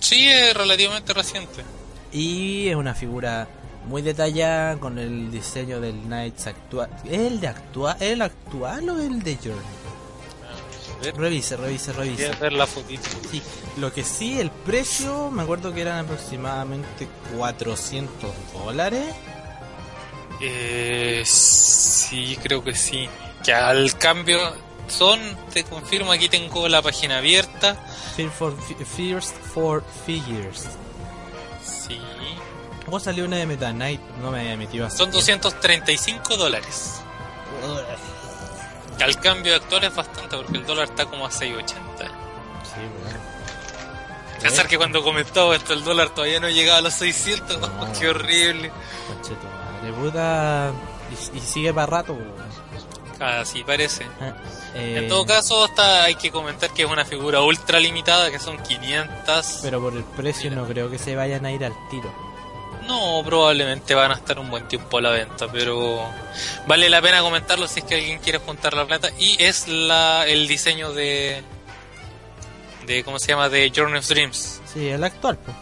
Sí, es relativamente reciente. Y es una figura muy detallada con el diseño del Knights actual. ¿Es el de actual, el actual o el de Journey? A ver, Revise, revise, revise. Ver la fotito. Sí, lo que sí, el precio, me acuerdo que eran aproximadamente 400 dólares. Eh, sí, creo que sí. Que al cambio son, te confirmo, aquí tengo la página abierta. Fear for, Fears for Figures. Sí. ¿Cómo salió una de Meta Knight? No me había metido así. Son 235 dólares. Al cambio actual es bastante porque el dólar está como a 6.80. Sí, weón. Pensar que cuando comentaba esto el dólar todavía no llegaba a los 600. No. Qué horrible. Concheto, madre puta. Y, y sigue para rato, weón. Así parece. Eh, En todo caso, está, hay que comentar que es una figura ultra limitada, que son 500. Pero por el precio no creo que se vayan a ir al tiro. No, probablemente van a estar un buen tiempo a la venta, pero vale la pena comentarlo si es que alguien quiere juntar la plata. Y es la el diseño de. de ¿Cómo se llama? De Journey of Dreams. Sí, el actual, pues.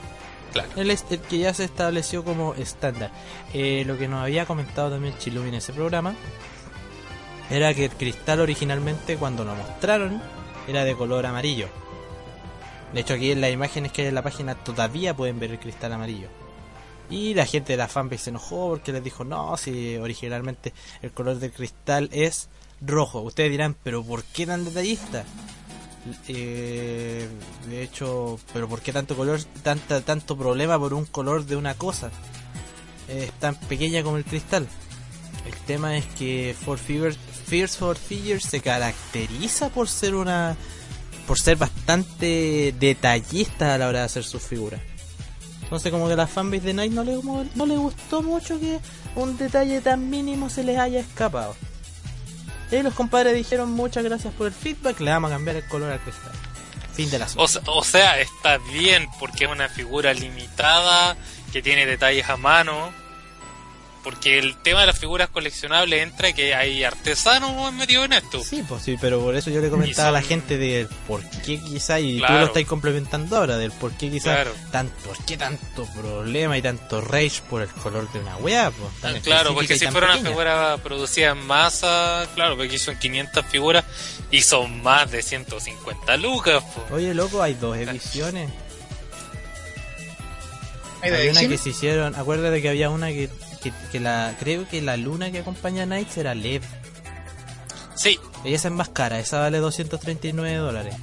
Claro. El, el que ya se estableció como estándar. Eh, lo que nos había comentado también Chilumi en ese programa era que el cristal originalmente cuando lo mostraron era de color amarillo. De hecho aquí en las imágenes que hay en la página todavía pueden ver el cristal amarillo. Y la gente de la fanbase se enojó porque les dijo, no, si originalmente el color del cristal es rojo. Ustedes dirán, pero ¿por qué tan detallista? Eh, de hecho, pero ¿por qué tanto color, tanta, tanto problema por un color de una cosa? Es tan pequeña como el cristal. El tema es que For Figures, Fears for Figures se caracteriza por ser una, por ser bastante detallista a la hora de hacer sus figuras. Entonces como que a la fanbase de Night no le, no le gustó mucho que un detalle tan mínimo se les haya escapado. Y los compadres dijeron muchas gracias por el feedback, le vamos a cambiar el color al cristal. Fin de la O, o sea, está bien porque es una figura limitada que tiene detalles a mano. Porque el tema de las figuras coleccionables entra que hay artesanos metidos en esto. Sí, pues sí, pero por eso yo le comentaba a la gente del por qué quizá, y tú lo estás complementando ahora, del por qué quizá, Claro. tan, por qué tanto problema y tanto rage por el color de una weá, pues, tan Claro, porque si fuera una figura producida en masa, claro, porque aquí son 500 figuras y son más de 150 lucas. po. Oye, loco, hay dos ediciones. Hay una que se hicieron, acuérdate que había una que, que, que la, creo que la luna que acompaña a Knights era LED. Sí, Y esa es más cara, esa vale 239 dólares.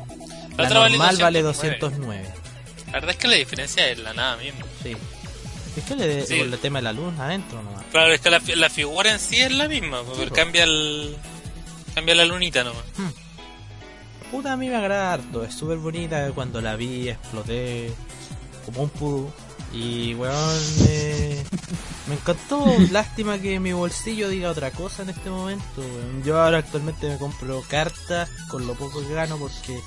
La La, otra normal vale 209. 209. la verdad es que la diferencia es la nada misma. Sí. Es que le Sí. el tema de la luz adentro nomás. Claro, es que la, fi- la figura en sí es la misma, po, pero po. cambia el cambia la lunita nomás. Puta, a mí me agrada harto, es súper bonita. Cuando la vi, exploté como un pudú. Y weón, eh, me encantó. Lástima que mi bolsillo diga otra cosa en este momento. weón. Yo ahora actualmente me compro cartas con lo poco que gano porque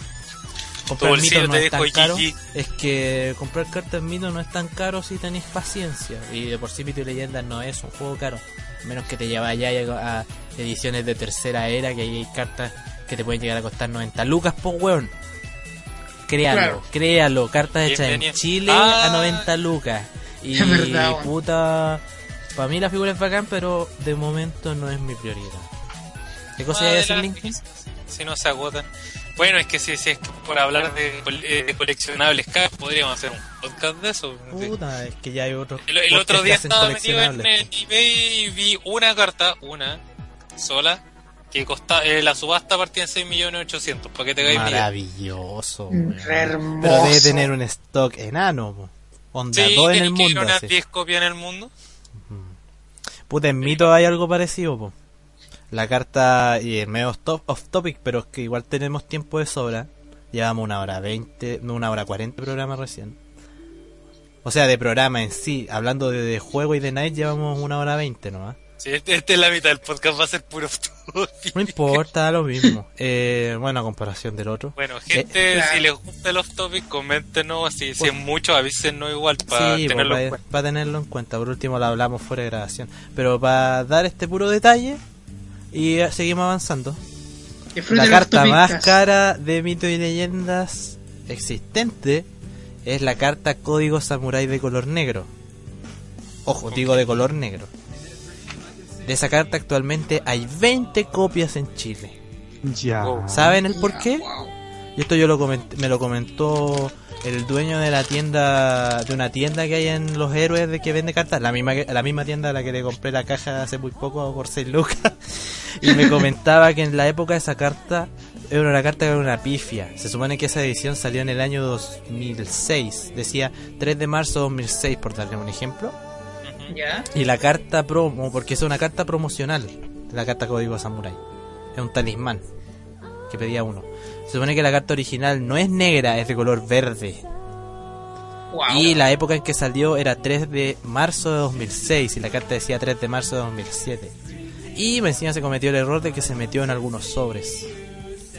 comprar bolsillo mitos no te es tan caro. "Gigi". Es que comprar cartas en mito no es tan caro si tenéis paciencia. Y de por sí Mito y Leyendas no es un juego caro. Menos que te llevayas a, a ediciones de tercera era, que ahí hay cartas que te pueden llegar a costar 90 lucas por weón. Créalo, Claro. créalo, cartas hechas en. Chile Ah. a 90 lucas. Y Es verdad, weón. puta, para mí la figura es bacán, pero de momento no es mi prioridad. ¿Qué cosa hay a decir, adelante, Linkin? Si no se agotan. Bueno, es que si, si es que por hablar de, eh, de coleccionables podríamos hacer un podcast de eso. Puta, es que ya hay otros El, el otro día estaba metido en el eBay y vi una carta, una sola, que costa, eh, la subasta partía en 6.800.000, para que te bien. Maravilloso, Mm, weón. hermoso. Pero debe tener un stock enano, po. Onda, Sí, dos en el mundo. unas así. 10 copias en el mundo. Puta, en Mito hay algo parecido, po. La carta, y es medio off, off topic, pero es que igual tenemos tiempo de sobra. Llevamos una hora 20, no una hora 40 de programa recién. O sea, de programa en sí, hablando de, de juego y de night, llevamos una hora 20 nomás. Sí, este, este es la mitad del podcast, va a ser puro No importa, da lo mismo. Eh, bueno, a comparación del otro. Bueno, gente, Eh, si les gusta el off topic, coméntenos. Si, si Pues- es mucho, avísenos igual para sí, tenerlo en para, tenerlo en cuenta. Por último lo hablamos fuera de grabación. Pero para dar este puro detalle y eh, seguimos avanzando. La carta más cara de mito y leyendas existente es la carta Código Samurai de color negro. Ojo, digo de color negro. De esa carta actualmente hay 20 copias en Chile. Ya. ¿Saben el por qué? Y esto yo lo comenté- me lo comentó el dueño de la tienda, de una tienda que hay en Los Héroes de que vende cartas, la misma, que- la misma tienda a la que le compré la caja hace muy poco por 6 lucas. Y me comentaba que en la época esa carta era una carta que era una pifia. Se supone que esa edición salió en el año 2006. Decía 3 de marzo de 2006, por darle un ejemplo. Ya. Y la carta promo, porque es una carta promocional, la carta Código Samurai. Es un talismán que pedía uno. Se supone que la carta original no es negra, es de color verde. Wow. Y la época en que salió era 3 de marzo de 2006 y la carta decía 3 de marzo de 2007. Y encima se cometió el error de que se metió en algunos sobres.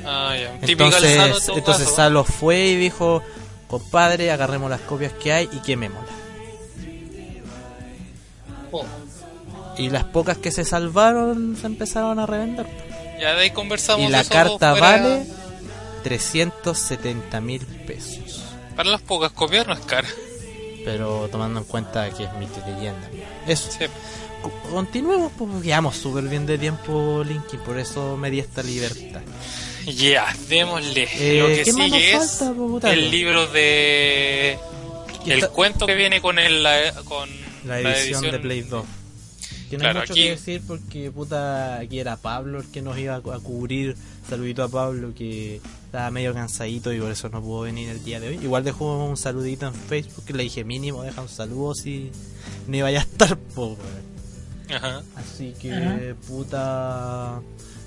Ah, Entonces, entonces caso. Salo fue y dijo, compadre, agarremos las copias que hay y quemémoslas. Y las pocas que se salvaron se empezaron a revender. Ya de ahí conversamos Y la eso carta fuera- vale 370 mil pesos. Para las pocas copias no es cara. Pero tomando en cuenta que es mito y leyenda. Eso. Sí. Co- Continuemos, pues llevamos súper bien de tiempo, Linky, por eso me di esta libertad. Ya, démosle. Eh, Lo que ¿qué más nos sigue es falta, putano? el libro de... ¿Qué El cuento que viene con el... la- con La edición, de Play 2. Que no Claro, hay mucho aquí- que decir porque puta aquí era Pablo el que nos iba a, cubrir. Saludito a Pablo que estaba medio cansadito y por eso no pudo venir el día de hoy. Igual dejó un saludito en Facebook que le dije mínimo deja un saludo si no iba a estar po, weón. Ajá. Así que Ajá. puta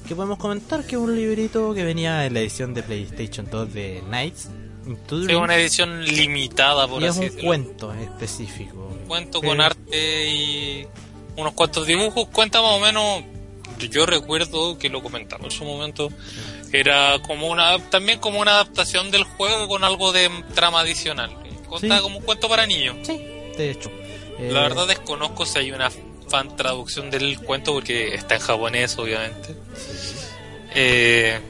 ¿Qué podemos comentar? Que es un librito que venía en la edición de PlayStation 2 de the Es una edición limitada, por y es un decirlo. cuento específico. Cuento con arte y unos cuantos dibujos. Cuenta más o menos. Yo recuerdo que lo comentamos en su momento. Era como una. También como una adaptación del juego con algo de trama adicional. Sí. como un cuento para niños. Sí, de hecho. Eh, La verdad desconozco si hay una fan traducción del cuento porque está en japonés, obviamente. Eh,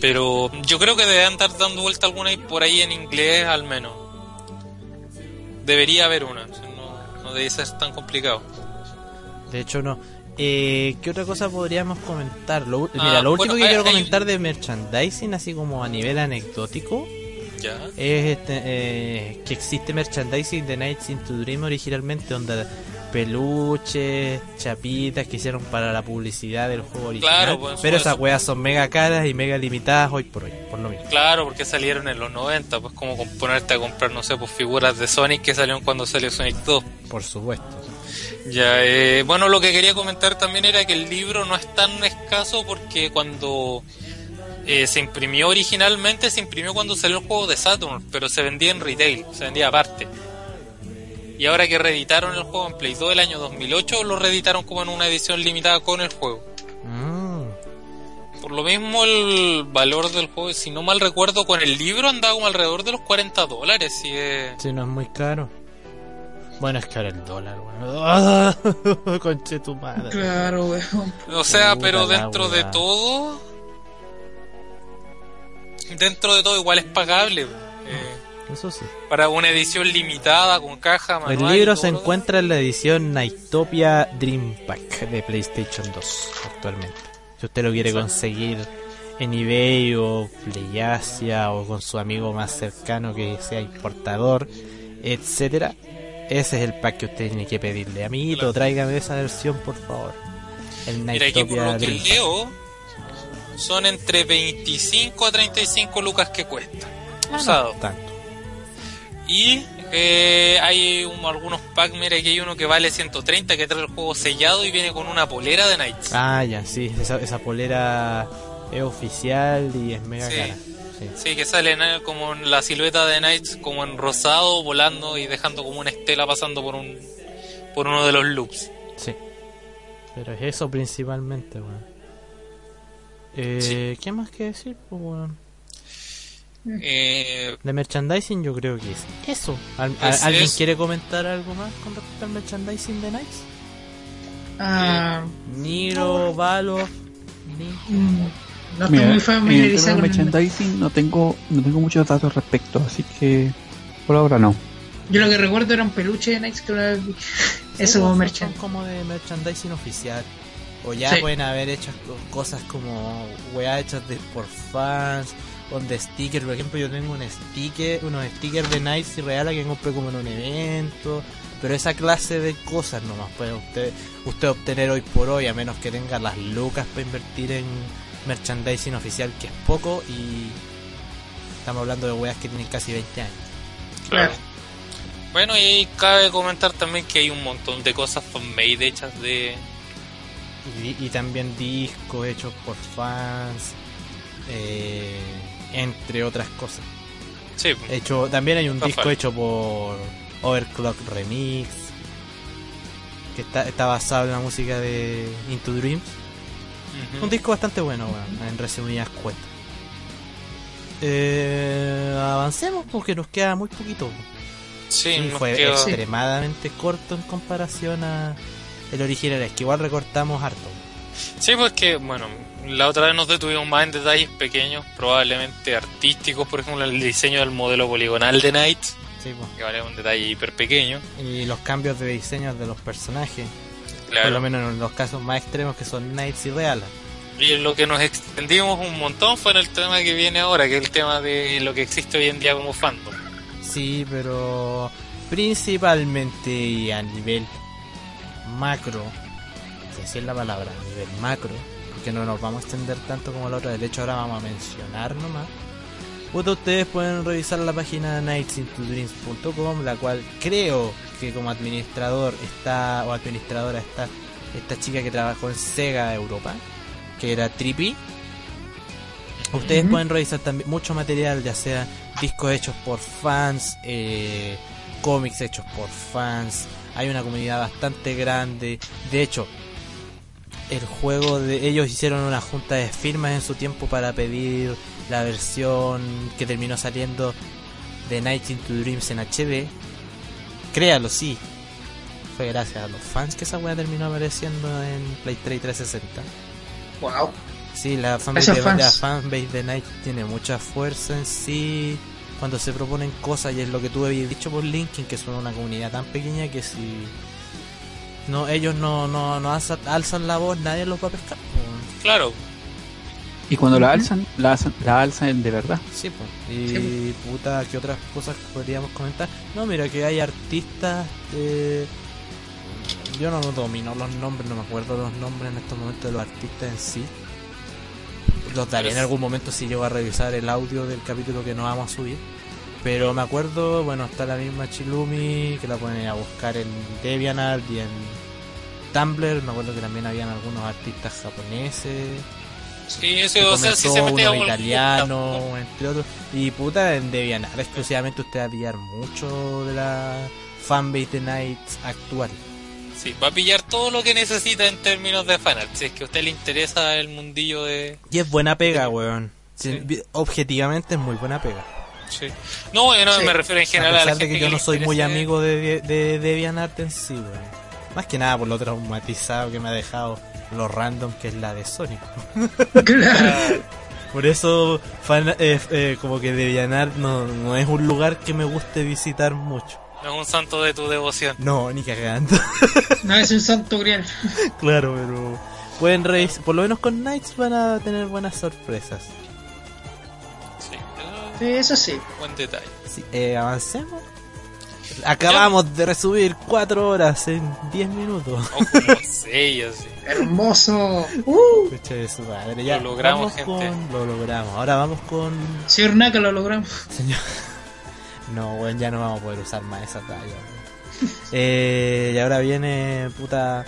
pero yo creo que deben estar dando vuelta alguna y por ahí en inglés al menos. Debería haber una, no, no debe ser tan complicado. De hecho, no. Eh, ¿Qué otra cosa podríamos comentar? Lo, Ah, mira, lo bueno, último que hay- quiero hay- comentar de merchandising, así como a nivel anecdótico, Ya. es este, eh, que existe merchandising de Nights into Dream originalmente, donde peluches, chapitas que hicieron para la publicidad del juego original. Claro, pues, pero esas weas son mega caras y mega limitadas hoy por hoy, por lo mismo. Claro, porque salieron en los 90, pues como ponerte a comprar, no sé, pues figuras de Sonic que salieron cuando salió Sonic 2. Por supuesto. Ya, eh, bueno, lo que quería comentar también era que el libro no es tan escaso porque cuando eh, se imprimió originalmente, se imprimió cuando salió el juego de Saturn, pero se vendía en retail, se vendía aparte. Y ahora que reeditaron el juego en Play 2 el año 2008, lo reeditaron como en una edición limitada con el juego. Mm, Por lo mismo, el valor del juego, si no mal recuerdo, con el libro andaba como alrededor de los 40 dólares. Si es... sí, no es muy caro. Bueno, es caro el dólar, weón. Conche tu madre. Claro, weón. O sea, Puta pero la dentro de todo. Dentro de todo, igual es pagable. eh, Eso sí. para una edición limitada con caja, El manual. y libro se encuentra en la edición Nightopia Dream Pack de PlayStation 2 actualmente. Si usted lo quiere conseguir en eBay o PlayAsia o con su amigo más cercano que sea importador, etcétera, ese es el pack que usted tiene que pedirle. Amiguito, Claro. tráigame esa versión, por favor. El Mira, aquí por lo que leo, son entre 25 a 35 lucas que cuesta. Ah, usado. no tanto. Y eh, hay un- algunos packs, mira, aquí hay uno que vale 130 que trae el juego sellado y viene con una polera de Knights. Ah, ya, sí, esa, esa polera es oficial y es mega Sí. cara. Sí. Sí, que sale como en la silueta de Knights, como en rosado, volando y dejando como una estela pasando por un por uno de los loops. Sí. Pero es eso principalmente, weón. Eh, ¿Qué más que decir, pues, weón? Eh, De merchandising yo creo que es eso. ¿Al- a- Es ¿Alguien quiere comentar algo más con respecto al merchandising de Knights? Ah, Niro, Valor. Mm, no estoy Mira, muy familiarizado de con el- merchandising no tengo, no tengo muchos datos al respecto, así que por ahora no. Yo lo que recuerdo era un peluche de Nike que una vez vi. Sí, Eso como. Son como de merchandising oficial. O ya Sí. pueden haber hecho co- cosas como weas hechas de, por fans, o de stickers. Por ejemplo, yo tengo un sticker, unos stickers de Nights y Real que compré como en un evento. Pero esa clase de cosas nomás puede usted, usted obtener hoy por hoy, a menos que tenga las lucas para invertir en merchandising oficial, que es poco, y estamos hablando de weas que tienen casi 20 años. Claro. Bueno, y ahí cabe comentar también que hay un montón de cosas fan-made hechas de... Y, y también discos hechos por fans, eh, entre otras cosas. Sí, Hecho, también hay un disco hecho por Overclock Remix, que está, está basado en la música de Into Dreams. Un disco bastante bueno, weón, en resumidas cuentas. Eh, avancemos porque nos queda muy poquito. Sí, Sí, fue extremadamente corto en comparación a el original. Es que igual recortamos harto. Sí, pues que, bueno, la otra vez nos detuvimos más en detalles pequeños, probablemente artísticos, por ejemplo, el diseño del modelo poligonal de Sí, pues. que vale un detalle hiper pequeño. Y los cambios de diseño de los personajes. Por lo menos en los casos más extremos que son Knights y Real. Y en lo que nos extendimos un montón fue en el tema que viene ahora, que es el tema de lo que existe hoy en día como fandom. Sí, pero principalmente a nivel macro, si así es la palabra, a nivel macro, porque no nos vamos a extender tanto como la otra, de hecho ahora vamos a mencionar nomás. Puta, ustedes pueden revisar la página nightsintodreams.com, la cual creo que como administrador está, o administradora está esta chica que trabajó en Sega Europa, que era Trippy. Ustedes pueden revisar también mucho material, ya sea discos hechos por fans, eh, cómics hechos por fans. Hay una comunidad bastante grande. De hecho, el juego de ellos hicieron una junta de firmas en su tiempo para pedir la versión que terminó saliendo de Night into Dreams en HD. Créalo, sí. Fue gracias a los fans que esa weá terminó apareciendo en PlayStation 360. Wow. Sí, la fanbase, de, la fanbase de Night tiene mucha fuerza en sí cuando se proponen cosas y es lo que tú habías dicho por Linkin que son una comunidad tan pequeña que si no ellos no, no, no alzan, alzan la voz nadie los va a pescar. Claro, Y cuando la alzan, la alzan, la alzan de verdad. Sí, pues. Y Sí, puta, ¿qué otras cosas podríamos comentar? No, mira que hay artistas eh, yo no domino los nombres, no me acuerdo los nombres en estos momentos de los artistas en sí. Los daré en algún momento si llego a revisar el audio del capítulo que no vamos a subir. Pero me acuerdo, bueno, está la misma Chilumi, que la pueden ir a buscar en DeviantArt y en Tumblr. Me acuerdo que también habían algunos artistas japoneses sí, eso, o sea, si se comenzó metía uno italiano, entre otros. Y puta, en DeviantArt exclusivamente usted va a pillar mucho de la fanbase de Knights actual. Sí, va a pillar todo lo que necesita en términos de fanart. Si es que a usted le interesa el mundillo de. Y es buena pega, weón. Sí. Objetivamente es muy buena pega. Sí. No, yo no Sí. me refiero en general a a, la pesar de que yo no soy muy amigo de, de DeviantArt en sí, weón. Más que nada por lo traumatizado que me ha dejado lo random que es la de Sonic. Claro. Por eso, fan- eh, eh, como que DeviantArt no, no es un lugar que me guste visitar mucho. No es un santo de tu devoción. No, ni cagando. No es un santo grial. claro, pero pueden reír. Por lo menos con Knights van a tener buenas sorpresas. Sí, eso Sí, eso sí. buen detalle. Sí, eh, avancemos. Acabamos de resumir 4 horas en 10 minutos. O como seis, así. Hermoso. Uh. De su madre. Ya, Lo logramos, gente. con- lo logramos. Ahora vamos con. Señor Naka lo logramos. Señor. No, weón, ya no vamos a poder usar más esa talla. Eh, y ahora viene, puta.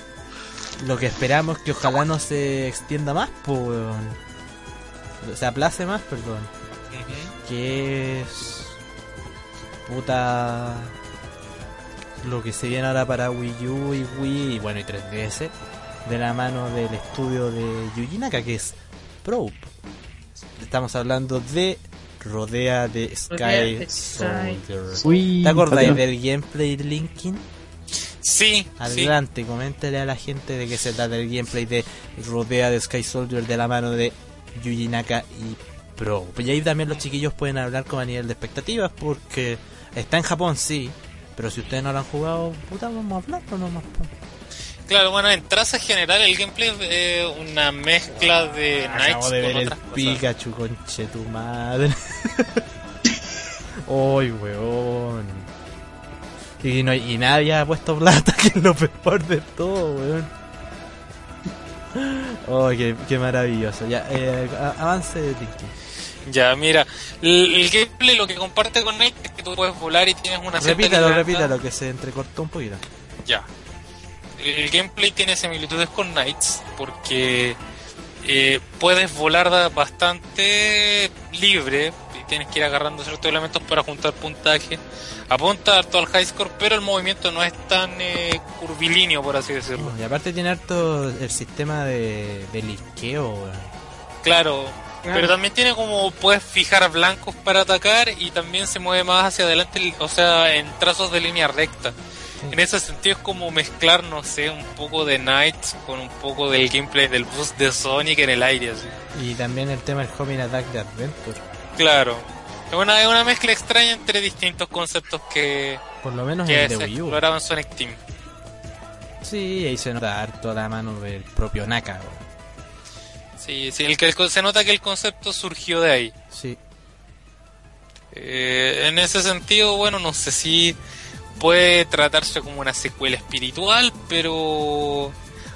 Lo que esperamos que ojalá no se extienda más, pues, weón. Se aplace más, perdón. Que es. Puta. Lo que se viene ahora para Wii U y Wii y bueno, y 3DS. De la mano del estudio de Yuji Naka, que es Probe. Estamos hablando de Rodea de Rodea Sky Soldier. Uy, ¿Te acordáis del gameplay de Linkin? Sí, sí. Adelante, coméntale a la gente de qué se trata el gameplay de Rodea de Sky Soldier de la mano de Yuji Naka y Pro. Pues y ahí también los chiquillos pueden hablar con a nivel de expectativas porque está en Japón, sí. Pero si ustedes no lo han jugado, puta, vamos a hablarlo nomás. Claro, bueno, en traza general el gameplay es eh, una mezcla de Knights Acabo de con otras cosas. Pikachu, conche tu madre. Uy, weón. Y, no, y nadie ha puesto plata, que es lo peor de todo, weón. Oh, qué, qué maravilloso. Ya, eh, avance de Tinky. Ya, mira, el, gameplay lo que comparte con Knights es que tú puedes volar y tienes una Repítalo, repítalo, que se entrecortó un poquito. Ya. El gameplay tiene similitudes con Knights porque eh, puedes volar bastante libre y tienes que ir agarrando ciertos elementos para juntar puntaje. Apunta harto al high score, pero el movimiento no es tan eh, curvilíneo, por así decirlo. Y aparte tiene harto el sistema de, de Claro. Pero también tiene como puedes fijar blancos para atacar y también se mueve más hacia adelante, o sea, en trazos de línea recta. En ese sentido es como mezclar, no sé, un poco de Knights con un poco del gameplay del boost de Sonic en el aire, así. Y también el tema del Homing Attack de Adventure. Claro. Es una, es una mezcla extraña entre distintos conceptos que, Por lo menos que se U. exploraban en Sonic Team. Sí, ahí se nota harto la mano del propio Naka, weón. Sí, sí, el que el- se nota que el concepto surgió de ahí. Sí. Eh, en ese sentido, bueno, no sé si puede tratarse como una secuela espiritual, pero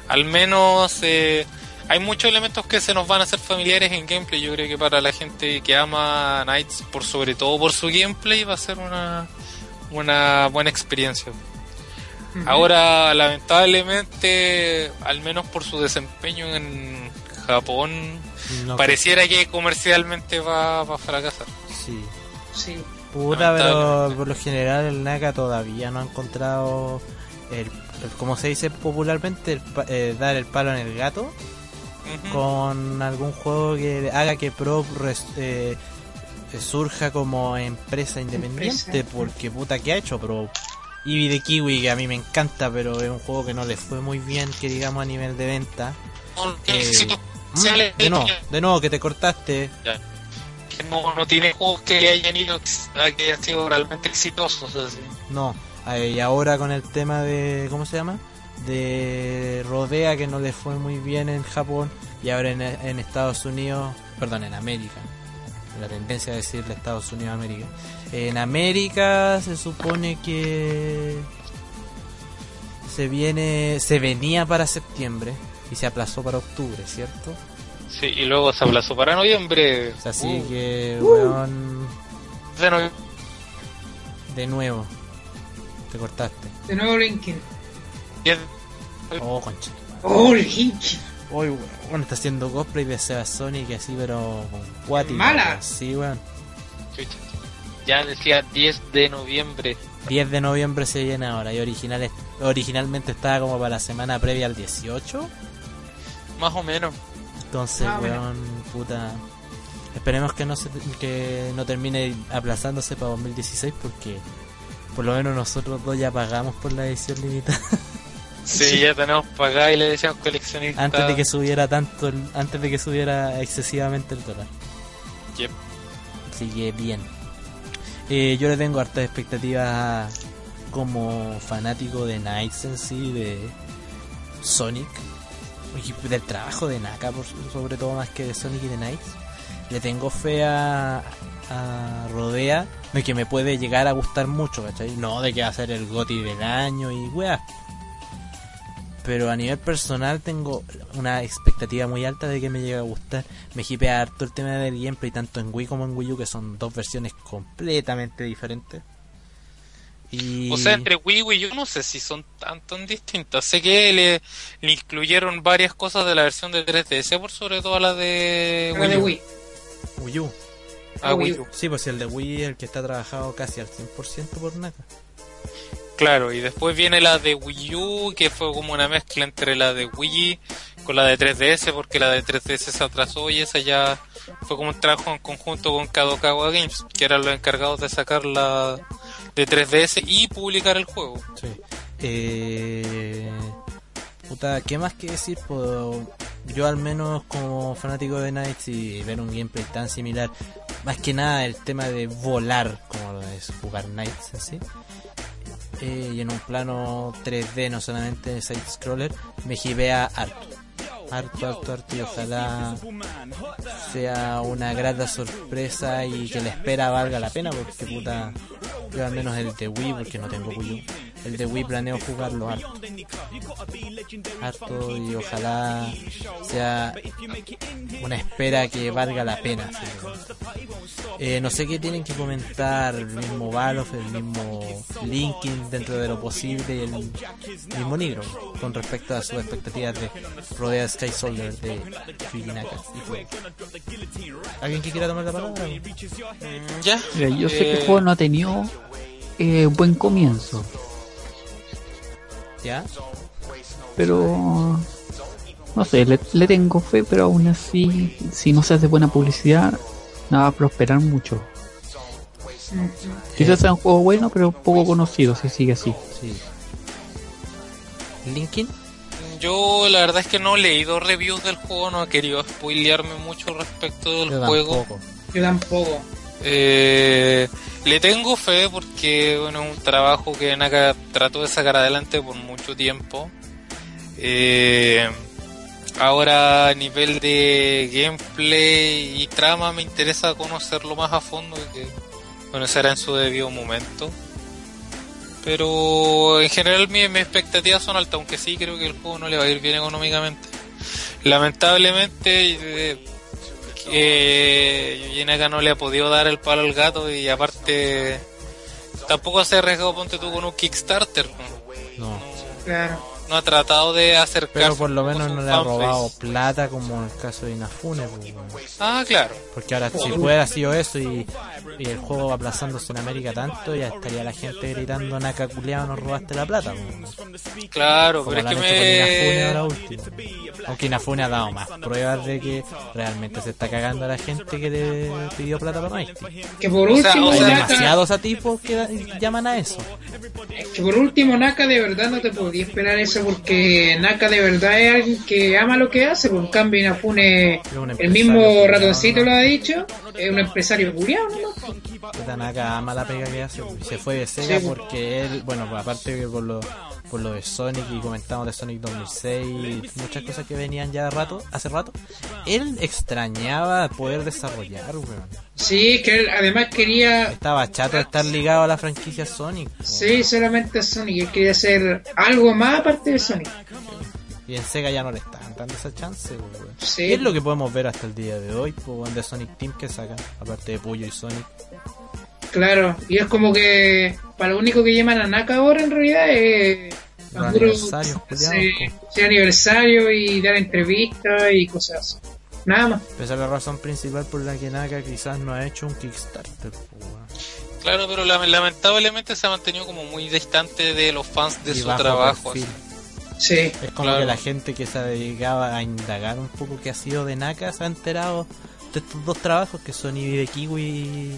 al menos eh, hay muchos elementos que se nos van a hacer familiares en gameplay. Yo creo que para la gente que ama Knights, por sobre todo por su gameplay, va a ser una, una buena experiencia. Ahora, lamentablemente, al menos por su desempeño en Japón, No, pareciera que comercialmente va, va a fracasar. Sí. Sí. Puta, pero por lo general el Naka todavía no ha encontrado el, el- como se dice popularmente, el eh, dar el palo en el gato con algún juego que haga que Pro res- eh, eh, surja como empresa independiente, Empresa. porque puta que ha hecho Pro. Eevee de Kiwi, que a mí me encanta, pero es un juego que no le fue muy bien, que digamos a nivel de venta. Eh, Mm, sale- de nuevo, de nuevo, que te cortaste. que no, no tiene juegos que le hayan ido que hayan sido realmente exitosos así. No, eh, y ahora con el tema de. ¿Cómo se llama? De Rodea, que no le fue muy bien en Japón, y ahora en, en Estados Unidos, perdón, en América. La tendencia a decirle Estados Unidos América. En América se supone que. Se viene. Se venía para septiembre y se aplazó para octubre, ¿cierto? Sí, y luego se aplazó para noviembre. O sea, así Uh, que, weón, de noviembre. de nuevo. Te cortaste. De nuevo Linkin. Oh, concha. Oh, Linkin. Hoy, weón, está haciendo cosplay de Seba Sonic así, pero con. Mala. Sí, weón. Ya decía 10 de noviembre. 10 de noviembre se viene ahora y original, originalmente estaba como para la semana previa al 18. Más o menos. Entonces, Ah, bueno. weón, puta. Esperemos que no se que no termine aplazándose para 2016 porque por lo menos nosotros dos ya pagamos por la edición limitada Sí, ya tenemos pagada y le decíamos coleccionista. antes de que subiera tanto el- antes de que subiera excesivamente el dólar. Yep. Así que bien. Eh, yo le tengo hartas expectativas como fanático de Knights en sí, de Sonic, y del trabajo de Naka, por, sobre todo más que de Sonic y de Knights. Le tengo fe a, a Rodea de que me puede llegar a gustar mucho, ¿cachai? No de que va a ser el GOTI del año y weá. Pero a nivel personal tengo una expectativa muy alta de que me llegue a gustar. Me hipea harto el tema del gameplay, tanto en Wii como en Wii U, que son dos versiones completamente diferentes. Y... O sea, entre Wii y Wii U no sé si son tan, tan distintas. Sé que le, le incluyeron varias cosas de la versión de 3DS, por sobre todo a la de La de U. Wii. Wii U. A Wii Wii U. Sí, pues el de Wii es el que está trabajado casi al 100% por Naka. Claro, y después viene la de Wii U, que fue como una mezcla entre la de Wii con la de 3DS, porque la de 3DS se atrasó y esa ya fue como un trabajo en conjunto con Kadokawa Games, que eran los encargados de sacar la de 3DS y publicar el juego. Sí. Eh, puta, ¿qué más que decir? Pues, yo al menos como fanático de Knights y ver un gameplay tan similar, más que nada el tema de volar, como lo es jugar Knights en sí. Eh, y en un plano 3D, no solamente side scroller, me gibea harto. Harto, harto, harto y ojalá sea una grata sorpresa y que la espera valga la pena porque puta, yo al menos el de Wii, porque no tengo Wii el de Wii planeo jugarlo harto. Harto y ojalá sea una espera que valga la pena. ¿sí? Eh, no sé qué tienen que comentar el mismo Valov, el mismo Linkin dentro de lo posible y el mismo Negro con respecto a sus expectativas de Rodea Sky Soldier de Yuji Naka. Y ¿Alguien que quiera tomar la palabra? Mm, Ya. Mira, yo sé que el juego no ha tenido eh, buen comienzo, ¿Ya? pero no sé, le, le tengo fe, pero aún así, si no se hace buena publicidad, no va a prosperar mucho. Quizás sea un juego bueno, pero poco conocido si sigue así. Sí. ¿Linkin? Yo la verdad es que no he leído reviews del juego, no he querido spoilearme mucho respecto del Yo juego. tampoco. Yo tampoco. Eh, le tengo fe porque bueno, es un trabajo que Naka trató de sacar adelante por mucho tiempo. Eh, ahora a nivel de gameplay y trama me interesa conocerlo más a fondo que bueno, será en su debido momento. Pero en general mi- mis expectativas son altas, aunque sí creo que el juego no le va a ir bien económicamente. Lamentablemente eh, que Yuji Naka no le ha podido dar el palo al gato y aparte tampoco se ha arriesgado ponte tú con un Kickstarter. ¿no? No. Claro. No ha tratado de acercarse Pero por lo menos no le ha robado plata como en el caso de Inafune. pues. Ah, claro. Porque ahora si hubiera sido eso y, y el juego aplazándose en América tanto, ya estaría la gente gritando Naka culiao, nos robaste la plata. pues. Claro, Como pero es que Inafune me... ahora último. Aunque Inafune ha dado más pruebas de que realmente se está cagando a la gente que le pidió plata para Mighty. Que por O sea, último, Hay Naka, demasiados a tipos que llaman a eso. que por último Naka de verdad no te podía esperar eso porque Naka de verdad es alguien que ama lo que hace, por un cambio Inafune, el mismo ratoncito ¿no? lo ha dicho, es un empresario culiao, ¿no? Puta, Naka ama la pega que hace. pues, Se fue de Sega Sí, pues. porque él, bueno, pues, aparte que por lo, por lo de Sonic y comentamos de Sonic 2006 y muchas cosas que venían ya de rato, hace rato, él extrañaba poder desarrollar, weón. Sí, que él además quería, Estaba chato de estar ligado a la franquicia Sonic. weón. sí, solamente Sonic, él quería hacer algo más aparte de Sonic. Y en Sega ya no le están dando esa chance, weón. Sí. Es lo que podemos ver hasta el día de hoy, weón, de Sonic Team que sacan, aparte de Puyo y Sonic. Claro, y es como que para lo único que llaman a Naka ahora en realidad es Los a puro- aniversarios, culiados, sí, po. sí, aniversario y dar entrevistas y cosas así. Nada más. Esa es la razón principal por la que Naka quizás no ha hecho un Kickstarter. Claro, pero lame- lamentablemente se ha mantenido como muy distante de los fans de Y su bajo trabajo. Sí, Es como Claro. que la gente que se dedicaba a indagar un poco qué ha sido de Naka se ha enterado de estos dos trabajos que son Ibi de Kiwi y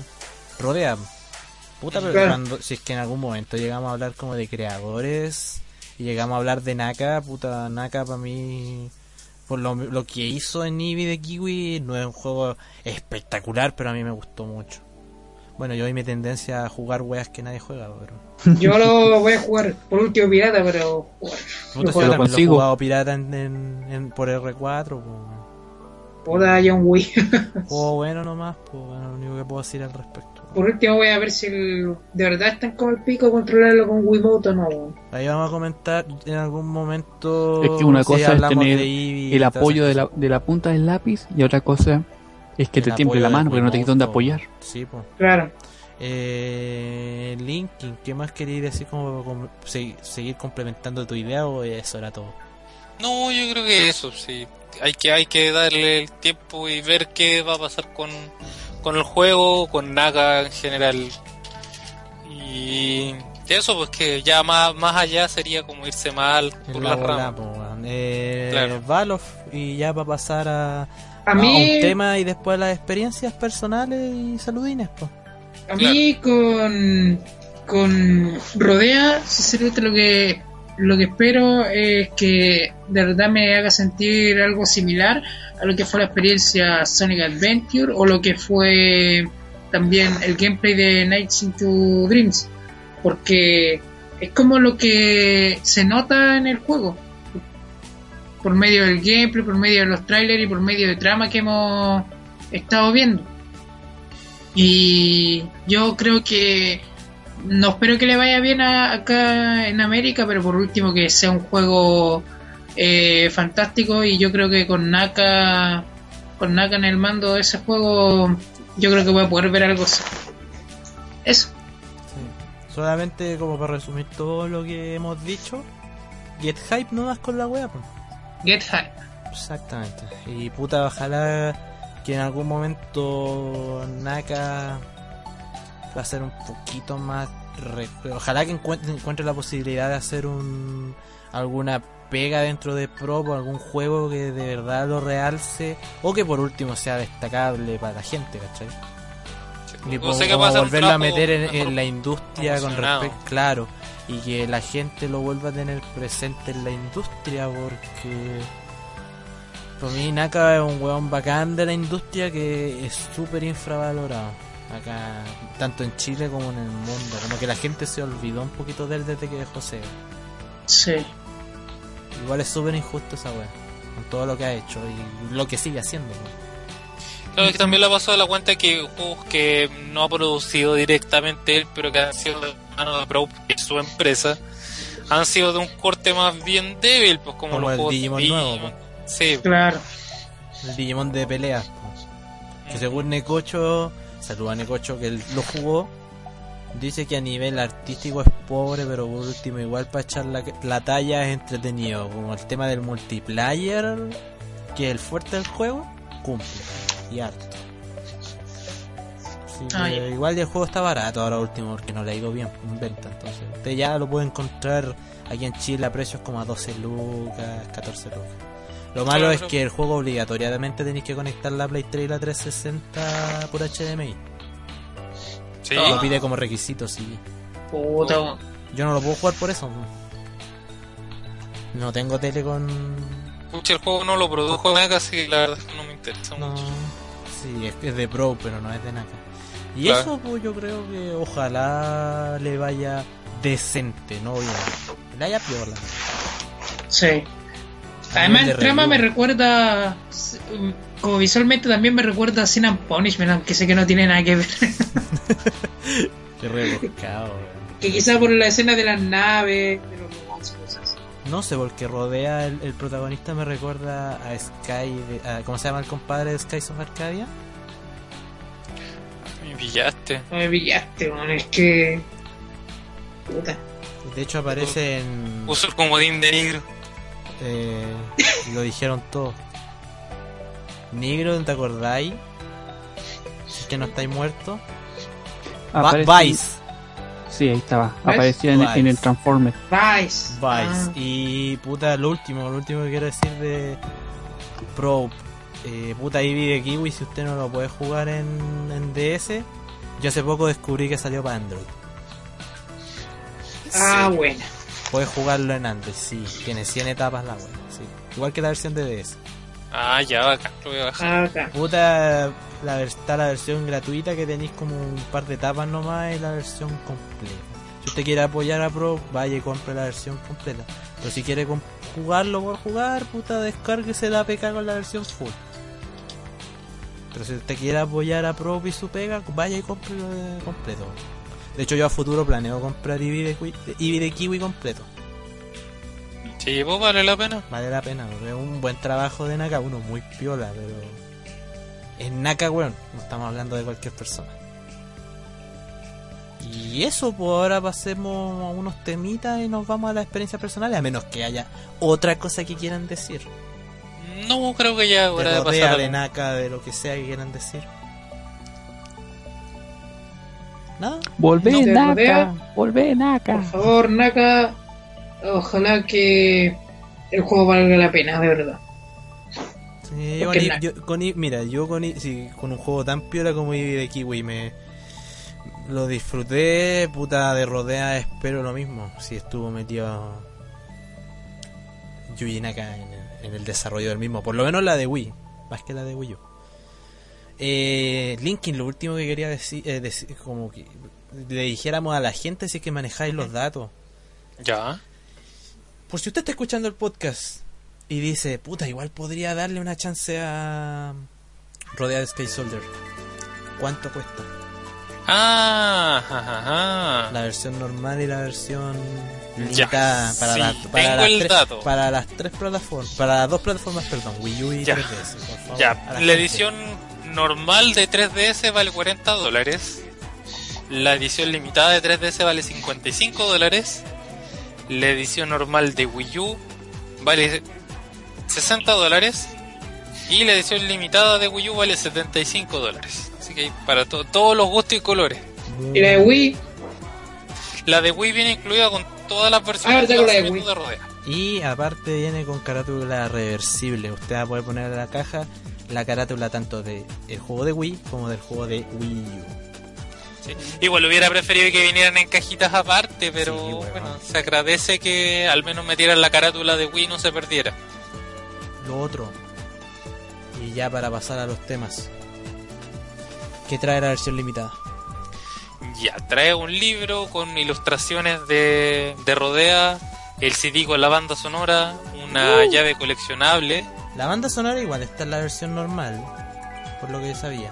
Rodea. Puta, pero Claro. cuando, si es que en algún momento llegamos a hablar como de creadores y llegamos a hablar de Naka, puta, Naka para mí, por lo, lo que hizo en Ibi de Kiwi, no es un juego espectacular, pero a mí me gustó mucho. Bueno, yo hoy mi tendencia a jugar weas que nadie juega, pero... yo lo voy a jugar por último pirata, pero Puta, Lo yo también lo he consigo. jugado pirata en, en- en- por R4, pues. puta John Wii. Juego bueno nomás, pues bueno, lo único que puedo decir al respecto. Por último voy a ver si el- de verdad están como el pico controlarlo con Wiimote o no. Ahí vamos a comentar en algún momento. Es que una si cosa es tener el apoyo de la, de la punta del lápiz y otra cosa es que El te tiemble la mano porque no te Wiimote, dónde po. apoyar. Sí, pues. Claro. Eh, Linkin, ¿qué más queréis decir? como como se- seguir complementando tu idea o eso era todo? No, yo creo que eso, sí. Hay que, hay que darle el tiempo y ver qué va a pasar con, con el juego, con Naga en general. Y eso, pues que ya más, más allá sería como irse mal por la bola, po, weón. Eh, Claro. Valov, y ya para pasar a, A a mí, un tema y después las experiencias personales y saludines, pues. a mí con, con Rodea, sinceramente lo que lo que espero es que de verdad me haga sentir algo similar a lo que fue la experiencia Sonic Adventure o lo que fue también el gameplay de Nights into Dreams porque es como lo que se nota en el juego por medio del gameplay, por medio de los trailers y por medio de trama que hemos estado viendo. Y yo creo que no espero que le vaya bien a- acá en América, pero por último que sea un juego eh, fantástico y yo creo que con Naka con Naka en el mando de ese juego yo creo que voy a poder ver algo así. Eso. Sí. Solamente como para resumir todo lo que hemos dicho, get hype no das con la wea, pues. Get High. Exactamente. Y puta, ojalá que en algún momento Naka va a ser un poquito más. Ojalá que encuentre, encuentre la posibilidad de hacer un alguna pega dentro de Pro o algún juego que de verdad lo realce o que por último sea destacable para la gente, ¿cachai? Y No sé volverlo a meter en, la industria con respecto, claro, y que la gente lo vuelva a tener presente en la industria porque para mí Naka es un weón bacán de la industria que es súper infravalorado acá, tanto en Chile como en el mundo, como que la gente se olvidó un poquito de él desde que dejó Sega. Sí. Igual es súper injusto esa weá, con todo lo que ha hecho y lo que sigue haciendo. weón. Claro, que también le ha pasado la cuenta que juegos que no ha producido directamente él, pero que han sido de mano de Pro, que es su empresa, han sido de un corte más bien débil, pues como, Como los el juegos Digimon de nuevo, Digimon. Sí, Claro. El Digimon de peleas. po. Que según Necocho, saluda a Necocho que él lo jugó. Dice que a nivel artístico es pobre, pero por último, igual para echar la, la talla es entretenido. Como el tema del multiplayer, que es el fuerte del juego, cumple. Y harto. Ah, ya. igual el juego está barato ahora último porque no le ha ido bien en venta. Entonces, usted ya lo puede encontrar aquí en Chile a precios como a 12 lucas, 14 lucas. Lo malo Claro, es pero- que el juego obligatoriamente tenéis que conectar la Play 3 y la 360 por HDMI. sí. Lo pide como requisito, sí. Puta. Yo no lo puedo jugar por eso. No tengo tele con... Pucha, el juego no lo produjo Naka, así que la verdad es que no me interesa No. mucho. Sí, es, es de Pro, pero no es de Naka. Y Claro. eso, pues yo creo que ojalá le vaya decente, no bien. Le haya piola. Sí. Además, de el trama me recuerda. Como visualmente también me recuerda a Sin and Punishment, aunque sé que no tiene nada que ver. Qué rebuscado. weón. que quizá por la escena de las naves, de los robots, cosas. No sé, porque rodea el, el protagonista me recuerda a Sky, de- a- ¿cómo se llama el compadre de Skies of Arcadia? Me pillaste. Me pillaste, man, es que. Puta. De hecho aparece en... Uso el comodín de negro. Eh, y lo dijeron todo. Negro, ¿te acordáis? Si es que no estáis Aparece- Vice. Sí, ahí estaba. ¿Ves? Aparecía en, en el Transformer. Vice. Vice. Ah, Y puta, lo último, lo último que quiero decir de Pro. Eh, puta Eevee de Kiwi, si usted no lo puede jugar en, en DS. Yo hace poco descubrí que salió para Android. ah, buena. Puedes jugarlo en Android, sí. Tiene 100 etapas la web, sí. Igual que la versión de DS. Ah, ya, bacán, lo voy a bajar. Ah, acá. Puta, la, está la versión gratuita que tenéis como un par de etapas nomás y la versión completa. Si usted quiere apoyar a Pro, vaya y compre la versión completa. Pero si quiere jugarlo por jugar, puta, descárguese la PK con la versión full. Pero si usted quiere apoyar a Pro y su pega, vaya y compre completo. De hecho, yo a futuro planeo comprar Eevee de, Eevee de Kiwi completo. Sí, pues vale la pena. Vale la pena, es un buen trabajo de Naka, uno muy piola, pero es Naka, weón, no estamos hablando de cualquier persona. Y eso, pues ahora pasemos a unos temitas y nos vamos a las experiencias personales, a menos que haya otra cosa que quieran decir. No, creo que ya es De pasar de Naka, de lo que sea que quieran decir. ¿Nada? Volvé, No. ¿Te Naka. rodea? Volvé, Naka. Por favor, Naka. Ojalá que el juego valga la pena, de verdad. Sí, yo yo- con I- mira, yo con, I- sí, con un juego tan piola como de Kiwi me lo disfruté, puta de rodea, espero lo mismo. Si estuvo metido Yuji Naka en el, en el desarrollo del mismo. Por lo menos la de Wii, más que la de Wii U. Eh, Linkin, lo último que quería decir, eh, deci- como que le dijéramos a la gente si es que manejáis los datos. Ya. Por si usted está escuchando el podcast y dice, puta, igual podría darle una chance a Rodeado Space Soldier. ¿Cuánto cuesta? Ah, ajá, La versión normal y la versión Ya, limitada para, sí, la- para, las el tres, dato. para las tres plataformas, para las dos plataformas, perdón, Wii U y Ya. 3DS. por favor, Ya, la edición normal de 3DS vale 40 dólares. La edición limitada de 3DS vale 55 dólares. La edición normal de Wii U vale 60 dólares. Y la edición limitada de Wii U vale 75 dólares. Así que hay para to- todos los gustos y colores. Y la de Wii, La de Wii viene incluida con todas las versiones Ah, la de lanzamiento Wii. Rodea. Y aparte viene con carátula reversible. Usted va a poder poner en la caja la carátula tanto de el juego de Wii como del juego de Wii U. Sí. Igual hubiera preferido que vinieran en cajitas aparte, pero Sí, bueno, se agradece que al menos metieran la carátula de Wii y no se perdiera. Lo otro. Y ya para pasar a los temas. ¿Qué trae la versión limitada? Ya, trae un libro con ilustraciones de, de Rodea, el CD con la banda sonora, una Uh. llave coleccionable. La banda sonora igual está en la versión normal. Por lo que sabía.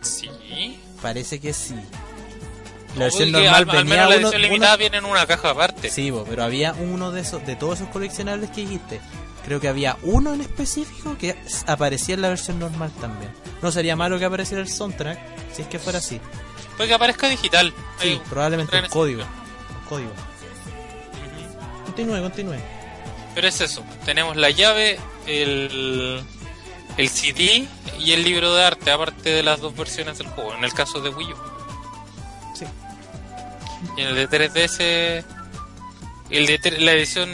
Sí. Parece que sí. La versión normal al, al venía menos la uno- edición uno- limitada viene en una caja aparte. Sí, bo, pero había uno de esos, de todos esos coleccionables que dijiste. Creo que había uno en específico que aparecía en la versión normal también. No sería malo que apareciera el soundtrack, si es que fuera así. Puede que aparezca digital. Sí, Ahí, probablemente un código. Un código. Continúe, continúe. Pero es eso, tenemos la llave, el, el CD y el libro de arte, aparte de las dos versiones del juego, en el caso de Wii U. Sí. Y en el de 3DS, el de la edición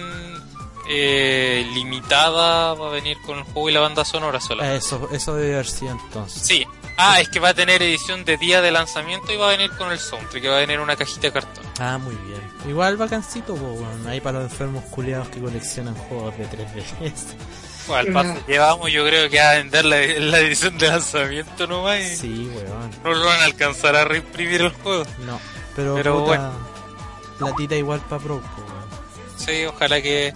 eh, limitada va a venir con el juego y la banda sonora sola. Eso, eso debe haber sido entonces. Sí. Ah, es que va a tener edición de día de lanzamiento y va a venir con el soundtrack, que va a venir una cajita de cartón. Ah, muy bien. Igual vacancito, po, weón. Ahí para los enfermos culiados que coleccionan juegos de 3DS. Pues al paso llevamos, yo creo que va a vender la, la edición de lanzamiento nomás y Sí, weón. no lo van a alcanzar a reimprimir el juego. No, pero, Pero puta, bueno. platita igual para Pro, weón. Sí, ojalá que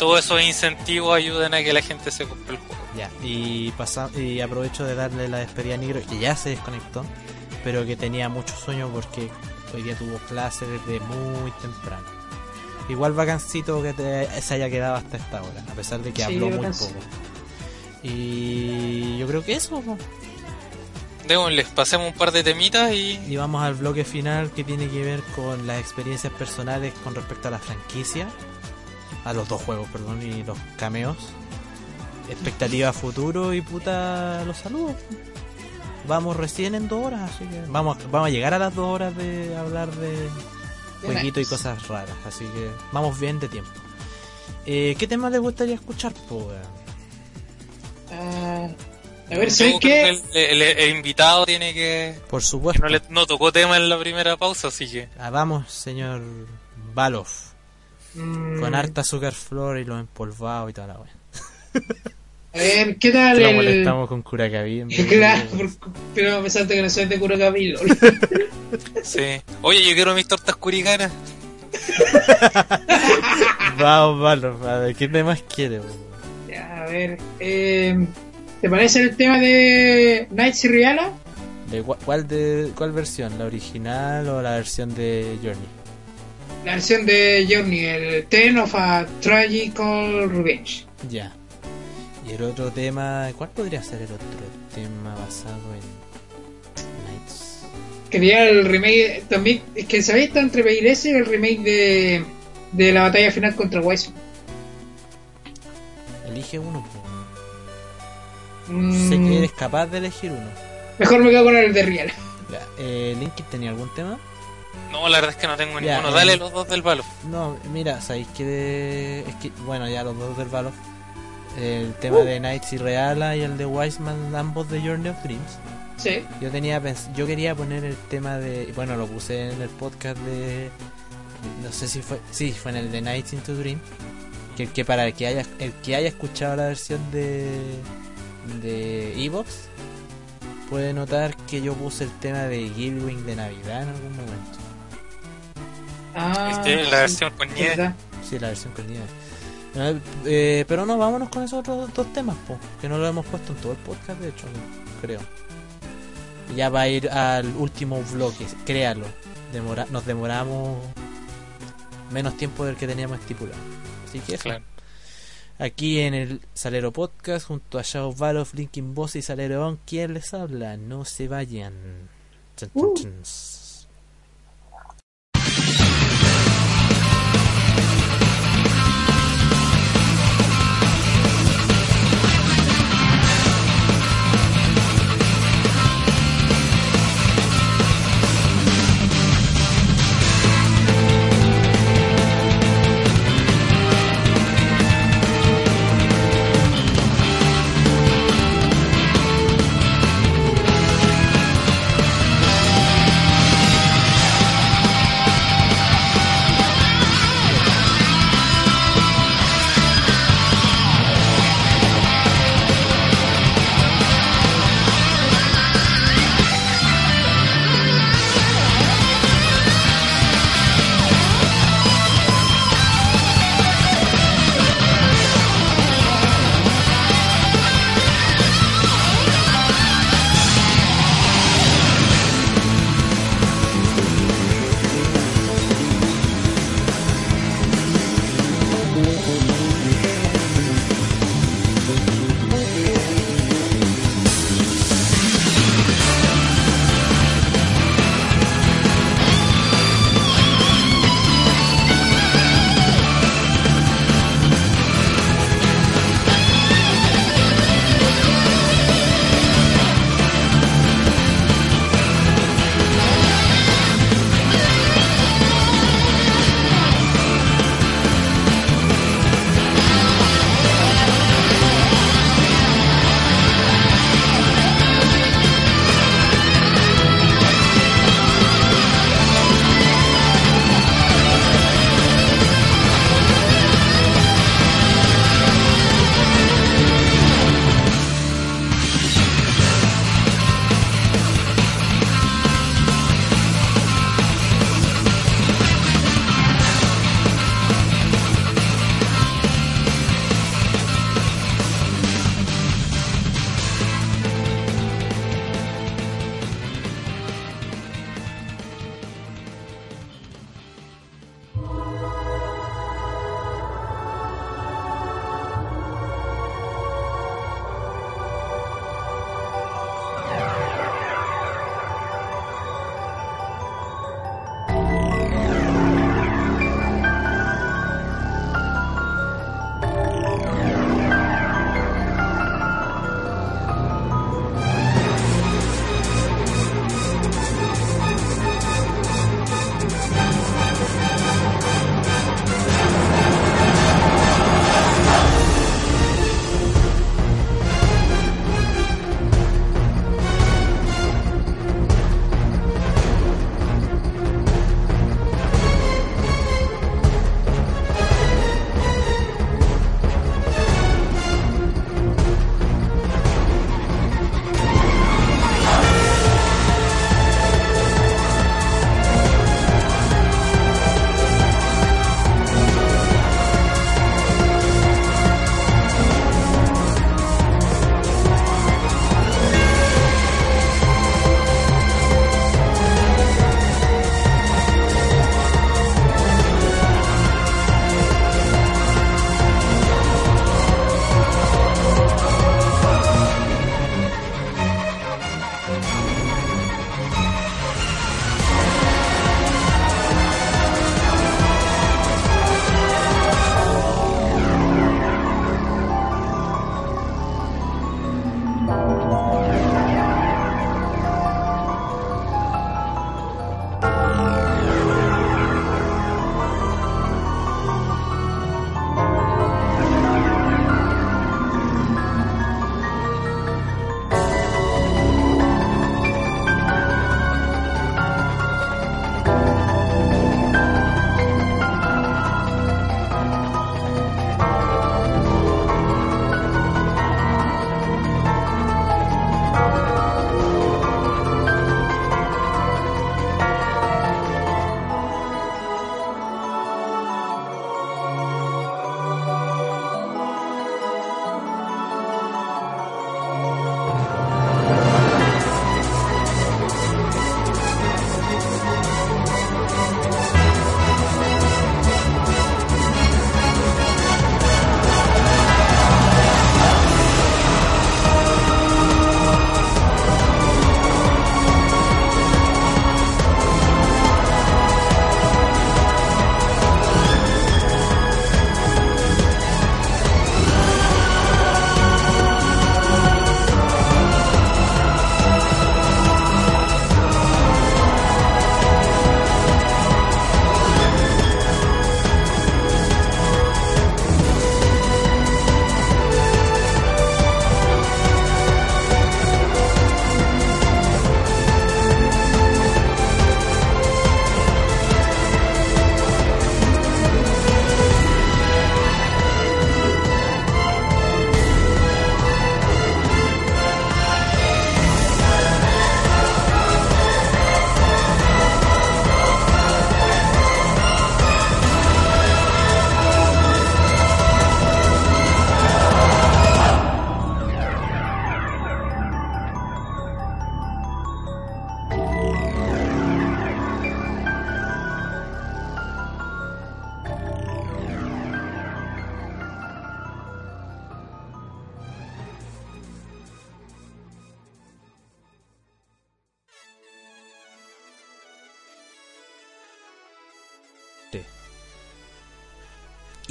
todos esos incentivos ayuden a que la gente se compre el juego. Ya, y, pasa, y aprovecho de darle la despedida a Negro, que ya se desconectó, pero que tenía mucho sueño porque hoy día tuvo clase desde muy temprano. Igual vacancito que te, se haya quedado hasta esta hora, a pesar de que Sí, habló muy poco. Y yo creo que eso. Démosles, pasemos un par de temitas y y vamos al bloque final que tiene que ver con las experiencias personales con respecto a la franquicia, a los dos juegos, perdón, y los cameos. Expectativa a futuro y puta los saludos. Vamos recién en dos horas, así que vamos, vamos a llegar a las dos horas de hablar de jueguito y cosas raras, así que vamos bien de tiempo. Eh, ¿Qué tema les gustaría escuchar, po? Ah, a ver, yo ¿sabes creo qué? que el, el- el invitado tiene que... Por que supuesto. no, le, no tocó tema en la primera pausa, así que... Ah, vamos, señor Balov, Mm, con harta azúcar flor y lo empolvado y toda la weá. A ver, ¿qué tal Lo el...? molestamos con Curacaví. Claro, pero a pesar de que no soy de Curacaví, lol. Sí. Oye, yo quiero mis tortas curicanas. Vamos, Balov, a ver, ¿qué temas quiere? Ya, a ver, eh, ¿te parece el tema de Knights y Riala? ¿De cuál, de, ¿Cuál versión? ¿La original o la versión de Journey? La versión de Journey, el Ten of a Tragical Revenge. Ya. Y el otro tema, ¿cuál podría ser el otro tema basado en Knights? Quería el remake también, es que sabéis está entre ese y el remake de, de la batalla final contra Wiseman. Elige uno. po. Mm, Sé que eres capaz de elegir uno. Mejor me quedo con el de. Ya, eh, Linkin tenía algún tema? No, la verdad es que no tengo Ya, ninguno. eh. Dale los dos del balo. No, mira, sabéis que de- es que bueno, ya los dos del Valor. El tema de Knights y Reala y el de Wiseman, ambos de Journey of Dreams. Sí. Yo tenía pens- yo quería poner el tema de, bueno, lo puse en el podcast de no sé si fue, sí, fue en el de Nights into Dream, Que, que para el que haya el que haya escuchado la versión de de Evox puede notar que yo puse el tema de Guildwing de Navidad en algún momento. Ah, Este, la sí, versión con nieve. Sí, la versión con nieve. Eh, pero no, vámonos con esos otros dos temas, po, que no lo hemos puesto en todo el podcast, de hecho, creo. Y ya va a ir al último bloque, créalo. Demora, nos demoramos menos tiempo del que teníamos estipulado. Así que eso. Claro. Aquí en el Salero Podcast, junto a Shadow Valof, Linkin Boss y Salero On, ¿quién les habla? No se vayan. Chun, chun, Uh.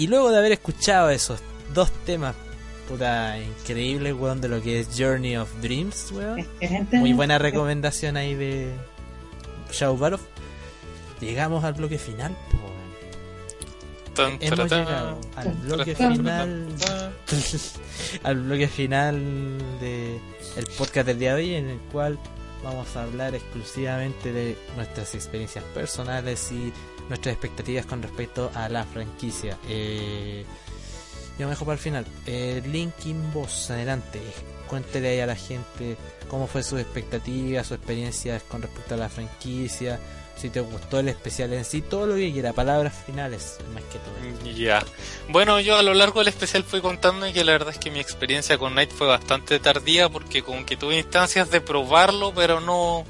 Y luego de haber escuchado esos dos temas, puta, increíbles, weón, de lo que es Journey of Dreams, weón. Muy buena recomendación ahí de Shadow Barov. Llegamos al bloque final. Tan, Hemos taratán, llegado al bloque taratán, final taratán. al bloque final de el podcast del día de hoy en el cual vamos a hablar exclusivamente de nuestras experiencias personales y nuestras expectativas con respecto a la franquicia. Eh, yo me dejo para el final. Eh, Linkin Boss, adelante. Cuéntele ahí a la gente cómo fue sus expectativas, sus experiencias con respecto a la franquicia, si te gustó el especial en sí, todo lo que quiera, palabras finales, más que todo. Ya. Bueno, yo a lo largo del especial fui contando que la verdad es que mi experiencia con Night fue bastante tardía porque como que tuve instancias de probarlo, pero no...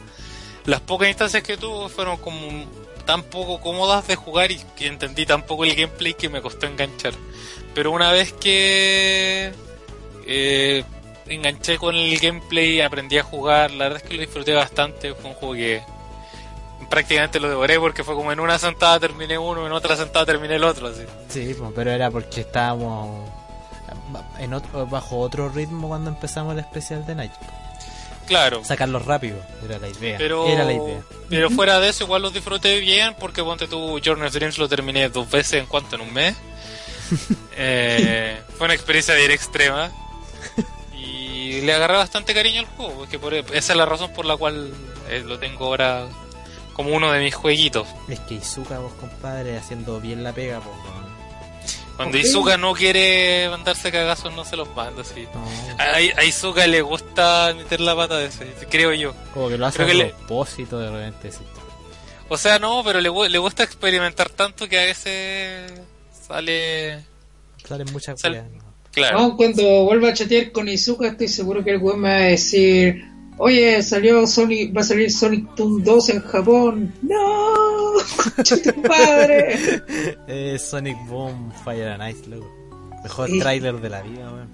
Las pocas instancias que tuve fueron como tan poco cómodas de jugar y que entendí tan poco el gameplay que me costó enganchar. Pero una vez que eh, enganché con el gameplay, aprendí a jugar, la verdad es que lo disfruté bastante, fue un juego que prácticamente lo devoré porque fue como en una sentada terminé uno, en otra sentada terminé el otro, así. Sí, pero era porque estábamos bajo otro ritmo cuando empezamos el especial de Night. Claro. Sacarlo rápido, era la idea. Pero, Era la idea. pero fuera de eso igual los disfruté bien porque ponte tu Journey of Dreams lo terminé dos veces en cuanto en un mes. Eh, fue una experiencia bien extrema y le agarré bastante cariño al juego, porque por, esa es la razón por la cual eh, lo tengo ahora como uno de mis jueguitos. Es que Izuka, vos compadre, haciendo bien la pega, pues. Cuando Ok. Izuka no quiere mandarse cagazos no se los manda, así. No, A, a Izuka le gusta meter la pata de ese, creo yo. como que lo hace Creo a que le- propósito de repente, sí. O sea, no, pero le, le gusta experimentar tanto que a veces sale... Salen muchas Sal- weas, ¿no? Claro. No, cuando vuelva a chatear con Izuka, estoy seguro que el weón me va a decir: Oye, salió Sonic, va a salir Sonic Toon 2 en Japón. ¡No! ¡Concha tu padre! Eh, Sonic Boom Fire and Ice, loco. Mejor Sí. tráiler de la vida, weón.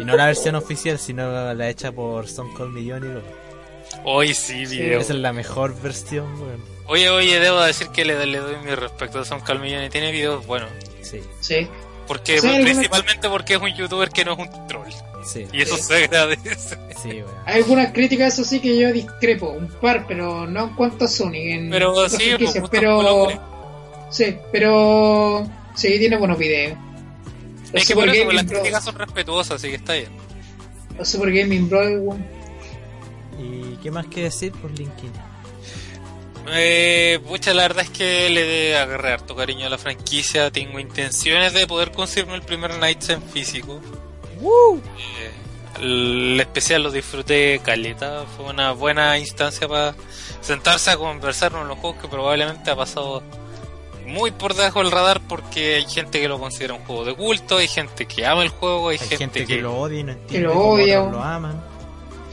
Y no la versión oficial, sino la hecha por Stone Cold Million y loco. Hoy sí, video. Esa es la mejor versión, weón. Oye, oye, debo decir que le, le doy mi respeto a Son Calmillón y tiene videos buenos. Sí, Sí. Porque, principalmente porque es un youtuber que no es un troll. sí, Y eso Sí. se agradece. sí. Hay algunas críticas, eso sí, que yo discrepo. Un par, pero no en cuanto a Sonic. En Pero sí, franquicias, pues, pero. Sí, pero. Sí, tiene buenos videos. Es que por eso pues, las críticas son respetuosas, así que está bien. el Super Gaming Bros. ¿Y qué más que decir por Linkin? Eh, pucha, la verdad es que le de agarré harto cariño a la franquicia. Tengo intenciones de poder conseguirme el primer Nights en físico. Eh, el especial lo disfruté caleta. Fue una buena instancia para sentarse a conversar con los juegos que probablemente ha pasado muy por debajo del radar porque hay gente que lo considera un juego de culto, hay gente que ama el juego, hay, Hay gente, que, lo odia y no entiende lo cómo odia, otros weón. lo aman.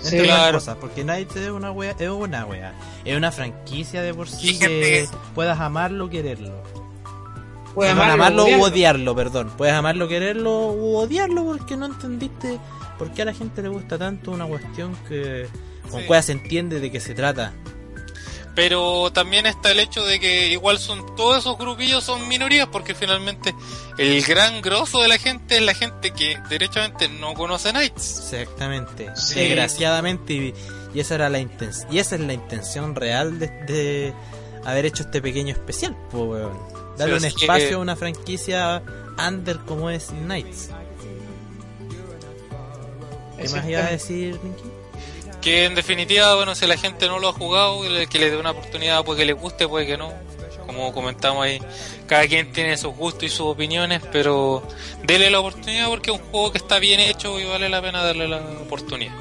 Sí. Entre otras Claro. cosas, porque Night es una wea, es una wea. Es una franquicia de por sí que puedas amarlo o quererlo. Puede Perdón, amarlo, amarlo u odiarlo. perdón. Puedes amarlo, quererlo u odiarlo porque no entendiste por qué a la gente le gusta tanto una cuestión que con Sí. se entiende de qué se trata. Pero también está el hecho de que igual son todos esos grupillos son minorías porque finalmente el gran grosso de la gente es la gente que derechamente no conoce Knights. Exactamente. Sí. Desgraciadamente y, y esa era la intención y esa es la intención real de, de haber hecho este pequeño especial. Darle Sí, un es que- espacio a una franquicia under como es Knights. ¿Qué más iba a decir, Linky? Que en definitiva, bueno, si la gente no lo ha jugado, el que le dé una oportunidad, puede que le guste, puede que no. Como comentamos ahí, cada quien tiene sus gustos y sus opiniones, pero dele la oportunidad porque es un juego que está bien hecho y vale la pena darle la oportunidad.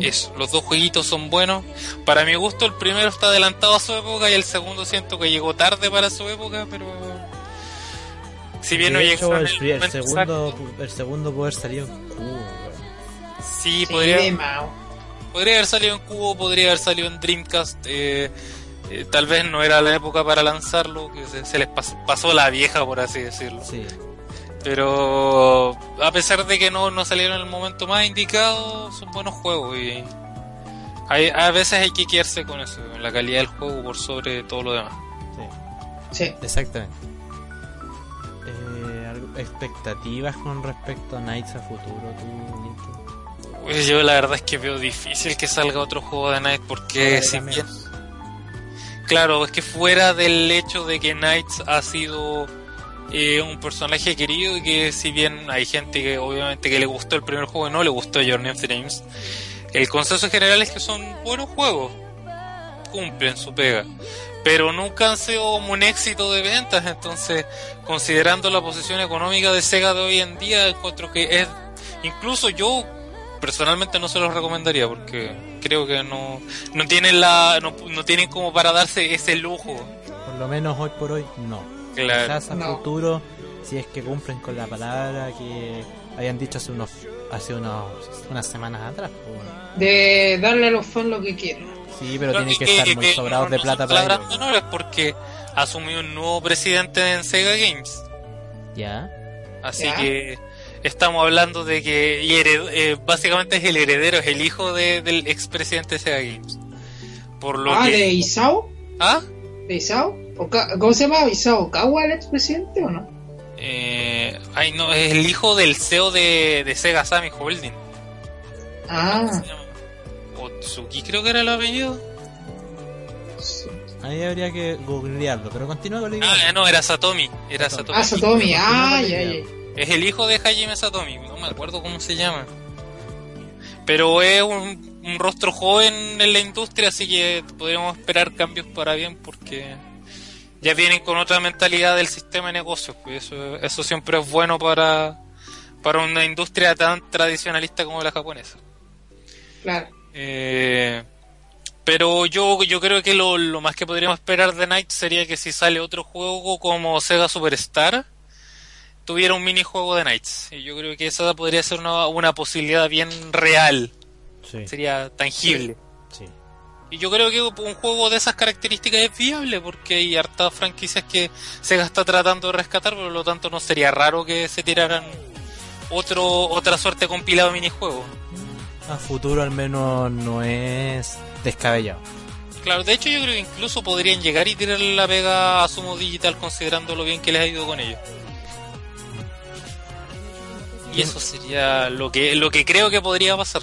Eso, los dos jueguitos son buenos. Para mi gusto, el primero está adelantado a su época y el segundo siento que llegó tarde para su época, pero. Si bien no De llegó hecho, el, el segundo, exacto, el segundo en cubo, weón. Sí, Sí, podría, podría haber salido en Cubo, podría haber salido en Dreamcast. eh, eh, tal vez no era la época para lanzarlo, que se, se les pas- pasó la vieja, por así decirlo. Sí. Pero a pesar de que no, no salieron en el momento más indicado, son buenos juegos y hay, a veces hay que quedarse con eso, con la calidad del juego por sobre todo lo demás. Sí. Exactamente. Eh, ¿Expectativas con respecto a Knights a futuro, tú? Pues yo la verdad es que veo difícil que salga otro juego de Knights porque si bien Claro, es que fuera del hecho de que Knights ha sido eh, un personaje querido y que si bien hay gente que obviamente que le gustó el primer juego y no le gustó Journey of Dreams, el consenso general es que son buenos juegos, cumplen su pega, pero nunca han sido como un éxito de ventas, entonces considerando la posición económica de Sega de hoy en día, encuentro que es, incluso yo personalmente no se los recomendaría porque creo que no, no tienen la, no, no tienen como para darse ese lujo. Por lo menos hoy por hoy, no. Claro. Quizás a No. futuro, si es que cumplen con la palabra que habían dicho hace unos hace unos unas semanas atrás. pues, bueno. De darle a los fans lo que quieren. Sí, pero tienen que, estar muy que sobrados no- de plata para menores porque asumió un nuevo presidente en Sega Games. Ya. Así Ya. que estamos hablando de que y hered- eh, básicamente es el heredero, es el hijo de- del expresidente de Sega Games. Por lo Ah, que... de Isao. ¿Ah? ¿De Isao? ¿Oka- ¿Cómo se llama? ¿Isao Okawa, el expresidente o no? Eh, ay, no, es el hijo del CEO de, de Sega Sammy Holding. Ah, Se llama Otsuki creo que era el apellido. Ahí habría que googlearlo, pero continúa con la idea. Ah, no, era Satomi. Era Satomi. ah Satomi. Ah, con la ya, ya. Es el hijo de Hajime Satomi, no me acuerdo cómo se llama. Pero es un, un rostro joven en la industria, así que podríamos esperar cambios para bien porque ya vienen con otra mentalidad del sistema de negocios. Pues eso, eso siempre es bueno para, para una industria tan tradicionalista como la japonesa. Claro. Eh, pero yo, yo creo que lo, lo más que podríamos esperar de Night sería que si sale otro juego como Sega Superstar, tuviera un minijuego de Knights. Y yo creo que esa podría ser una, una posibilidad bien real, Sí, sería tangible. sí. Y yo creo que un juego de esas características es viable porque hay hartas franquicias que Sega está tratando de rescatar, por lo tanto no sería raro que se tiraran otro otra suerte de compilado de minijuegos. A futuro al menos no es descabellado. Claro, de hecho yo creo que incluso podrían llegar y tirarle la pega a Sumo Digital considerando lo bien que les ha ido con ellos. Y eso sería lo que lo que creo que podría pasar.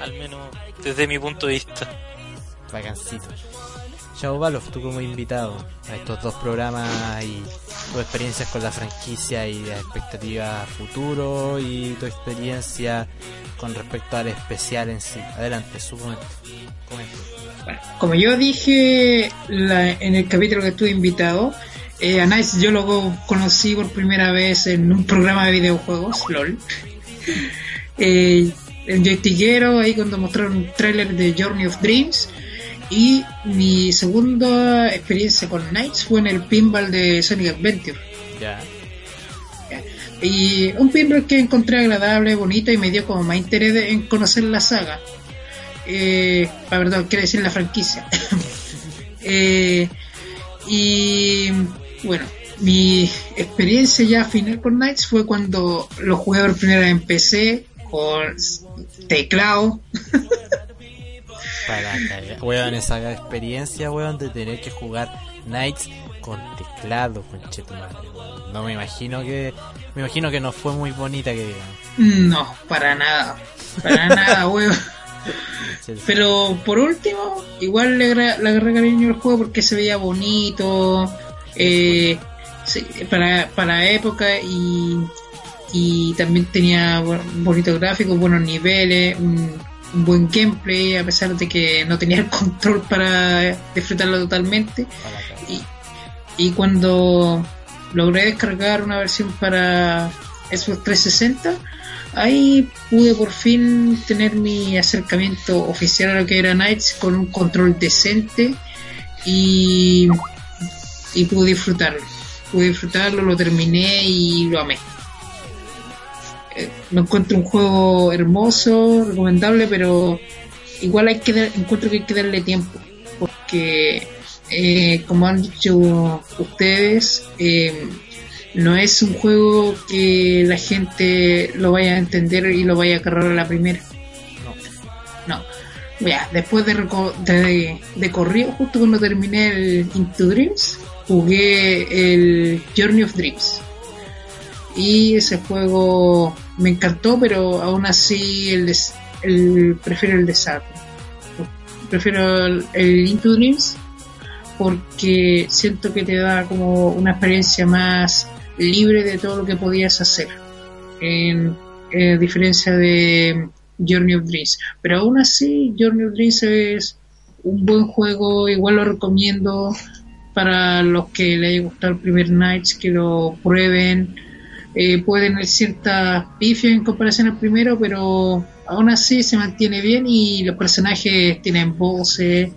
Al menos desde mi punto de vista. Vacancito. Chao Balof, tú como invitado a estos dos programas y tus experiencias con la franquicia y las expectativas futuro y tu experiencia con respecto al especial en sí. Adelante, su momento. Bueno, como yo dije la- en el capítulo que estuve invitado, eh, a Nice yo lo conocí por primera vez en un programa de videojuegos, LOL. Eh, el joystickero, ahí cuando mostraron un tráiler de Journey of Dreams. Y mi segunda experiencia con Knights fue en el pinball de Sonic Adventure. Ya. Y un pinball que encontré agradable, bonito y me dio como más interés en conocer la saga. Eh, ah, perdón, quiere decir la franquicia. Eh, y bueno, mi experiencia ya final con Knights fue cuando lo jugué por primera vez en PC con teclado. Para cagar. Weón, esa experiencia, weón, de tener que jugar Knights con teclado, conchetumadre. weón. No me imagino que. Me imagino que no fue muy bonita que digamos. No, para nada. Para nada, weón. Pero por último, igual le agarré cariño al juego porque se veía bonito, eh, para, para época y, y también tenía bonitos gráficos, buenos niveles, un, un buen gameplay, a pesar de que no tenía el control para disfrutarlo totalmente. Y, y cuando logré descargar una versión para Xbox 360, ahí pude por fin tener mi acercamiento oficial a lo que era Knights con un control decente y, y pude disfrutarlo. Pude disfrutarlo, lo terminé y lo amé. Eh, Lo encuentro un juego hermoso, recomendable, pero igual hay que dar- encuentro que hay que darle tiempo porque eh, como han dicho ustedes eh, no es un juego que la gente lo vaya a entender y lo vaya a agarrar a la primera no ya después de, de, de corrido justo cuando terminé el Into Dreams jugué el Journey of Dreams. Y ese juego me encantó, pero aún así el, de- el- prefiero el de. Prefiero el, el Into Dreams porque siento que te da como una experiencia más libre de todo lo que podías hacer. En, en diferencia de Journey of Dreams. Pero aún así, Journey of Dreams es un buen juego, igual lo recomiendo para los que le haya gustado el primer Nights, que lo prueben. Eh, pueden haber ciertas pifias en comparación al primero, pero aún así se mantiene bien y los personajes tienen voces,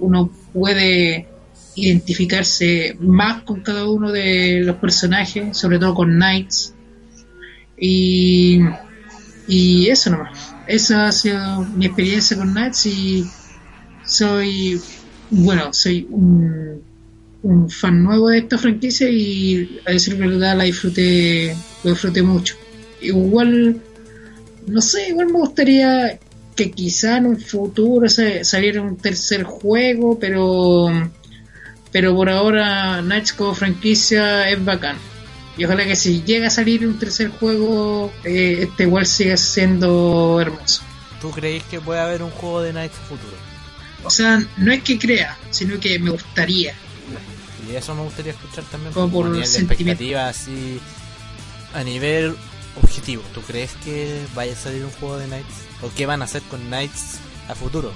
uno puede identificarse más con cada uno de los personajes, sobre todo con Knights. Y, y eso nomás. Esa ha sido mi experiencia con Knights y soy, bueno, soy un, un fan nuevo de esta franquicia y a decir verdad la disfruté, lo disfruté mucho. Igual, no sé, igual me gustaría que quizá en un futuro se- saliera un tercer juego, pero pero por ahora Knights como franquicia es bacán. Y ojalá que si llega a salir un tercer juego, eh, este igual siga siendo hermoso. ¿Tú creéis que puede haber un juego de Knights futuro? O sea, no es que crea, sino que me gustaría. Y eso me gustaría escuchar también Como por a nivel de expectativa así a nivel objetivo. ¿Tú crees que vaya a salir un juego de Knights? ¿O qué van a hacer con Knights a futuro?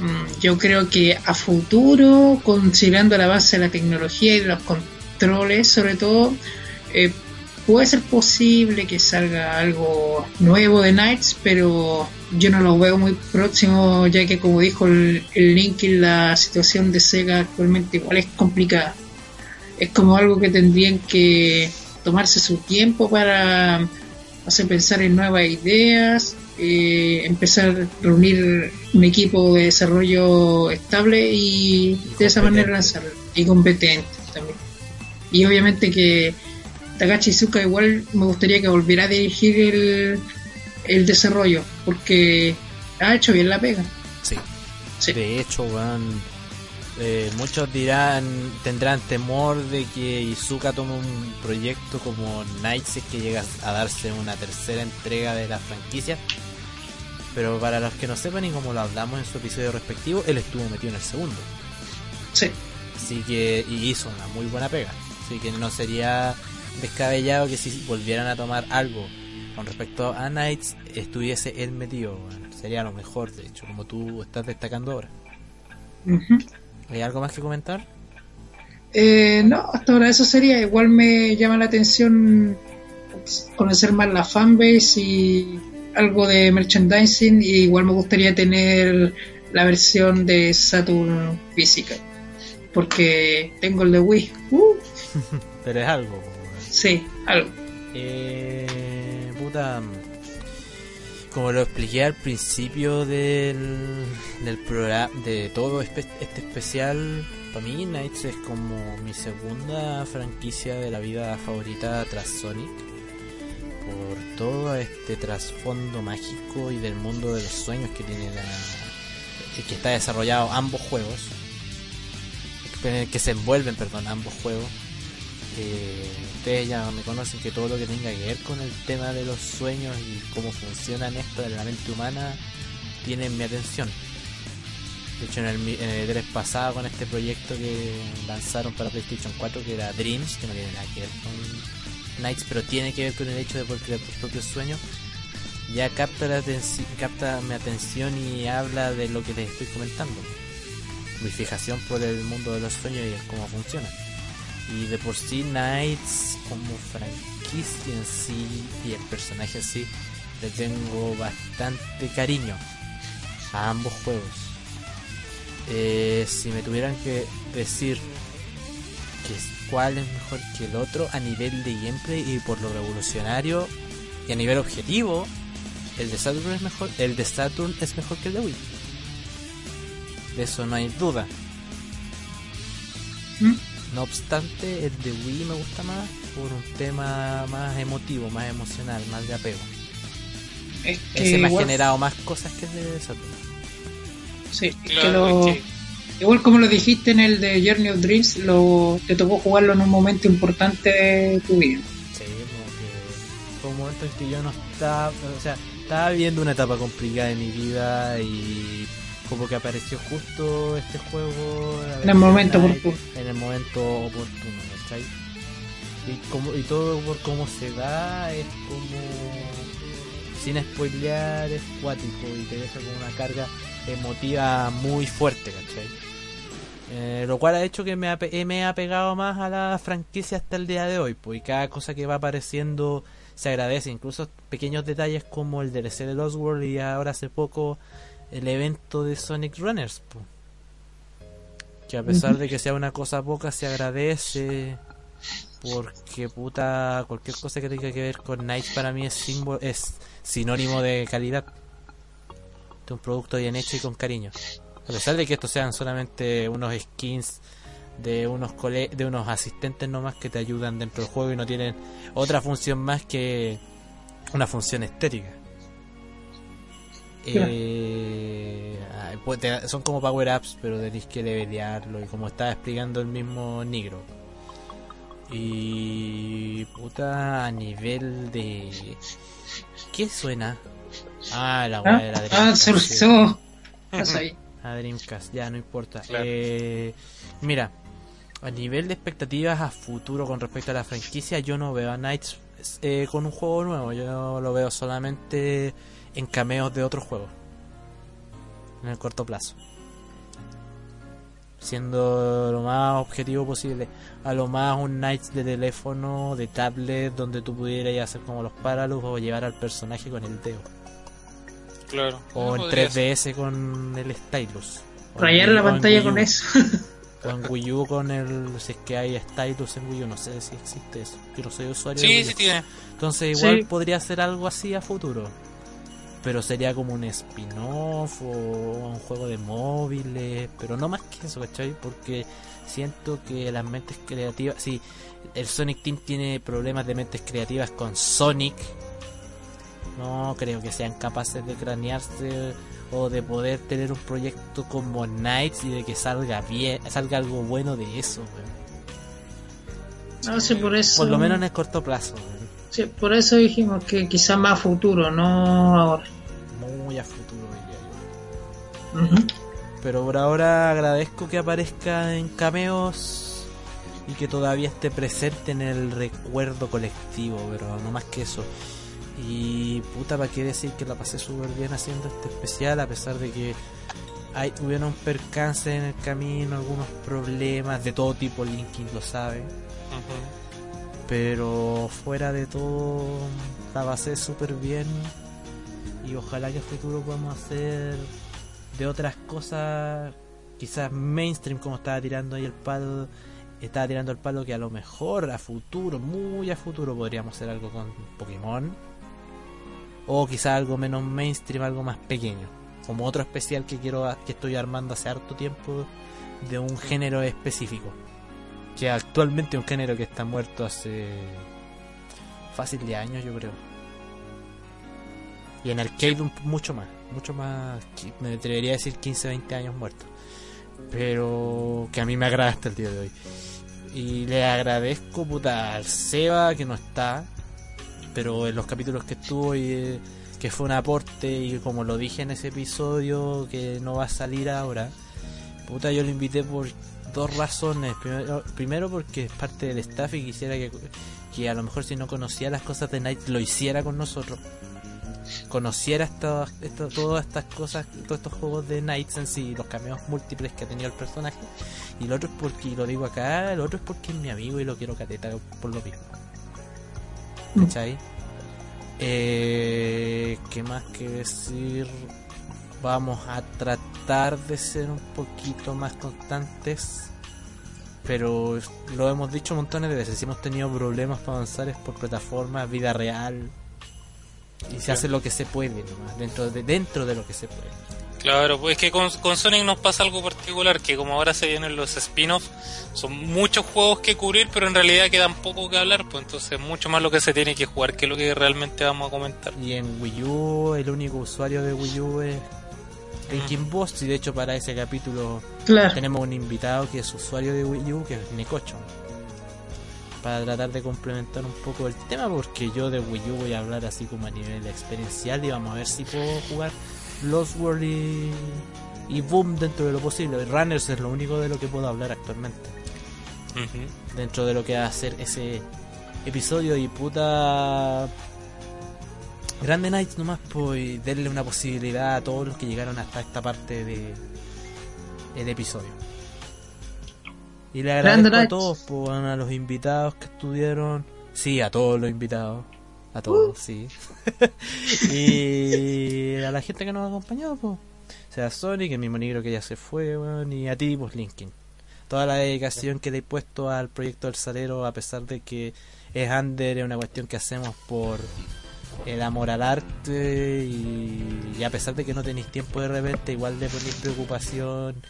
Mm, Yo creo que a futuro, considerando la base de la tecnología y de los controles, sobre todo, eh, puede ser posible que salga algo nuevo de Knights, pero yo no lo veo muy próximo, ya que como dijo el, el Link, la situación de Sega actualmente igual es complicada. Es como algo que tendrían que tomarse su tiempo para hacer pensar en nuevas ideas, eh, empezar a reunir un equipo de desarrollo estable y de esa manera lanzarlo. Y competente también. Y obviamente que Takashi Izuka igual me gustaría que volviera a dirigir el, el desarrollo, porque ha hecho bien la pega. Sí. Sí. De hecho, weón, eh, muchos dirán, tendrán temor de que Izuka tome un proyecto como Knights si es que llega a darse una tercera entrega de la franquicia. Pero para los que no sepan y como lo hablamos en su episodio respectivo, él estuvo metido en el segundo. Sí. Así que, y hizo una muy buena pega. Así que no sería descabellado que si volvieran a tomar algo con respecto a Knights, estuviese él metido. Sería lo mejor, de hecho, como tú estás destacando ahora. ¿Hay algo más que comentar? Eh, no, hasta ahora eso sería. Igual me llama la atención conocer más la fanbase y algo de merchandising. Y igual me gustaría tener la versión de Saturn física. Porque tengo el de Wii. Uh, Pero es algo. weón. sí, algo. Eh, Como lo expliqué al principio del, del programa, de todo este especial, para mí Knights es como mi segunda franquicia de la vida favorita tras Sonic. Por todo este trasfondo mágico y del mundo de los sueños que tiene la. que está desarrollado ambos juegos. Que se envuelven, perdón, ambos juegos. Eh, ustedes ya me conocen que todo lo que tenga que ver con el tema de los sueños y cómo funcionan esto de la mente humana tienen mi atención. De hecho, en el, en el E3 pasado con este proyecto que lanzaron para PlayStation 4, que era Dreams, que no tiene nada que ver con Nights, pero tiene que ver con el hecho de crear tus propios sueños, ya capta, la capta mi atención y habla de lo que les estoy comentando. Mi fijación por el mundo de los sueños y cómo funciona. Y de por sí Knights como franquicia en sí y el personaje en sí le tengo bastante cariño a ambos juegos. Eh, si me tuvieran que decir que cuál es mejor que el otro a nivel de gameplay y por lo revolucionario y a nivel objetivo, el de Saturn es mejor, el de Saturn es mejor que el de Wii. De eso no hay duda. ¿Mm? No obstante, el de Wii me gusta más por un tema más emotivo, más emocional, más de apego. Es que Ese me ha generado más cosas que el de Saturn. Sí, es que Claro, lo- es que Igual como lo dijiste en el de Journey of Dreams, lo, te tocó jugarlo en un momento importante de tu vida. Sí, como que fue un momento en que yo no estaba, o sea, estaba viviendo una etapa complicada de mi vida y como que apareció justo este juego En el momento oportuno. en el momento oportuno, ¿cachai? Y, como, y todo por cómo se da es como sin spoilear es cuático y te deja con una carga emotiva muy fuerte, ¿cachai? Eh, lo cual ha hecho que me, ape- eh, me ha pegado más a la franquicia hasta el día de hoy, pues y cada cosa que va apareciendo se agradece, incluso pequeños detalles como el DLC de Lost World y ahora hace poco el evento de Sonic Runners, que a pesar de que sea una cosa poca se agradece porque puta cualquier cosa que tenga que ver con Night para mí es símbolo es sinónimo de calidad. De un producto bien hecho y con cariño. A pesar de que estos sean solamente unos skins de unos cole de unos asistentes nomás que te ayudan dentro del juego y no tienen otra función más que una función estética. Eh, ah, pues te- son como power ups pero tenéis que levelearlo y como estaba explicando el mismo Negro y puta a nivel de ¿qué suena? ah la ¿Ah? weá de la Ah, Dreamcast, se. A Dreamcast, ya no importa. Claro. Eh, mira, a nivel de expectativas a futuro con respecto a la franquicia, yo no veo a Knights eh, con un juego nuevo. Yo lo veo solamente en cameos de otros juegos. En el corto plazo. Siendo lo más objetivo posible. A lo más un Knights de teléfono, de tablet, donde tú pudieras hacer como los Paralus o llevar al personaje con el dedo. Claro. O en Podría ser. 3DS con el Stylus. Rayar la pantalla con eso. O en Wii U con el. Si es que hay Stylus en Wii U, no sé si existe eso. Yo no soy usuario de Sí, Wii U. sí tiene. Entonces, igual Sí. podría ser algo así a futuro. Pero sería como un spin-off o un juego de móviles. Pero no más que eso, ¿cachai? Porque siento que las mentes creativas. Si el Sonic Team tiene problemas de mentes creativas con Sonic. No creo que sean capaces de cranearse o de poder tener un proyecto como Knights y de que salga bien, salga algo bueno de eso, weón. No sé, por eso. Por lo menos en el corto plazo, weón. Sí, por eso dijimos que quizá más a futuro, no ahora. Muy a futuro, diría yo. Ujú. Pero por ahora agradezco que aparezca en cameos y que todavía esté presente en el recuerdo colectivo, pero no más que eso. Y puta, para qué decir que la pasé súper bien haciendo este especial, a pesar de que hay, hubieron percances en el camino, algunos problemas de todo tipo, Linkin lo sabe. Ujú. Pero fuera de todo, la pasé súper bien. Y ojalá que a futuro podamos hacer de otras cosas, quizás mainstream, como estaba tirando ahí el palo. Estaba tirando el palo que a lo mejor a futuro, muy a futuro, podríamos hacer algo con Pokémon. O quizás algo menos mainstream, algo más pequeño. Como otro especial que quiero que estoy armando hace harto tiempo de un género específico que actualmente es un género que está muerto hace fácil de años yo creo. Y en arcade un- mucho más mucho más me atrevería a decir 15 20 años muerto. Pero que a mí me agrada hasta el día de hoy. Y le agradezco puta al Seba que no está pero en los capítulos que estuvo y eh, que fue un aporte y como lo dije en ese episodio que no va a salir ahora puta yo lo invité por dos razones. Primero, primero porque es parte del staff y quisiera que, que a lo mejor si no conocía las cosas de Night lo hiciera con nosotros. Conociera estas- esto- todas estas cosas, todos estos juegos de Knights en sí, los cameos múltiples que ha tenido el personaje. Y lo otro es porque, lo digo acá, el otro es porque es mi amigo y lo quiero cateta por lo mismo. ¿Cachai? Eh, ¿Qué más que decir? Vamos a tratar de ser un poquito más constantes. Pero lo hemos dicho montones de veces. Si hemos tenido problemas para avanzar es por plataformas, vida real. Y se hace lo que se puede nomás, dentro de, dentro de lo que se puede. Claro, pues es que con, con Sonic nos pasa algo particular, que como ahora se vienen los spin-offs, son muchos juegos que cubrir, pero en realidad quedan poco que hablar, pues entonces mucho más lo que se tiene que jugar que lo que realmente vamos a comentar. Y en Wii U, el único usuario de Wii U es Thinking Boss, y de hecho para ese capítulo Claro. tenemos un invitado que es usuario de Wii U, que es Necocho. Para tratar de complementar un poco el tema, porque yo de Wii U voy a hablar así como a nivel experiencial y vamos a ver si puedo jugar Lost World y, y Boom dentro de lo posible. Runners es lo único de lo que puedo hablar actualmente. Dentro de lo que va a ser ese episodio y puta... Grande Knights nomás, pues darle una posibilidad a todos los que llegaron hasta esta parte de el episodio. Y le Grande agradezco a todos, pues, a los invitados que estuvieron. Sí, a todos los invitados. A todos, sí. y a la gente que nos acompañó, pues. O sea, Sonic, el mismo negro que ya se fue, weón, y a ti, pues, Linkin. Toda la dedicación que le he puesto al proyecto del salero, a pesar de que es under, es una cuestión que hacemos por el amor al arte y, y a pesar de que no tenéis tiempo de repente, igual le ponéis preocupación,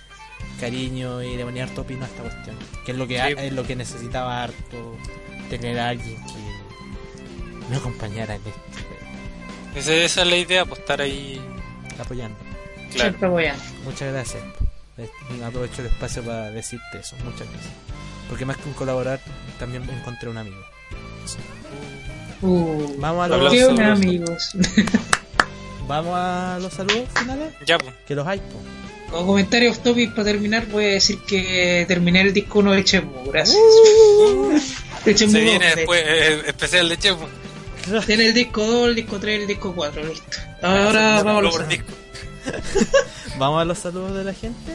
cariño y le ponéis harto opino a esta cuestión. Que es lo que, Sí. es lo que necesitaba harto tener a alguien que me acompañara en esto, Esa, esa es la idea, pues estar ahí. apoyando. Claro. Siempre voy a. Muchas gracias. Aprovecho el espacio para decirte eso. Muchas gracias. Porque más que un colaborar, también encontré un amigo. Uh, Vamos a los, qué amigos. vamos a los saludos finales. Ya, pues. Que los hay, po. Como comentario off topic para terminar, voy a decir que terminé el disco 1 de Chemu. Gracias. De Shenmue Se 2, viene de- después eh, especial de Chepo. Tiene el disco 2, el disco 3, el disco 4, listo. Ahora vamos a los saludos. disco. Vamos a los saludos de la gente.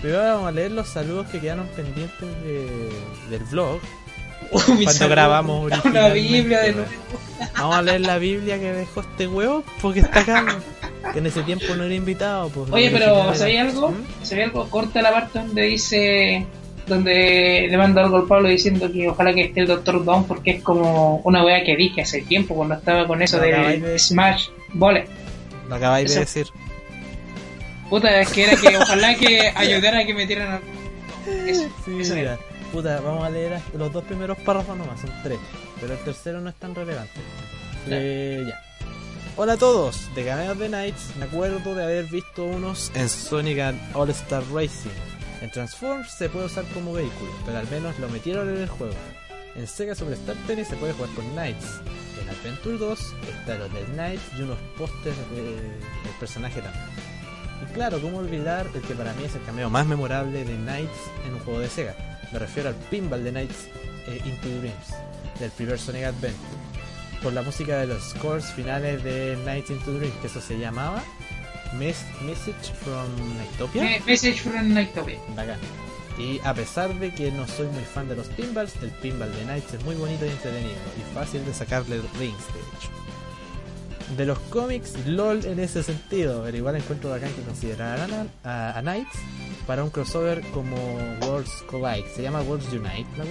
Primero vamos a leer los saludos que quedaron pendientes de- del vlog. Cuando grabamos Una Biblia de nuevo. Vamos a leer la Biblia que dejó este huevo porque está acá. Que en ese tiempo no era invitado. Pues, Oye, pero ¿sabía algo? ¿Mm? ¿Sabía algo? Corta la parte donde dice. Donde le manda algo al Pablo diciendo que ojalá que esté el Doctor Down porque es como una wea que dije hace tiempo cuando estaba con eso de. Smash Bullet. Lo acabáis de decir. Puta, es que era que ojalá que ayudara a que metieran a... Eso, Sí, eso mira, era. Puta, vamos a leer los dos primeros párrafos nomás, son tres. Pero el tercero no es tan relevante. Eh, ya. Hola a todos, de Cameos de Knights, me acuerdo de haber visto unos en Sonic All Star Racing. En Transformers se puede usar como vehículo, pero al menos lo metieron en el juego. En Sega Superstar Tennis se puede jugar con Knights. En Adventure 2 están los de Knights y unos pósters de- del personaje también. Y claro, ¿cómo olvidar el que para mí es el cameo más memorable de Knights en un juego de Sega? Me refiero al pinball de Knights eh, Into Dreams, del primer Sonic Adventure. Por la música de los scores finales de Knights Into Dreams, que eso se llamaba Mes- Message from Nightopia. Me- Message from Nightopia. Bacán. Y a pesar de que no soy muy fan de los pinballs, el pinball de Knights es muy bonito y entretenido y fácil de sacarle rings, de hecho. De los cómics, LOL en ese sentido, pero igual encuentro bacán que consideraran a, a, a Knights para un crossover como Worlds Collide. Se llama Worlds Unite, ¿la?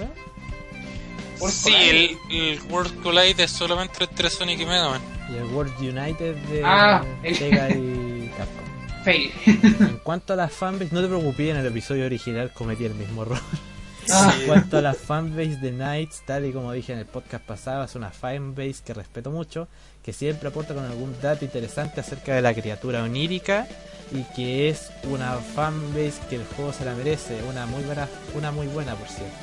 World Sí, Collide. el, el World Collide es solamente entre Sonic y Mega Man. Y el Worlds United de Ah, Sega y Capcom. Fail. En cuanto a las fanbase, no te preocupes, en el episodio original cometí el mismo error. Ah. En cuanto a la fanbase de Knights, tal y como dije en el podcast pasado, es una fanbase que respeto mucho, que siempre aporta con algún dato interesante acerca de la criatura onírica y que es una fanbase que el juego se la merece, una muy buena, una muy buena por cierto.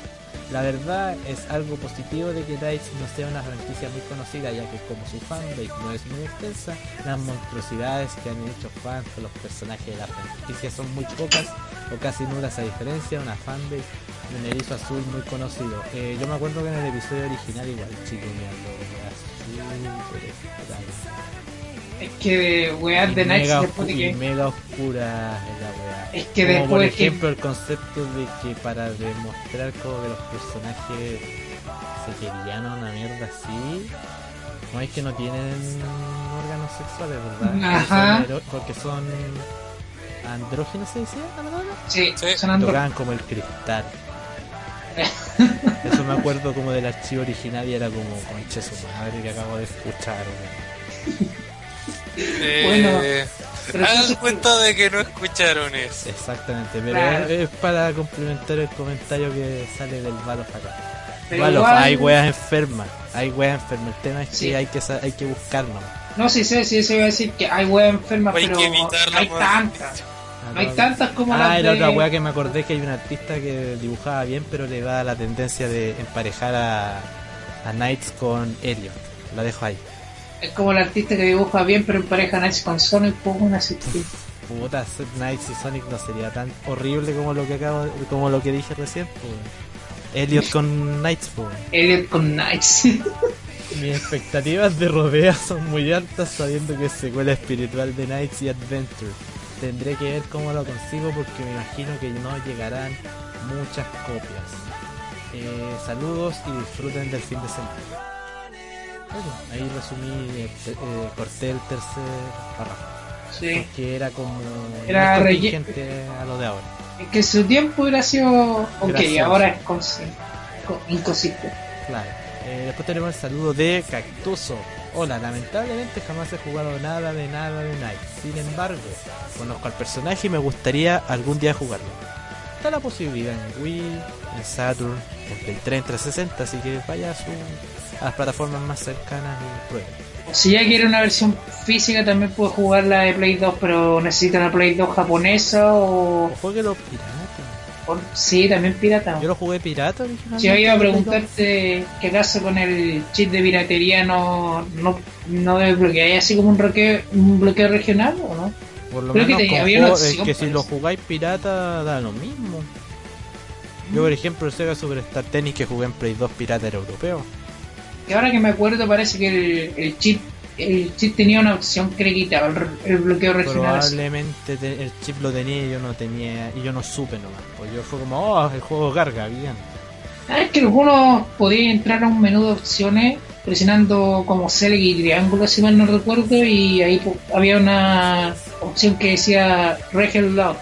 La verdad es algo positivo de que Knights no sea una franquicia muy conocida, ya que como su fanbase no es muy extensa, las monstruosidades que han hecho fans con los personajes de la franquicia son muy pocas o casi nulas a diferencia de una fanbase de un erizo azul muy conocido. Eh, yo me acuerdo que en el episodio original igual chico Es que weas de Nights mega, después de que. mega oscura es la weá. Es que como por después que- ejemplo el concepto de que para demostrar como que los personajes se querían o una mierda así, no es que no tienen órganos sexuales, ¿verdad? Ajá. Son Porque son andrógenos, ¿se decía la palabra? Sí, Sí. son Tocaban como el cristal. Eso me acuerdo como del archivo original y era como, conche su madre que acabo de escuchar. weón". Bueno, Eh, pero hagan cuenta de que no escucharon eso. Exactamente, pero Claro. es, es para complementar el comentario que sale del Valof acá. Pero Valof, igual- hay weas enfermas, hay weas enfermas. El tema es que Sí. hay que sa- hay que buscarnos. No, sí sé, sí se iba a decir que hay weas enfermas, Hay pero que hay tantas. No hay tantas como Ah, las de... otra weá que me acordé que hay un artista que dibujaba bien, pero le da la tendencia de emparejar a, a Knights con Elliot. La dejo ahí. Es como el artista que dibuja bien, pero en pareja Nights con Sonic, pues una. Puta, Knights y Sonic no sería tan horrible como lo que acabo, como lo que dije recién. pues. Elliot con Knights, pues. Elliot con Nights. Mis expectativas de rodea son muy altas sabiendo que es secuela espiritual de Knights y Adventure. Tendré que ver cómo lo consigo porque me imagino que no llegarán muchas copias. Eh, saludos y disfruten del fin de semana. Bueno, ahí resumí, eh, eh, corté el tercer párrafo. sí. Que era como Era muy relle- contingente a lo de ahora. Es que su tiempo hubiera sido ok, ahora es consi- co- inconsistente. Claro. Eh, después tenemos el saludo de Cactuso. Hola, lamentablemente jamás he jugado nada de nada de Night. Sin embargo, conozco al personaje y me gustaría algún día jugarlo. Está la posibilidad en Wii, en Saturn, en Play 3, en 360, así que vaya a, su, a las plataformas más cercanas y pruebe. Si ya quiere una versión física, también puede jugar la de Play 2, pero necesita una Play 2 japonesa o. O jueguelo pirata. O- sí, también pirata. Yo lo jugué pirata originalmente. Si yo iba a en Play 2. preguntarte que acaso con el chip de piratería no, no, no desbloqueáis así como un bloqueo, un bloqueo regional o no? Por lo Creo que menos tenía- con había es que si lo jugáis pirata da lo mismo. Yo por ejemplo el Sega Superstar Tennis que jugué en Play 2 pirata era europeo. Que ahora que me acuerdo parece que el, el chip el chip tenía una opción que le quitaba el, el bloqueo regional. Probablemente te- el chip lo tenía y yo no tenía y yo no supe nomás. Pues yo fue como, oh, el juego carga, bien. Ah, es que algunos podían entrar a un menú de opciones presionando como select y triángulo si mal no recuerdo y ahí po- había una opción que decía Region Lock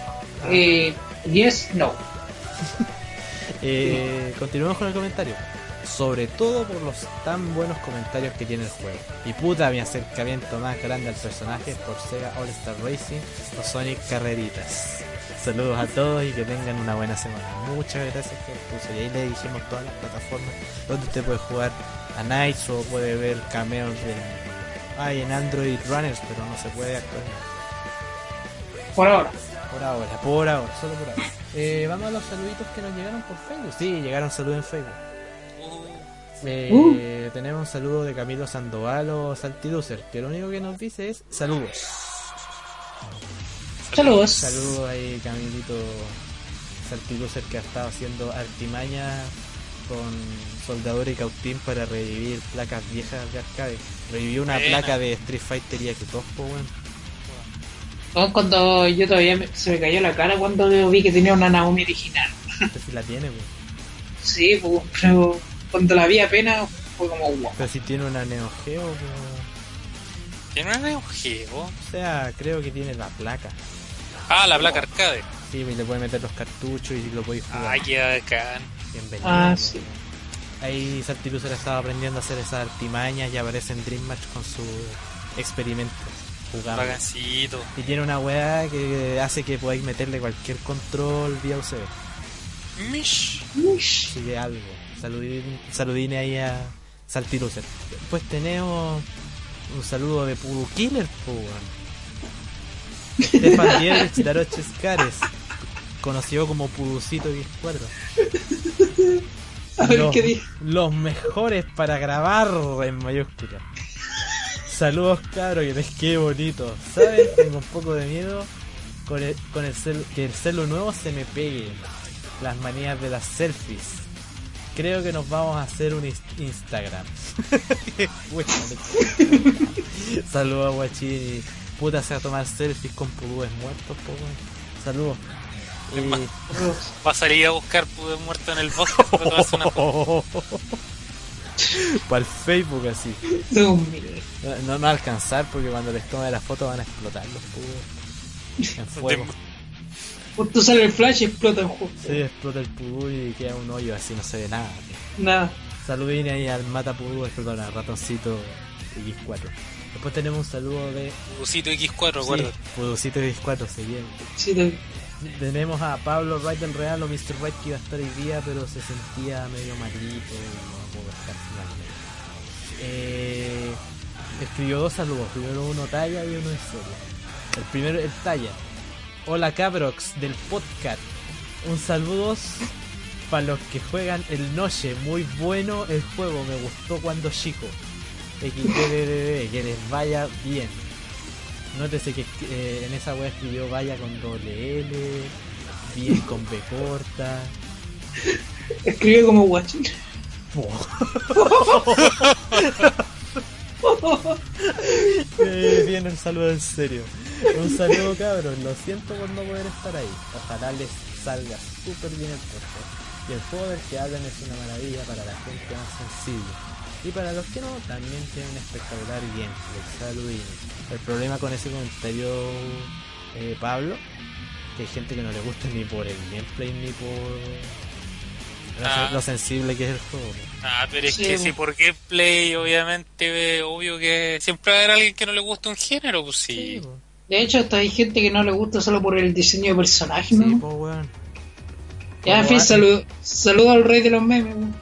eh, yes, no Eh, continuemos con el comentario. Sobre todo por los tan buenos comentarios que tiene el juego. Y puta, mi acercamiento más grande al personaje por Sega All Star Racing o Sonic Carreritas. Saludos a todos y que tengan una buena semana. Muchas gracias por puso. Y ahí le dijimos todas las plataformas donde usted puede jugar a Knights o puede ver cameos de... Hay en Android Runners, pero no se puede actualmente. por ahora Por ahora, por ahora, solo por ahora. Eh, vamos a los saluditos que nos llegaron por Facebook. Sí, llegaron saludos en Facebook. Eh, Tenemos un saludo de Camilo Sandoval o Saltiducer, que lo único que nos dice es saludos. saludos Saludos ahí, Camilito Saltiducer, que ha estado haciendo artimaña con soldador y cautín para revivir placas viejas de arcade. Revivió una Buena. placa de Street Fighter y X2, po, weón. No, cuando yo todavía me- se me cayó la cara cuando vi que tenía una Naomi original si la tiene, weón. sí, pues, pero cuando la vi apenas fue como wow Pero si tiene una Neo Geo. ¿Tiene un Neo Geo? O sea, creo que tiene la placa. Ah, la placa arcade. Sí, y le puede meter los cartuchos y lo podéis jugar. Qué bacán. Bienvenido. ah sí Ahí Saltilucer estaba aprendiendo a hacer esas artimañas y aparece en Dream Match con su experimento jugando. Bagancito. Y tiene una weá que hace que podáis meterle cualquier control vía USB. Mish. Así que algo. Saludín, saludine ahí a Saltilucer. Después tenemos un saludo de Pudu Killer, weón. Stefan Dietrich Daroches Cares, conocido como Puducito 10-4. a ver los, qué dice los mejores para grabar en mayúscula. Saludos cabros, que les quede bonito. ¿Saben? Tengo un poco de miedo con el, con el cel, que el celo nuevo se me pegue. Las manías de las selfies. Creo que nos vamos a hacer un ins- Instagram. Saludos a Guachín y puta se va a tomar selfies con pudúes muertos, po. Saludos. Y- Va a salir a buscar pude muerto en el bosque para tomarse una foto. Para el Facebook así. No, no, no va a alcanzar porque cuando les tome la foto van a explotar los pudúes. En fuego. Justo sale el flash y explota el juego. Sí, explota el pudú y queda un hoyo así, no se ve nada. Nada. Saludín ahí al mata pudú, perdón, al ratoncito X4. Después tenemos un saludo de Busito X4, recuerda. sí, Puducito X4, se bien. Sí, te- Tenemos a Pablo Wright del Real o Mr. Wright que iba a estar hoy día, pero se sentía medio malito y no pudo estar finalmente. Eh, escribió dos saludos, primero uno talla y uno en serio. El primero, el talla. Hola cabrox del podcast. Un saludo para los que juegan el Noche. Muy bueno el juego, me gustó cuando chico. XDDD, que les vaya bien. Nótese que eh, en esa web escribió vaya con doble L, bien con B corta. Escribe como guachín. Eh, bien, un saludo en serio. Un saludo, cabros. Lo siento por no poder estar ahí. Ojalá les salga súper bien el podcast. Y el juego del que hablan es una maravilla para la gente más sensible. Y para los que no, también tiene un espectacular gameplay. Saludines. El problema con ese comentario, eh, Pablo, que hay gente que no le gusta ni por el gameplay ni por lo, Ah. lo sensible que es el juego. Ah, pero es Sí, que si por gameplay, obviamente, obvio que siempre va a haber alguien que no le gusta un género, pues sí. De hecho, hasta hay gente que no le gusta solo por el diseño de personaje, Sí, ¿no? po, weón. Ya, en fin, saludo, saludo al rey de los memes. weón.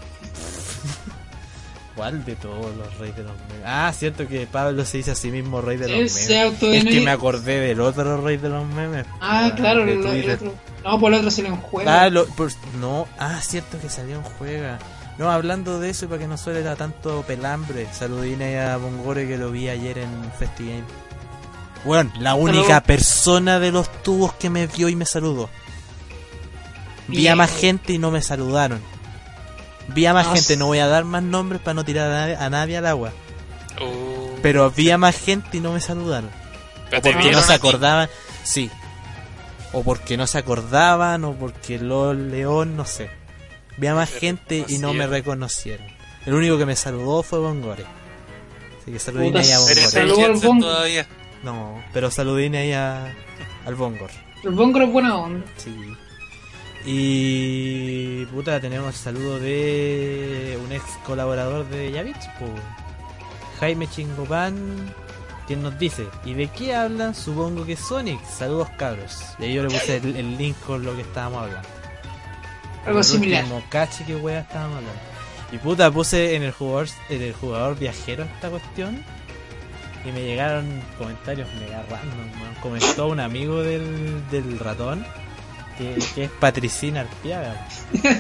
¿Cuál de todos los reyes de los memes? Ah, cierto que Pablo se dice a sí mismo rey de los memes. Es que me acordé del otro rey de los memes. Ah, claro, el, otro. No, por el otro se le juego. Ah, lo- pues, no, ah, cierto que salió en juega. No, hablando de eso y para que no suele a tanto pelambre, saludine a Bongore que lo vi ayer en FestiGame. Bueno, la única persona de los tubos que me vio y me saludó. Vi a más gente y no me saludaron. Vi a más Ah, gente, no voy a dar más nombres para no tirar a nadie, a nadie al agua. Uh, Pero vi a más gente y no me saludaron. O porque no se acordaban, sí. O porque no se acordaban, o porque LOL León, no sé. Vi a más Te gente y no me reconocieron. El único que me saludó fue Bongore. Así que ahí a Bongore. Todavía. No, pero saludine ahí a, al Bongor. El Bongro es buena onda. Sí. Y puta, tenemos el saludo de un ex colaborador de Yavich, po. Jaime Chingopan, quien nos dice, ¿y de qué hablan? Supongo que Sonic. Saludos cabros. Y ahí yo le puse el, el link con lo que estábamos hablando. Algo similar. cache que wea estábamos hablando. Y puta, puse en el jugador, en el jugador viajero esta cuestión. Y me llegaron comentarios mega random, weón. Comentó un amigo del, del ratón que, que es Patricina Arpiaga.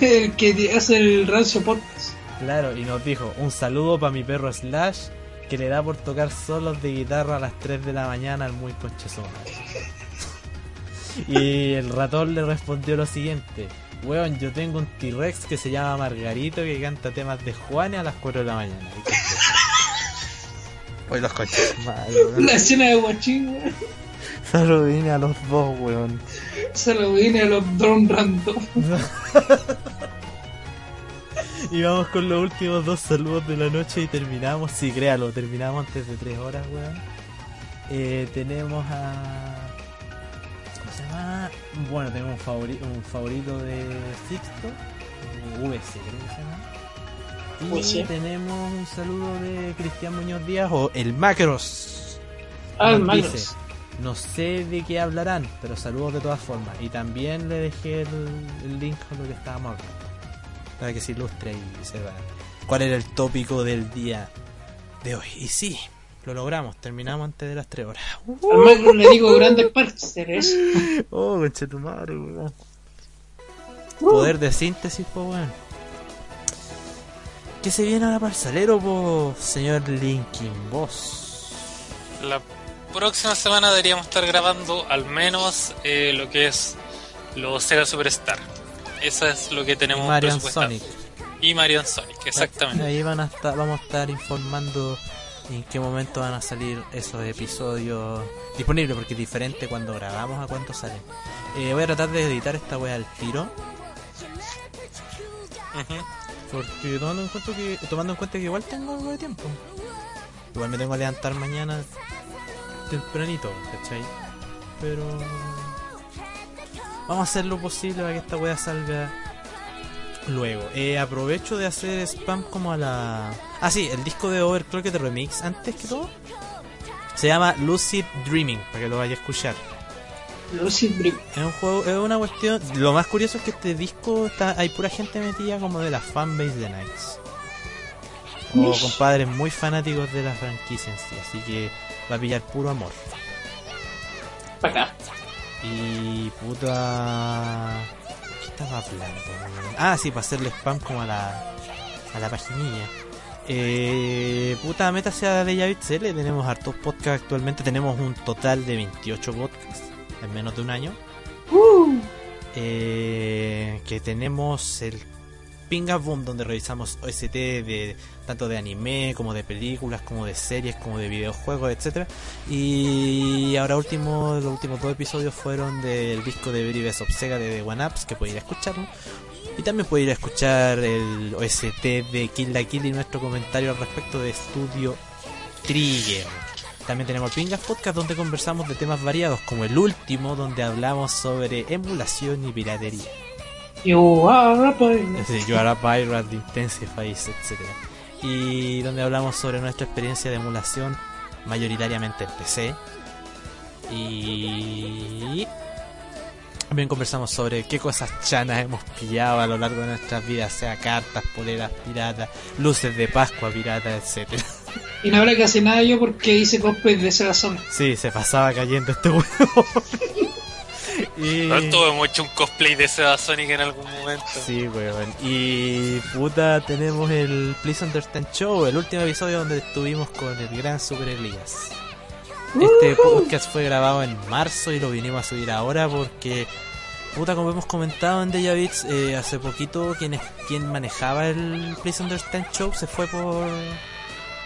el que hace el rancio podcast. Claro, y nos dijo, un saludo para mi perro Slash que le da por tocar solos de guitarra a las 3 de la mañana al muy conchesón. y el ratón le respondió lo siguiente, weón, yo tengo un T-Rex que se llama Margarito que canta temas de Juanes a las 4 de la mañana. Hoy los conches. La escena de guachín, weón. Saludine a los dos, weón. Se lo viene a los Drone Random. Y vamos con los últimos dos saludos de la noche y terminamos, sí, créalo, terminamos antes de tres horas, weón. Eh, tenemos a... ¿Cómo se llama? Bueno, tenemos un, favorito un favorito de Sixto, VC creo que se llama. Y VC. tenemos un saludo de Cristian Muñoz Díaz o el Macros. Ah, el Magnus. dice, no sé de qué hablarán, pero saludos de todas formas. Y también le dejé el, el link con lo que estábamos hablando. Para que se ilustre y sepa cuál era el tópico del día de hoy. Y sí, lo logramos, terminamos antes de las 3 horas. Al Magnus le digo grandes parceres. Oh, conche tu madre, weón. Poder de síntesis, po, weón. ¿Qué se viene ahora para el salero, po, señor Linkin Boss? La próxima semana deberíamos estar grabando al menos eh, lo que es los Sega Superstar. Eso es lo que tenemos Mario presupuestado. Sonic. Y Mario Sonic, exactamente. Ahí van a estar, vamos a estar informando en qué momento van a salir esos episodios disponibles, porque es diferente cuando grabamos a cuánto salen. Eh, voy a tratar de editar esta wea al tiro. Porque tomando en cuenta que, tomando en cuenta que igual tengo algo de tiempo. Igual me tengo que levantar mañana tempranito, ¿cachai? Pero vamos a hacer lo posible para que esta wea salga luego. Eh, aprovecho de hacer spam como a la... Ah, sí, el disco de Overclocked Remix, antes que todo. Se llama Lucid Dreaming, para que lo vaya a escuchar. Es un juego, es una cuestión... Lo más curioso es que este disco está, hay pura gente metida como de la fanbase de Nights. O compadres muy fanáticos de la franquicia en sí. Así que va a pillar puro amor. Para acá. Y puta. ¿Qué estaba hablando? Ah, sí, para hacerle spam como a la, a la paginilla. Eh, puta, métase a Deja Beats L. Tenemos hartos podcasts actualmente. Tenemos un total de 28 podcasts en menos de un año. Eh, que tenemos el Pinga Boom, donde revisamos OST de tanto de anime como de películas, como de series, como de videojuegos, etcétera. Y ahora último, los últimos dos episodios fueron del disco de Very Best of Sega de The One Ups, que puede ir a escucharlo. Y también puede ir a escuchar el OST de Kill la Kill y nuestro comentario al respecto de Studio Trigger. También tenemos Pingas Podcast donde conversamos de temas variados, como el último donde hablamos sobre emulación y piratería. You are a pirate. You are a Pirate, Intensifies, etc. Y donde hablamos sobre nuestra experiencia de emulación, mayoritariamente en PC. Y también conversamos sobre qué cosas chanas hemos pillado a lo largo de nuestras vidas, sea cartas, poleras piratas, luces de Pascua pirata, etcétera. Y no habrá que hacer nada yo porque hice cosplay de Sega Sonic. Sí, se pasaba cayendo este huevo. y... Todos hemos hecho un cosplay de Sega Sonic en algún momento. Sí, weón. Y puta, tenemos el Please Understand Show, el último episodio donde estuvimos con el gran Super Elías. Este podcast fue grabado en marzo y lo vinimos a subir ahora porque, puta, como hemos comentado en Deja Beats, eh, hace poquito quien, quien manejaba el Please Understand Show se fue por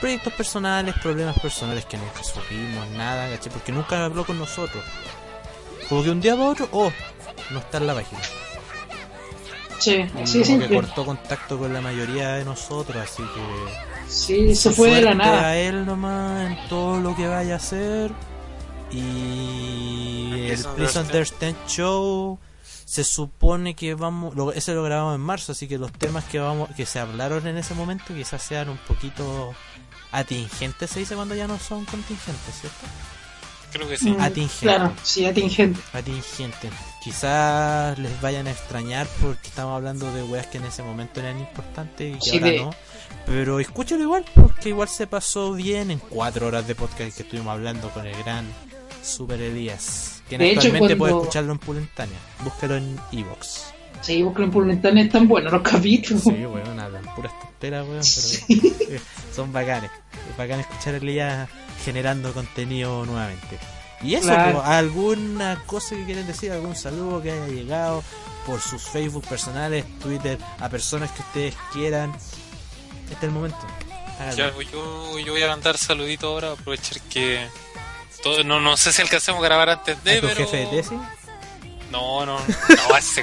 proyectos personales, problemas personales que nunca supimos, nada, ¿cachai? Porque nunca habló con nosotros. Como que un día para otro, oh, no está en la página. Sí, así como que cortó contacto con la mayoría de nosotros, así que Sí, se fue de la nada. a él nomás en todo lo que vaya a hacer. Y el Please Please Understand. Understand Show se supone que vamos, lo, ese lo grabamos en marzo, así que los temas que vamos, que se hablaron en ese momento quizás sean un poquito atingentes, se dice cuando ya no son contingentes, ¿cierto? Creo que sí. Mm, Atingente. Claro, sí, atingente. Atingentes. Quizás les vayan a extrañar porque estamos hablando de weas que en ese momento eran importantes y que Sí, ahora de- no. Pero escúchalo igual, porque igual se pasó bien en cuatro horas de podcast que estuvimos hablando con el gran Super Elías. Quien De hecho, actualmente puede escucharlo en Pulentánea. Búscalo en Evox. Sí, buscan por internet tan buenos los capítulos. Sí, weón, hablan puras tonteras, weón, pero eh, son bacanes. Es bacán escuchar a Elías generando contenido nuevamente. Y eso, Claro. ¿alguna cosa que quieren decir? ¿Algún saludo que haya llegado por sus Facebook personales, Twitter, a personas que ustedes quieran? Este es el momento. Ya, pues, yo, yo voy a mandar saluditos ahora, aprovechar que... Todo, no, no sé si alcancemos a grabar antes ¿A de, tu pero... jefe de tesis? No, no, no, a ese...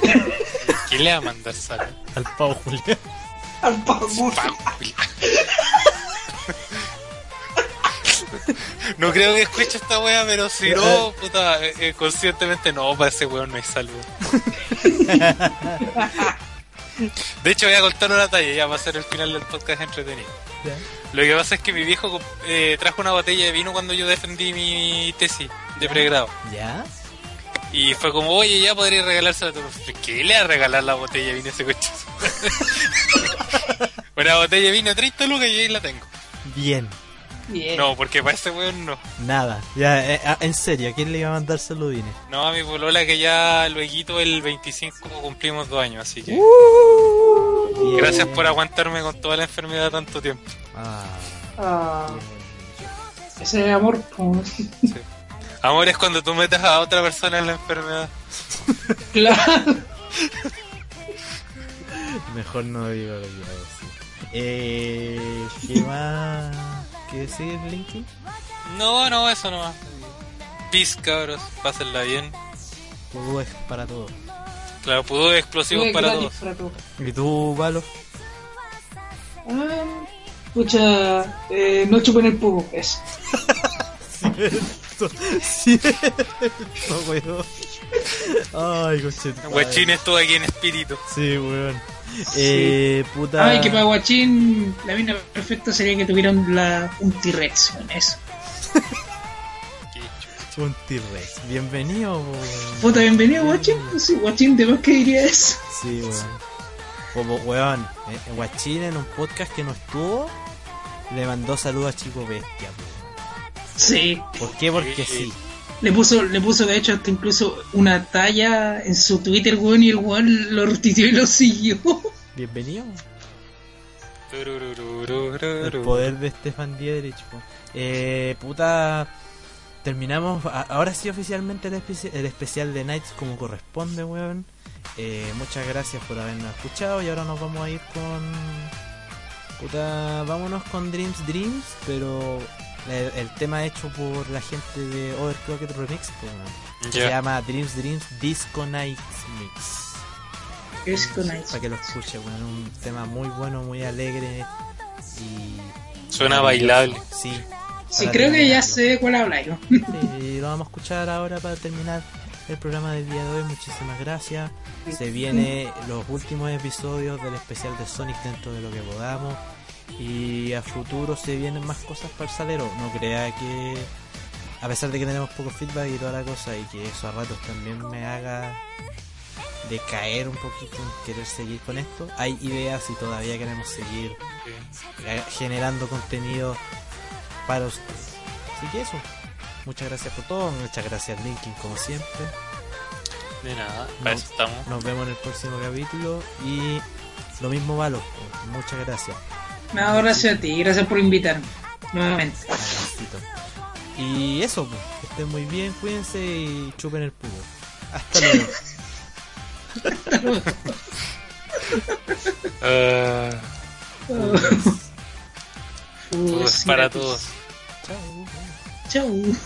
¿Quién le va a mandar saludos? Al Pau Julián. Al Pau Pau, No creo que escuche esta wea, pero si no, puta, eh, eh, conscientemente no, para ese weón no hay salud. De hecho, voy a contar una talla, ya va a ser el final del podcast entretenido. Lo que pasa es que mi viejo eh, trajo una botella de vino cuando yo defendí mi tesis de pregrado. ¿Ya? Y fue como, oye, ya podría regalársela a tu profe. ¿Qué le va a regalar la botella de vino a ese coche? una botella de vino 30 lucas y ahí la tengo. Bien. Bien. No, porque para ese weón no. Nada. Ya, eh, ah, en serio, ¿a quién le iba a mandar saludines? No, a mi polola que ya luego el 25 cumplimos dos años, así que Bien. gracias por aguantarme con toda la enfermedad tanto tiempo. Ah, Ah, ese es amor. pues. Sí. Amor es cuando tú metes a otra persona en la enfermedad. Claro. Mejor no digo lo que iba a decir. Eh, ¿Qué más? ¿Qué decir, Linky? No, no, eso no. Peace, cabros, pásenla bien. Todo es para todos. Claro, pudo explosivos Gratis para todos. para todos. ¿Y tú, Valo? Ah, Escucha, eh, no chupen el pugo, eso. Cierto, weón. Ay. Guachín estuvo aquí en espíritu. Sí, weón. Eh, puta. Ay, que para Guachín la mina perfecta sería que tuvieran la, un T-Rex con eso. Un T-Rex. Bienvenido, weón. Puta, bienvenido Guachín. Sí, Guachín, de más que diría eso. Sí, weón. Como, weón, eh, Guachín en un podcast que no estuvo, le mandó saludos a Chico Bestia. po. Sí. ¿Por qué? Porque Sí. sí. Le puso, le puso de hecho hasta incluso una talla en su Twitter, weón, y el weón lo retuiteó y lo siguió. Bienvenido. El poder de Stefan Dietrich. po. Eh, puta. Terminamos. Ahora sí, oficialmente el, especi- el especial de Nights como corresponde, weón. Eh, muchas gracias por habernos escuchado. Y ahora nos vamos a ir con. Puta. Vámonos con Dreams Dreams. Pero el, el tema hecho por la gente de Overclocked Remix. Se llama Dreams Dreams Disco Nights Mix. Para que lo escuche, weón. Un tema muy bueno, muy alegre. Y. Suena bailable. Sí. Sí, creo que ya sé de cuál. ¿no? Sí, lo vamos a escuchar ahora para terminar el programa del día de hoy. Muchísimas gracias. Se viene los últimos episodios del especial de Sonic dentro de lo que podamos. Y a futuro se vienen más cosas para el salero. No crea que, a pesar de que tenemos poco feedback y toda la cosa, y que eso a ratos también me haga decaer un poquito en querer seguir con esto, hay ideas y todavía queremos seguir generando contenido para ustedes. Así que eso. Muchas gracias por todo. Muchas gracias Linkin como siempre. De nada, para eso estamos. Nos vemos en el próximo capítulo y lo mismo Valo. Muchas gracias. No, gracias a ti, gracias por invitarme. Nuevamente. Y eso, pues, que estén muy bien, cuídense y chupen el pudo. Hasta luego. Ah, Uh, pues para todos. Chao. Chau.